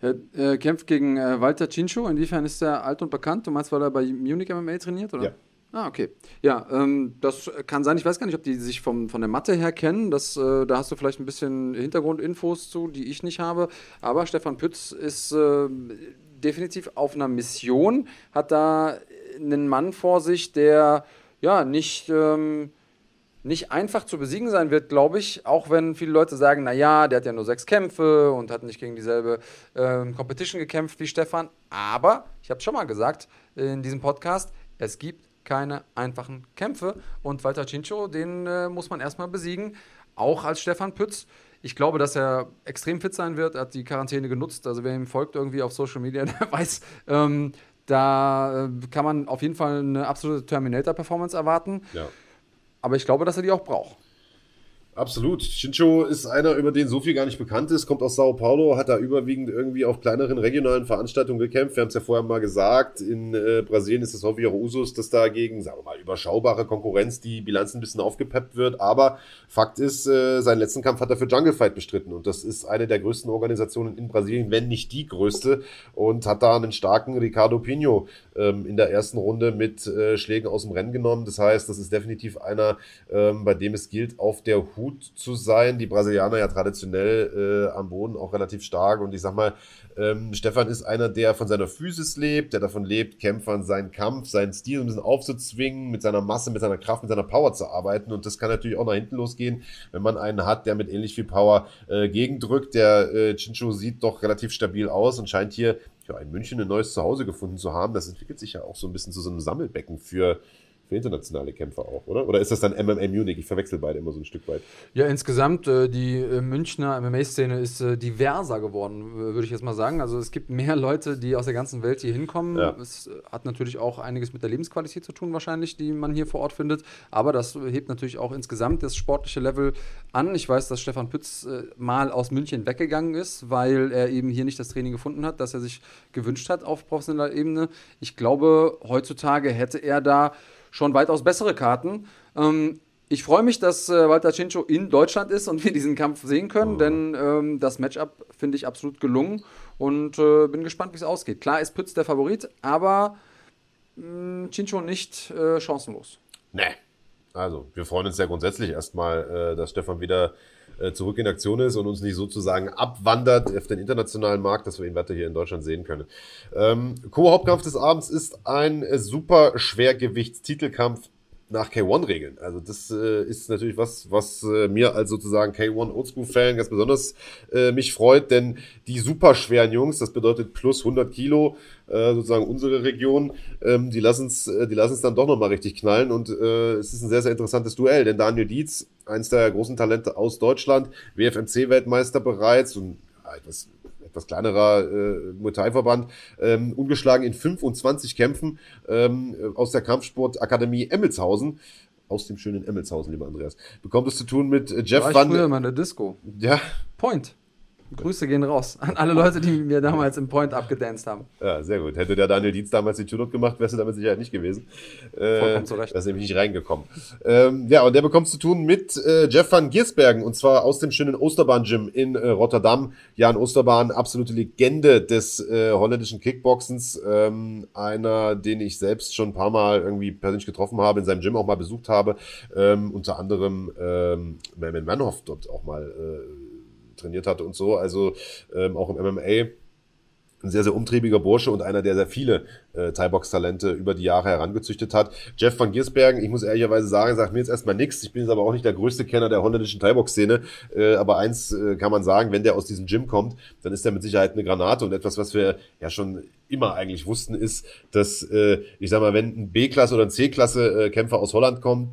Er äh, kämpft gegen äh, Walter Cincho. Inwiefern ist er alt und bekannt? Du meinst, weil er bei Munich MMA trainiert, oder? Ja. Ah, okay. Ja, ähm, das kann sein. Ich weiß gar nicht, ob die sich vom, von der Matte her kennen. Das, äh, da hast du vielleicht ein bisschen Hintergrundinfos zu, die ich nicht habe. Aber Stefan Pütz ist äh, definitiv auf einer Mission, hat da einen Mann vor sich, der ja nicht. Ähm, nicht einfach zu besiegen sein wird, glaube ich, auch wenn viele Leute sagen, naja, der hat ja nur sechs Kämpfe und hat nicht gegen dieselbe ähm, Competition gekämpft wie Stefan. Aber, ich habe es schon mal gesagt in diesem Podcast, es gibt keine einfachen Kämpfe und Walter Cincho, den äh, muss man erstmal besiegen, auch als Stefan Pütz. Ich glaube, dass er extrem fit sein wird. Er hat die Quarantäne genutzt. Also wer ihm folgt irgendwie auf Social Media, der weiß, ähm, da äh, kann man auf jeden Fall eine absolute Terminator-Performance erwarten. Ja. Aber ich glaube, dass er die auch braucht. Absolut. Shincho ist einer, über den so viel gar nicht bekannt ist, kommt aus Sao Paulo, hat da überwiegend irgendwie auf kleineren regionalen Veranstaltungen gekämpft. Wir haben es ja vorher mal gesagt, in äh, Brasilien ist es häufig auch Usus, dass da gegen, sagen wir mal, überschaubare Konkurrenz die Bilanz ein bisschen aufgepeppt wird. Aber Fakt ist, äh, seinen letzten Kampf hat er für Jungle Fight bestritten. Und das ist eine der größten Organisationen in Brasilien, wenn nicht die größte. Und hat da einen starken Ricardo Pino ähm, in der ersten Runde mit äh, Schlägen aus dem Rennen genommen. Das heißt, das ist definitiv einer, ähm, bei dem es gilt, auf der Hut zu sein. Die Brasilianer ja traditionell äh, am Boden auch relativ stark. Und ich sag mal, ähm, Stefan ist einer, der von seiner Physis lebt, der davon lebt, Kämpfern seinen Kampf, seinen Stil ein bisschen aufzuzwingen, mit seiner Masse, mit seiner Kraft, mit seiner Power zu arbeiten. Und das kann natürlich auch nach hinten losgehen, wenn man einen hat, der mit ähnlich viel Power äh, gegendrückt. Der äh, Chincho sieht doch relativ stabil aus und scheint hier ja, in München ein neues Zuhause gefunden zu haben. Das entwickelt sich ja auch so ein bisschen zu so einem Sammelbecken für, für internationale Kämpfer auch, oder? Oder ist das dann MMA Munich? Ich verwechsel beide immer so ein Stück weit. Ja, insgesamt, äh, die äh, Münchner MMA-Szene ist äh, diverser geworden, würde ich jetzt mal sagen. Also es gibt mehr Leute, die aus der ganzen Welt hier hinkommen. Ja. Es hat natürlich auch einiges mit der Lebensqualität zu tun, wahrscheinlich, die man hier vor Ort findet. Aber das hebt natürlich auch insgesamt das sportliche Level an. Ich weiß, dass Stefan Pütz mal aus München weggegangen ist, weil er eben hier nicht das Training gefunden hat, das er sich gewünscht hat auf professioneller Ebene. Ich glaube, heutzutage hätte er da schon weitaus bessere Karten. Ähm, ich freue mich, dass äh, Walter Cincho in Deutschland ist und wir diesen Kampf sehen können, denn ähm, das Matchup finde ich absolut gelungen und äh, bin gespannt, wie es ausgeht. Klar ist Pütz der Favorit, aber mh, Cincho nicht äh, chancenlos. Nee. Also, wir freuen uns ja grundsätzlich erstmal, äh, dass Stefan wieder zurück in Aktion ist und uns nicht sozusagen abwandert auf den internationalen Markt, dass wir ihn weiter hier in Deutschland sehen können. Ähm, Co-Hauptkampf des Abends ist ein äh, super Schwergewichtstitelkampf nach K1-Regeln. Also das äh, ist natürlich was, was äh, mir als sozusagen K1 Oldschool-Fan ganz besonders äh, mich freut, denn die super schweren Jungs, das bedeutet plus 100 Kilo, äh, sozusagen unsere Region, ähm, die lassen es äh, die lassen es dann doch nochmal richtig knallen und äh, es ist ein sehr, sehr interessantes Duell, denn Daniel Dietz, eins der großen Talente aus Deutschland, WFMC-Weltmeister bereits und etwas etwas kleinerer äh, Muay Thai-Verband, ähm, ungeschlagen in 25 Kämpfen ähm, aus der Kampfsportakademie Emmelshausen. Aus dem schönen Emmelshausen, lieber Andreas. Bekommt es zu tun mit äh, Jeff War ich Van... früher mal in der Disco. Ja, Point. Grüße gehen raus an alle Leute, die mir damals im Point abgedanced haben. Ja, sehr gut. Hätte der Daniel Dietz damals die Tune gemacht, wärst du damit sicher nicht gewesen. Äh, Vollkommen zurecht. Da ist nämlich nicht reingekommen. Ähm, ja, und der bekommt zu tun mit äh, Jeff van Giersbergen und zwar aus dem schönen Osterbahn-Gym in äh, Rotterdam. Jan Osterbahn, absolute Legende des äh, holländischen Kickboxens. Ähm, einer, den ich selbst schon ein paar Mal irgendwie persönlich getroffen habe, in seinem Gym auch mal besucht habe. Ähm, unter anderem ähm, Merman Manhoff dort auch mal äh, trainiert hatte und so. Also ähm, auch im MMA ein sehr, sehr umtriebiger Bursche und einer, der sehr viele äh, Thai-Box-Talente über die Jahre herangezüchtet hat. Jeff van Giersbergen, ich muss ehrlicherweise sagen, sagt mir jetzt erstmal nichts. Ich bin jetzt aber auch nicht der größte Kenner der holländischen Thai-Box-Szene. Äh, aber eins äh, kann man sagen, wenn der aus diesem Gym kommt, dann ist er mit Sicherheit eine Granate und etwas, was wir ja schon immer eigentlich wussten, ist, dass, äh, ich sag mal, wenn ein B-Klasse oder ein C-Klasse-Kämpfer aus Holland kommt,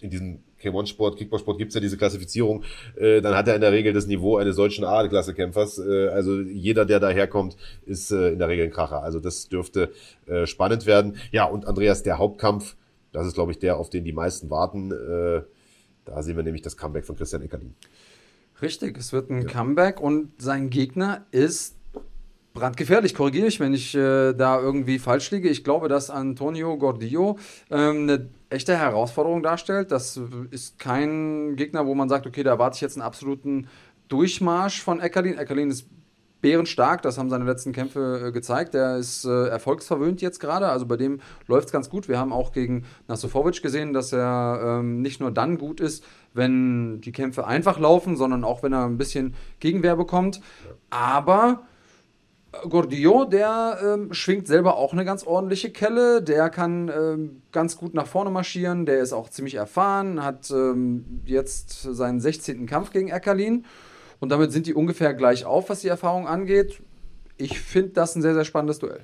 in diesem K1-Sport, Kickboxsport gibt's ja diese Klassifizierung, äh, dann hat er in der Regel das Niveau eines solchen A-Klasse-Kämpfers. Äh, also jeder, der daherkommt, ist äh, in der Regel ein Kracher. Also das dürfte äh, spannend werden. Ja, und Andreas, der Hauptkampf, das ist, glaube ich, der, auf den die meisten warten. Äh, da sehen wir nämlich das Comeback von Christian Eckerlin. Richtig, es wird ein ja. Comeback und sein Gegner ist brandgefährlich, korrigiere ich, wenn ich äh, da irgendwie falsch liege. Ich glaube, dass Antonio Gordillo ähm, eine echte Herausforderung darstellt. Das ist kein Gegner, wo man sagt, okay, da erwarte ich jetzt einen absoluten Durchmarsch von Eckerlin. Eckerlin ist bärenstark, das haben seine letzten Kämpfe äh, gezeigt. Der ist äh, erfolgsverwöhnt jetzt gerade, also bei dem läuft es ganz gut. Wir haben auch gegen Nasufovic gesehen, dass er ähm, nicht nur dann gut ist, wenn die Kämpfe einfach laufen, sondern auch wenn er ein bisschen Gegenwehr bekommt. Aber Gordillo, der ähm, schwingt selber auch eine ganz ordentliche Kelle. Der kann ähm, ganz gut nach vorne marschieren. Der ist auch ziemlich erfahren, hat ähm, jetzt seinen 16. Kampf gegen Eckerlin. Und damit sind die ungefähr gleich auf, was die Erfahrung angeht. Ich finde das ein sehr, sehr spannendes Duell.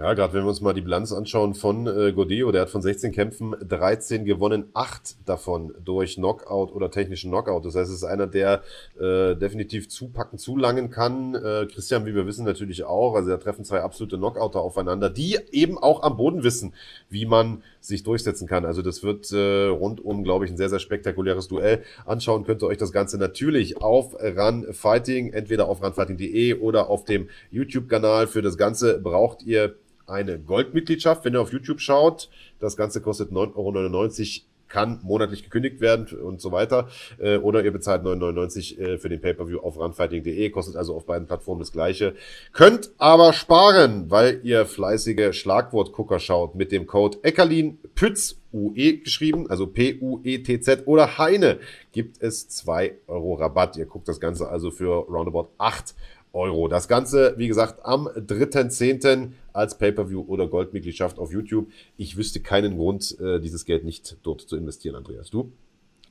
Ja, gerade wenn wir uns mal die Bilanz anschauen von äh, Godeo, der hat von 16 Kämpfen 13 gewonnen, 8 davon durch Knockout oder technischen Knockout. Das heißt, es ist einer, der äh, definitiv zupacken, zulangen kann. Äh, Christian, wie wir wissen, natürlich auch. Also da treffen zwei absolute Knockouter aufeinander, die eben auch am Boden wissen, wie man sich durchsetzen kann. Also das wird äh, rundum, glaube ich, ein sehr, sehr spektakuläres Duell. Anschauen könnt ihr euch das Ganze natürlich auf Run Fighting, entweder auf runfighting.de oder auf dem YouTube-Kanal. Für das Ganze braucht ihr eine Goldmitgliedschaft, wenn ihr auf YouTube schaut. Das Ganze kostet 9,99 Euro, kann monatlich gekündigt werden und so weiter. Äh, oder ihr bezahlt 9,99 äh, für den Pay-Per-View auf runfighting.de, kostet also auf beiden Plattformen das gleiche. Könnt aber sparen, weil ihr fleißige Schlagwortgucker schaut mit dem Code Eckerlin Pütz UE geschrieben, also P-U-E-T-Z oder Heine, gibt es 2 Euro Rabatt. Ihr guckt das Ganze also für roundabout 8 Euro. Das Ganze, wie gesagt, am 3.10. als Pay-Per-View oder Goldmitgliedschaft auf YouTube. Ich wüsste keinen Grund, äh, dieses Geld nicht dort zu investieren, Andreas. Du?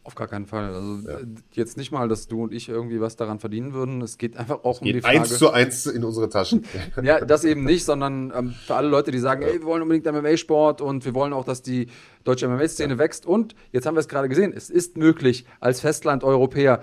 Auf gar keinen Fall. Also ja. jetzt nicht mal, dass du und ich irgendwie was daran verdienen würden. Es geht einfach auch es um die Frage. Eins zu eins in unsere Taschen. ja, das eben nicht, sondern ähm, für alle Leute, die sagen, ja. ey, wir wollen unbedingt MMA-Sport und wir wollen auch, dass die deutsche MMA-Szene ja. wächst. Und jetzt haben wir es gerade gesehen, es ist möglich, als Festland-Europäer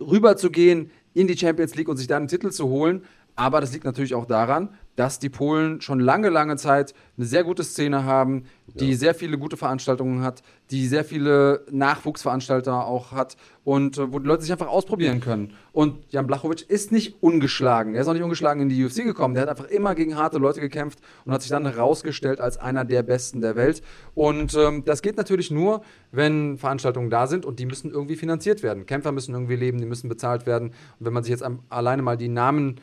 rüberzugehen in die Champions League und sich da einen Titel zu holen. Aber das liegt natürlich auch daran, dass die Polen schon lange, lange Zeit eine sehr gute Szene haben, die ja. sehr viele gute Veranstaltungen hat, die sehr viele Nachwuchsveranstalter auch hat und äh, wo die Leute sich einfach ausprobieren können. Und Jan Blachowicz ist nicht ungeschlagen. Er ist auch nicht ungeschlagen in die UFC gekommen. Der hat einfach immer gegen harte Leute gekämpft und hat sich dann herausgestellt als einer der Besten der Welt. Und ähm, das geht natürlich nur, wenn Veranstaltungen da sind und die müssen irgendwie finanziert werden. Kämpfer müssen irgendwie leben, die müssen bezahlt werden. Und wenn man sich jetzt alleine mal die Namen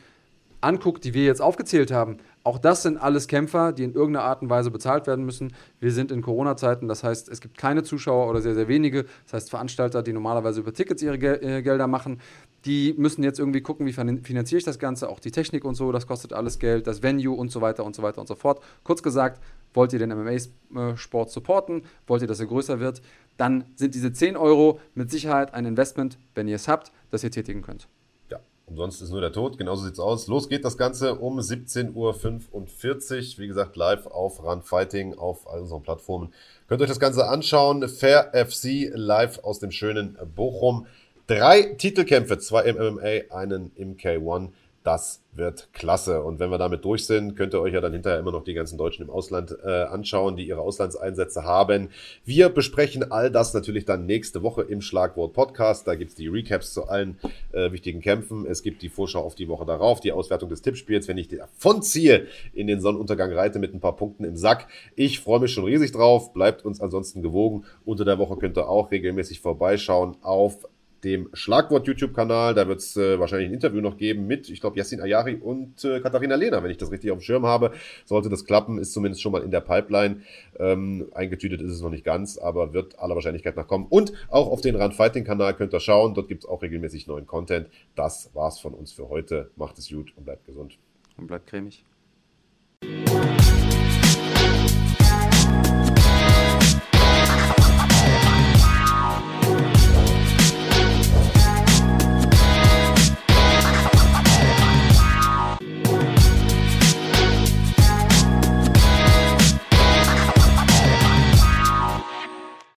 anguckt, die wir jetzt aufgezählt haben, auch das sind alles Kämpfer, die in irgendeiner Art und Weise bezahlt werden müssen. Wir sind in Corona-Zeiten, das heißt, es gibt keine Zuschauer oder sehr, sehr wenige. Das heißt, Veranstalter, die normalerweise über Tickets ihre Gel äh, Gelder machen, die müssen jetzt irgendwie gucken, wie finanziere ich das Ganze, auch die Technik und so, das kostet alles Geld, das Venue und so weiter und so weiter und so fort. Kurz gesagt, wollt ihr den MMA-Sport supporten, wollt ihr, dass er größer wird, dann sind diese 10 Euro mit Sicherheit ein Investment, wenn ihr es habt, das ihr tätigen könnt. Umsonst ist nur der Tod, genauso sieht's aus. Los geht das Ganze um 17.45 Uhr. Wie gesagt, live auf Run Fighting auf all unseren Plattformen. Könnt euch das Ganze anschauen. Fair FC live aus dem schönen Bochum. Drei Titelkämpfe, zwei im MMA, einen im K1. Das wird klasse. Und wenn wir damit durch sind, könnt ihr euch ja dann hinterher immer noch die ganzen Deutschen im Ausland äh, anschauen, die ihre Auslandseinsätze haben. Wir besprechen all das natürlich dann nächste Woche im Schlagwort Podcast. Da gibt's die Recaps zu allen äh, wichtigen Kämpfen. Es gibt die Vorschau auf die Woche darauf, die Auswertung des Tippspiels, wenn ich davon ziehe, in den Sonnenuntergang reite mit ein paar Punkten im Sack. Ich freue mich schon riesig drauf. Bleibt uns ansonsten gewogen. Unter der Woche könnt ihr auch regelmäßig vorbeischauen auf dem Schlagwort-YouTube-Kanal. Da wird es äh, wahrscheinlich ein Interview noch geben mit, ich glaube, Yassin Ayari und äh, Katharina Lehner, wenn ich das richtig auf dem Schirm habe. Sollte das klappen, ist zumindest schon mal in der Pipeline. Ähm, eingetütet ist es noch nicht ganz, aber wird aller Wahrscheinlichkeit nach kommen. Und auch auf den Run Fighting-Kanal könnt ihr schauen. Dort gibt es auch regelmäßig neuen Content. Das war's von uns für heute. Macht es gut und bleibt gesund. Und bleibt cremig.